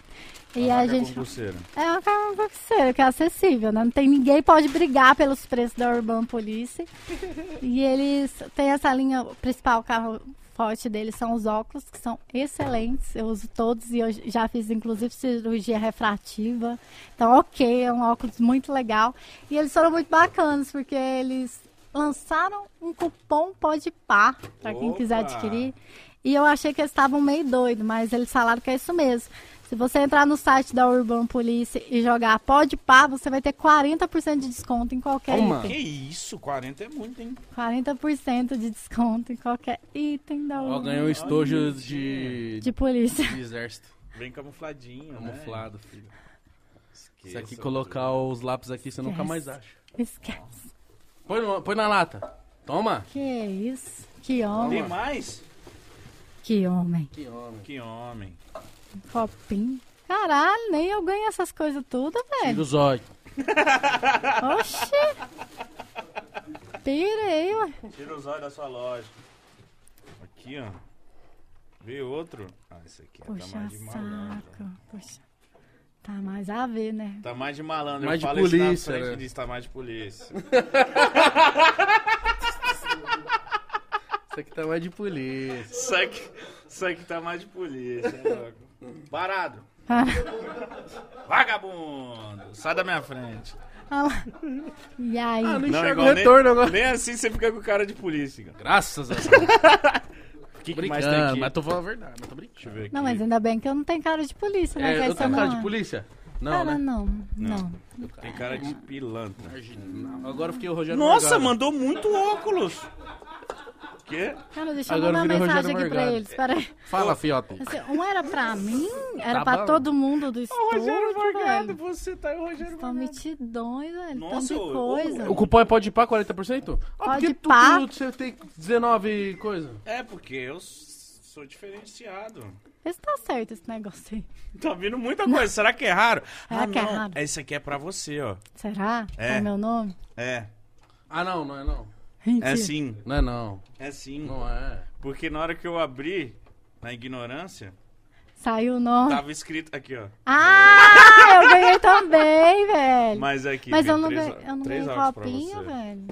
E a
marca
gente.
concurseira.
É uma marca concurseira, que é acessível, né? Não tem ninguém pode brigar pelos preços da Urban Police. e eles têm essa linha, o principal carro forte deles são os óculos, que são excelentes. Eu uso todos e eu já fiz inclusive cirurgia refrativa. Então, ok, é um óculos muito legal. E eles foram muito bacanas, porque eles lançaram um cupom Pode Par, para quem quiser adquirir. E eu achei que eles estavam meio doidos, mas eles falaram que é isso mesmo. Se você entrar no site da Urban Police e jogar Pode Par, você vai ter 40% de desconto em qualquer.
Que
item.
isso, 40 é muito, hein?
40% de desconto em qualquer item da
ó,
Urban
ganhou um estojo de,
de polícia.
de exército.
Bem camufladinho,
Camuflado, filho.
né?
Se
Esqueça,
aqui colocar os lápis aqui, você nunca mais acha.
Esquece.
Põe, no- põe na lata. Toma.
Que isso? Que
Tem
homem.
mais?
Que homem.
Que homem.
Que homem.
Copinho. Caralho, nem eu ganho essas coisas tudo,
Tira
velho.
os olhos.
Oxi. Pirei, ué.
Tira os olhos da sua loja. Aqui, ó. Vê outro. Ah, esse aqui é, tá
Puxa
mais de malandro.
saco. Puxa. Tá mais a ver, né?
Tá mais de malandro.
Mais
Eu
de
falo isso na
polícia,
frente
né?
diz, tá mais de polícia.
Isso aqui tá mais de polícia.
Isso aqui, isso aqui tá mais de polícia. é louco. Parado. Vagabundo. Sai da minha frente.
Lá. E aí?
Ah, não
Não,
enxerga o
igual
retorno
nem,
agora.
nem assim você fica com cara de polícia. cara.
Graças a Deus.
O que, que mais tem
Brincando,
aqui?
mas tô falando a verdade. Mas tô brincando.
Deixa eu ver aqui.
Não, mas ainda bem que eu não tenho cara de polícia, né?
É, eu tenho
não
cara de
é.
polícia? Não,
Cara,
né?
não. Não.
Tem cara de pilantra.
Não. Agora eu fiquei o Rogério
Nossa,
Morgado.
mandou muito óculos. Quê?
Cara, deixa eu
Agora
mandar
virou
uma mensagem
Rogério
aqui pra
Morgado.
eles. Peraí.
Fala, fiote.
Assim, um era pra mim, era
Tá
pra
bom.
todo mundo do estúdio, velho.
você tá aí, Rogério
Estão metidões, velho.
Nossa, ô,
coisa.
ô,
O cupom é pode pá 40%? Ah,
Pode
porque tu,
pá.
tu- você tem 19 coisa.
É, porque eu s- sou diferenciado.
Vê se tá certo esse negócio aí.
Tá vindo muita coisa. Será que é raro?
Será
ah,
que é raro?
Esse aqui é pra você, ó.
Será?
É.
É meu nome?
É.
Ah, não, não é não.
Mentira.
É sim.
Não é não.
É sim.
Não é.
Porque na hora que eu abri, na ignorância,
Saiu o nome.
tava escrito aqui, ó.
Ah, eu ganhei também, velho.
Mas aqui.
Mas eu não
três,
ganhei, eu não
três
ganhei velho.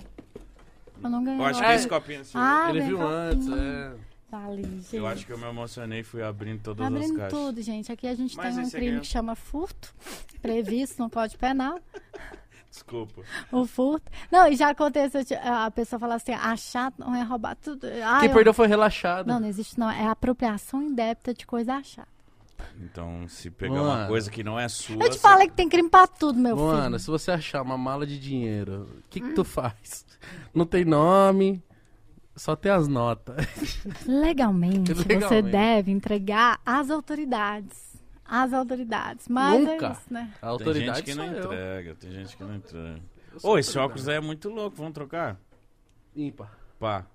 Eu não ganhei
Eu acho que
copinho.
esse copinho é seu.
Ah,
Ele viu
copinho.
antes, é.
Vale, gente.
Eu acho que eu me emocionei e fui abrindo todas
Abrindo
as caixas.
tudo, gente. Aqui a gente
Mas
tem um crime
é-
que chama furto, previsto no Código Penal.
Desculpa.
O furto. Não, e já aconteceu, a pessoa fala assim, achar não é roubar tudo. Ah,
Quem
eu-
perdeu foi relaxado.
Não, não existe não. É apropriação indébita de coisa achada.
Então, se pegar uma
Mano.
coisa que não é sua.
Eu te
você-
falei que tem crime pra tudo, meu
Mano,
filho.
se você achar uma mala de dinheiro, o que, que
Hum.
tu faz? Não tem nome, só tem as notas.
Legalmente, você
Legalmente.
deve entregar às autoridades. Às autoridades. Mas
Nunca.
é isso, né?
A
Tem
autoridade
gente que não
sou eu.
entrega, tem gente que não entrega.
Eu
Ô, esse
autoridade.
óculos aí é muito louco, vamos trocar?
Ímpar.
Pá.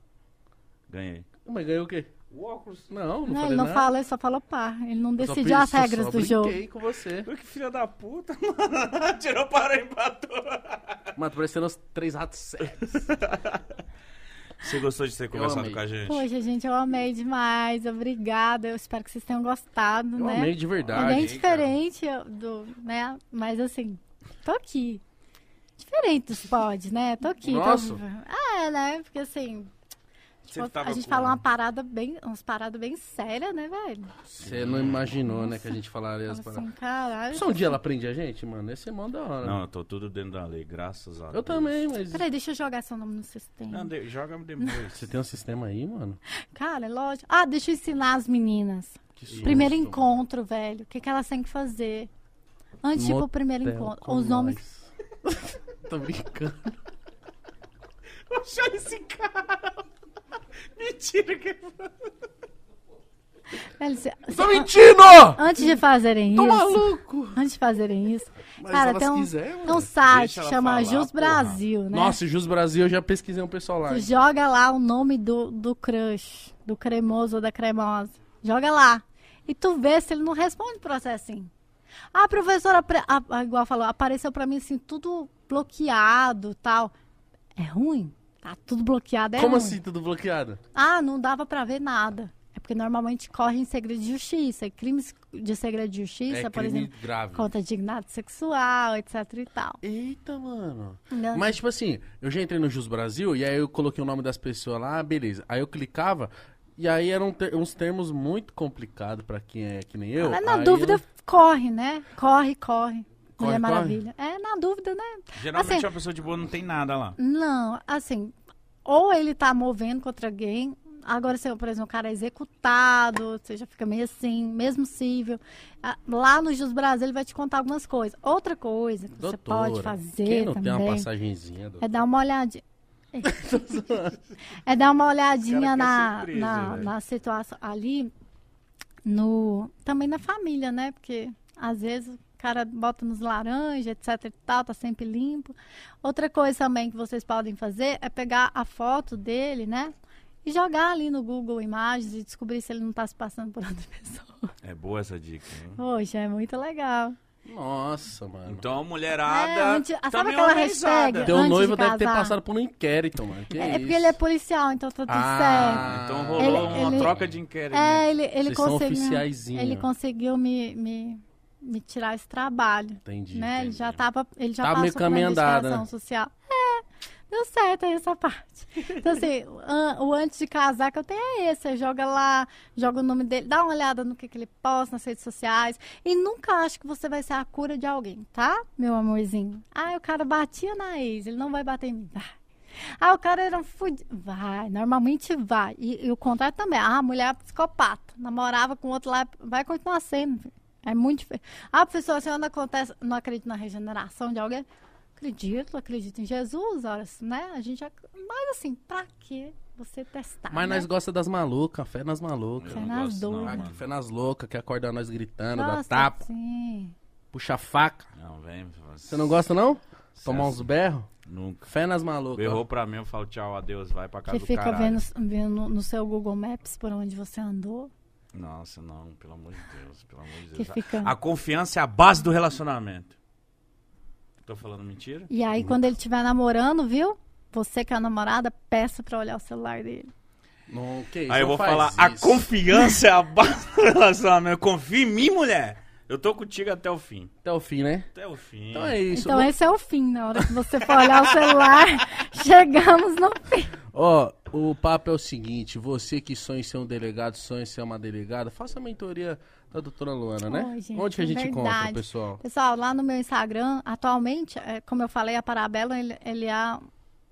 Ganhei.
Mas ganhou o quê?
O óculos.
Não, não,
Não,
falei
ele não
nada.
falou, ele só falou pá. Ele não
Eu
decidiu as regras
só
do jogo.
brinquei com você.
Que filha da puta, mano. Tirou para e empatou.
Mano, tô parecendo os três ratos sérios.
Você gostou de ter conversado com a gente?
Poxa, gente, eu amei demais. Obrigada. Eu espero que vocês tenham gostado,
Eu
né?
amei de
É
verdade.
bem
hein,
diferente do, né? Mas assim, tô aqui. Diferente dos pods, né? Tô aqui. tô-
Nossa.
Ah, é, né? Porque assim,
Você tava
a gente
com-
falou uma parada bem, umas paradas bem sérias, né, velho?
Você não imaginou, né, que a gente falaria as paradas.
assim, caralho.
Só um dia ela prende a gente, mano. Esse é mó da hora.
Não, eu tô tudo dentro da lei, graças a Deus.
Eu também, mas.
Peraí, deixa eu jogar seu nome no sistema.
Não, de- joga depois.
Você tem um sistema aí, mano?
Cara, é lógico. Ah, deixa eu ensinar as meninas.
Que susto,
Primeiro encontro, velho. O que, que elas têm que fazer? Antes de ir pro primeiro encontro.
com
Os nomes.
nós. Tô brincando.
Achar esse cara. Mentira que
Velho, cê-
Tô
cê-
mentindo!
Antes de fazerem
Tô
isso.
maluco!
Antes de fazerem isso.
Mas
cara, tem um,
quiser,
tem um site
Deixa
que chama
falar,
Jus
porra.
Brasil, né?
Nossa, Jus Brasil, eu já pesquisei um pessoal lá.
Tu joga lá o nome do, do crush, do cremoso ou da cremosa. Joga lá. E tu vê se ele não responde processinho. Ah, professora, ah, ah, igual falou, apareceu pra mim assim, tudo bloqueado tal. É ruim? Tá tudo bloqueado, é
Como
ruim.
assim, tudo bloqueado?
Ah, não dava pra ver nada. É porque normalmente corre em segredo de justiça. E crimes de segredo de justiça,
é
por
crime
exemplo,
grave.
contra dignidade sexual, etc e tal.
Eita, mano.
Não-
Mas, tipo assim, eu já entrei no Jus Brasil e aí eu coloquei o nome das pessoas lá, beleza. Aí eu clicava e aí eram ter- uns termos muito complicados pra quem é que nem eu.
Mas na
Aí
dúvida,
eu-
corre, né? Corre, corre.
Corre,
Mulher
corre?
Maravilha. É, na dúvida, né?
Geralmente
Assim-
a pessoa de boa não tem nada lá.
Não, assim, ou ele tá movendo contra alguém. Agora, se, por exemplo, o cara é executado, você já fica meio assim, mesmo cível. Ah, Lá no Jus Brasil ele vai te contar algumas coisas. Outra coisa que você
Doutora,
pode fazer
Quem não
também
tem uma passagenzinha, doutor?
é dar uma olhadinha. é dar uma olhadinha
quer
na,
surpresa,
na, na situação ali, no, também na família, né? Porque às vezes cara bota nos laranjas, etc e tal, tá sempre limpo. Outra coisa também que vocês podem fazer é pegar a foto dele, né? E jogar ali no Google Imagens e descobrir se ele não tá se passando por outra pessoa.
É boa essa dica. hein?
Poxa, é muito legal.
Nossa, mano.
Então a mulherada.
É, antes- ah, sabe aquela hashtag?
Teu
antes
noivo
de
deve ter passado por um inquérito, mano. Que
É,
isso?
porque ele é policial, então tá tudo certo.
Ah,
Então rolou
Ele-
uma
ele-
troca de inquérito.
É, ele, ele
Vocês são
conseguiu.
oficiaizinho.
Ele conseguiu me, me, me tirar esse trabalho.
Entendi.
né? Ele
entendi.
já tava. Ele já passou
meio caminho andado, né?
social. É, deu certo aí essa parte. Então, assim, an- o antes de casar que eu tenho é esse. Você joga lá, joga o nome dele, dá uma olhada no que, que ele posta nas redes sociais. E nunca acho que você vai ser a cura de alguém, tá, meu amorzinho? Ah, o cara batia na ex, ele não vai bater em mim. Vai. Ah, o cara era um fudido. Vai, normalmente vai. E, e o contrário também. Ah, a mulher é psicopata. Namorava com outro lá, vai continuar sendo. É muito diferente. Ah, professor, a senhora não, acontece, não acredita na regeneração de alguém? Acredito, acredito em Jesus, horas, né? A gente já... Mas assim, pra que você testar?
Mas
né?
nós gosta das malucas, fé nas malucas.
Fé nas doidas.
Fé nas loucas, que acorda nós gritando, dá tapa,
Sim.
puxa a faca.
Não, vem.
Você não gosta, não? Tomar uns berros?
Nunca.
Fé nas malucas.
Errou pra mim, eu falo tchau, adeus, vai pra casa
Você
do
fica vendo, vendo no seu Google Maps por onde você andou.
Nossa, não, pelo amor de Deus, pelo amor de Deus.
fica...
A confiança é a base do relacionamento. Tô falando mentira?
E aí, quando ele estiver namorando, viu? Você que é a namorada, peça pra olhar o celular dele.
Não, que isso,
Aí eu vou falar, a
isso.
confiança é a base do relacionamento. Confia em mim, mulher. Eu tô contigo até o fim.
Até o fim, né?
Até o fim.
Então é isso.
Então esse é o fim. Na hora que você for olhar o celular, chegamos no fim.
Ó, o papo é o seguinte, você que sonha em ser um delegado, sonha em ser uma delegada, faça a mentoria da doutora Luana, né?
Oi, gente,
Onde que a
é
gente encontra,
verdade.
pessoal?
Pessoal, lá no meu Instagram, atualmente, é, como eu falei, a Parabela, ele, ele é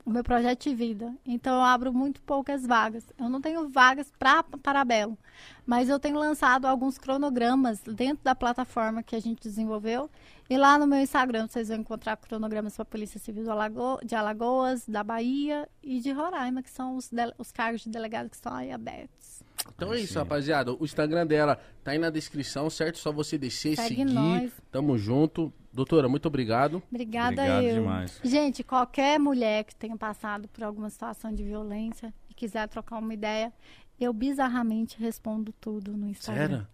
o meu projeto de vida. Então, eu abro muito poucas vagas. Eu não tenho vagas para Parabelo, mas eu tenho lançado alguns cronogramas dentro da plataforma que a gente desenvolveu. E lá no meu Instagram, vocês vão encontrar cronogramas para a Polícia Civil do Alago- de Alagoas, da Bahia e de Roraima, que são os, os cargos de delegado que estão aí abertos.
Então é isso, rapaziada. O Instagram dela tá aí na descrição, certo? Só você descer,
Segue
seguir.
nós.
Tamo junto. Doutora, muito obrigado.
Obrigada
Obrigado
eu.
demais.
Gente, qualquer mulher que tenha passado por alguma situação de violência e quiser trocar uma ideia, eu bizarramente respondo tudo no Instagram.
Sério?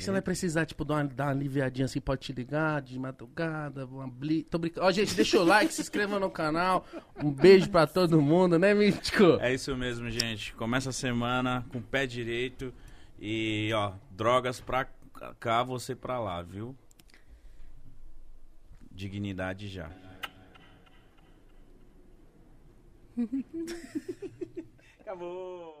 E você vai precisar, tipo, dar uma, dar uma aliviadinha assim, pode te ligar de madrugada, uma bli... Tô brincando. Ó, gente, deixa o like, se inscreva no canal. Um beijo pra todo mundo, né, Mítico?
É isso mesmo, gente. Começa a semana com o pé direito e, ó, drogas pra cá, você pra lá, viu? Dignidade já. Acabou.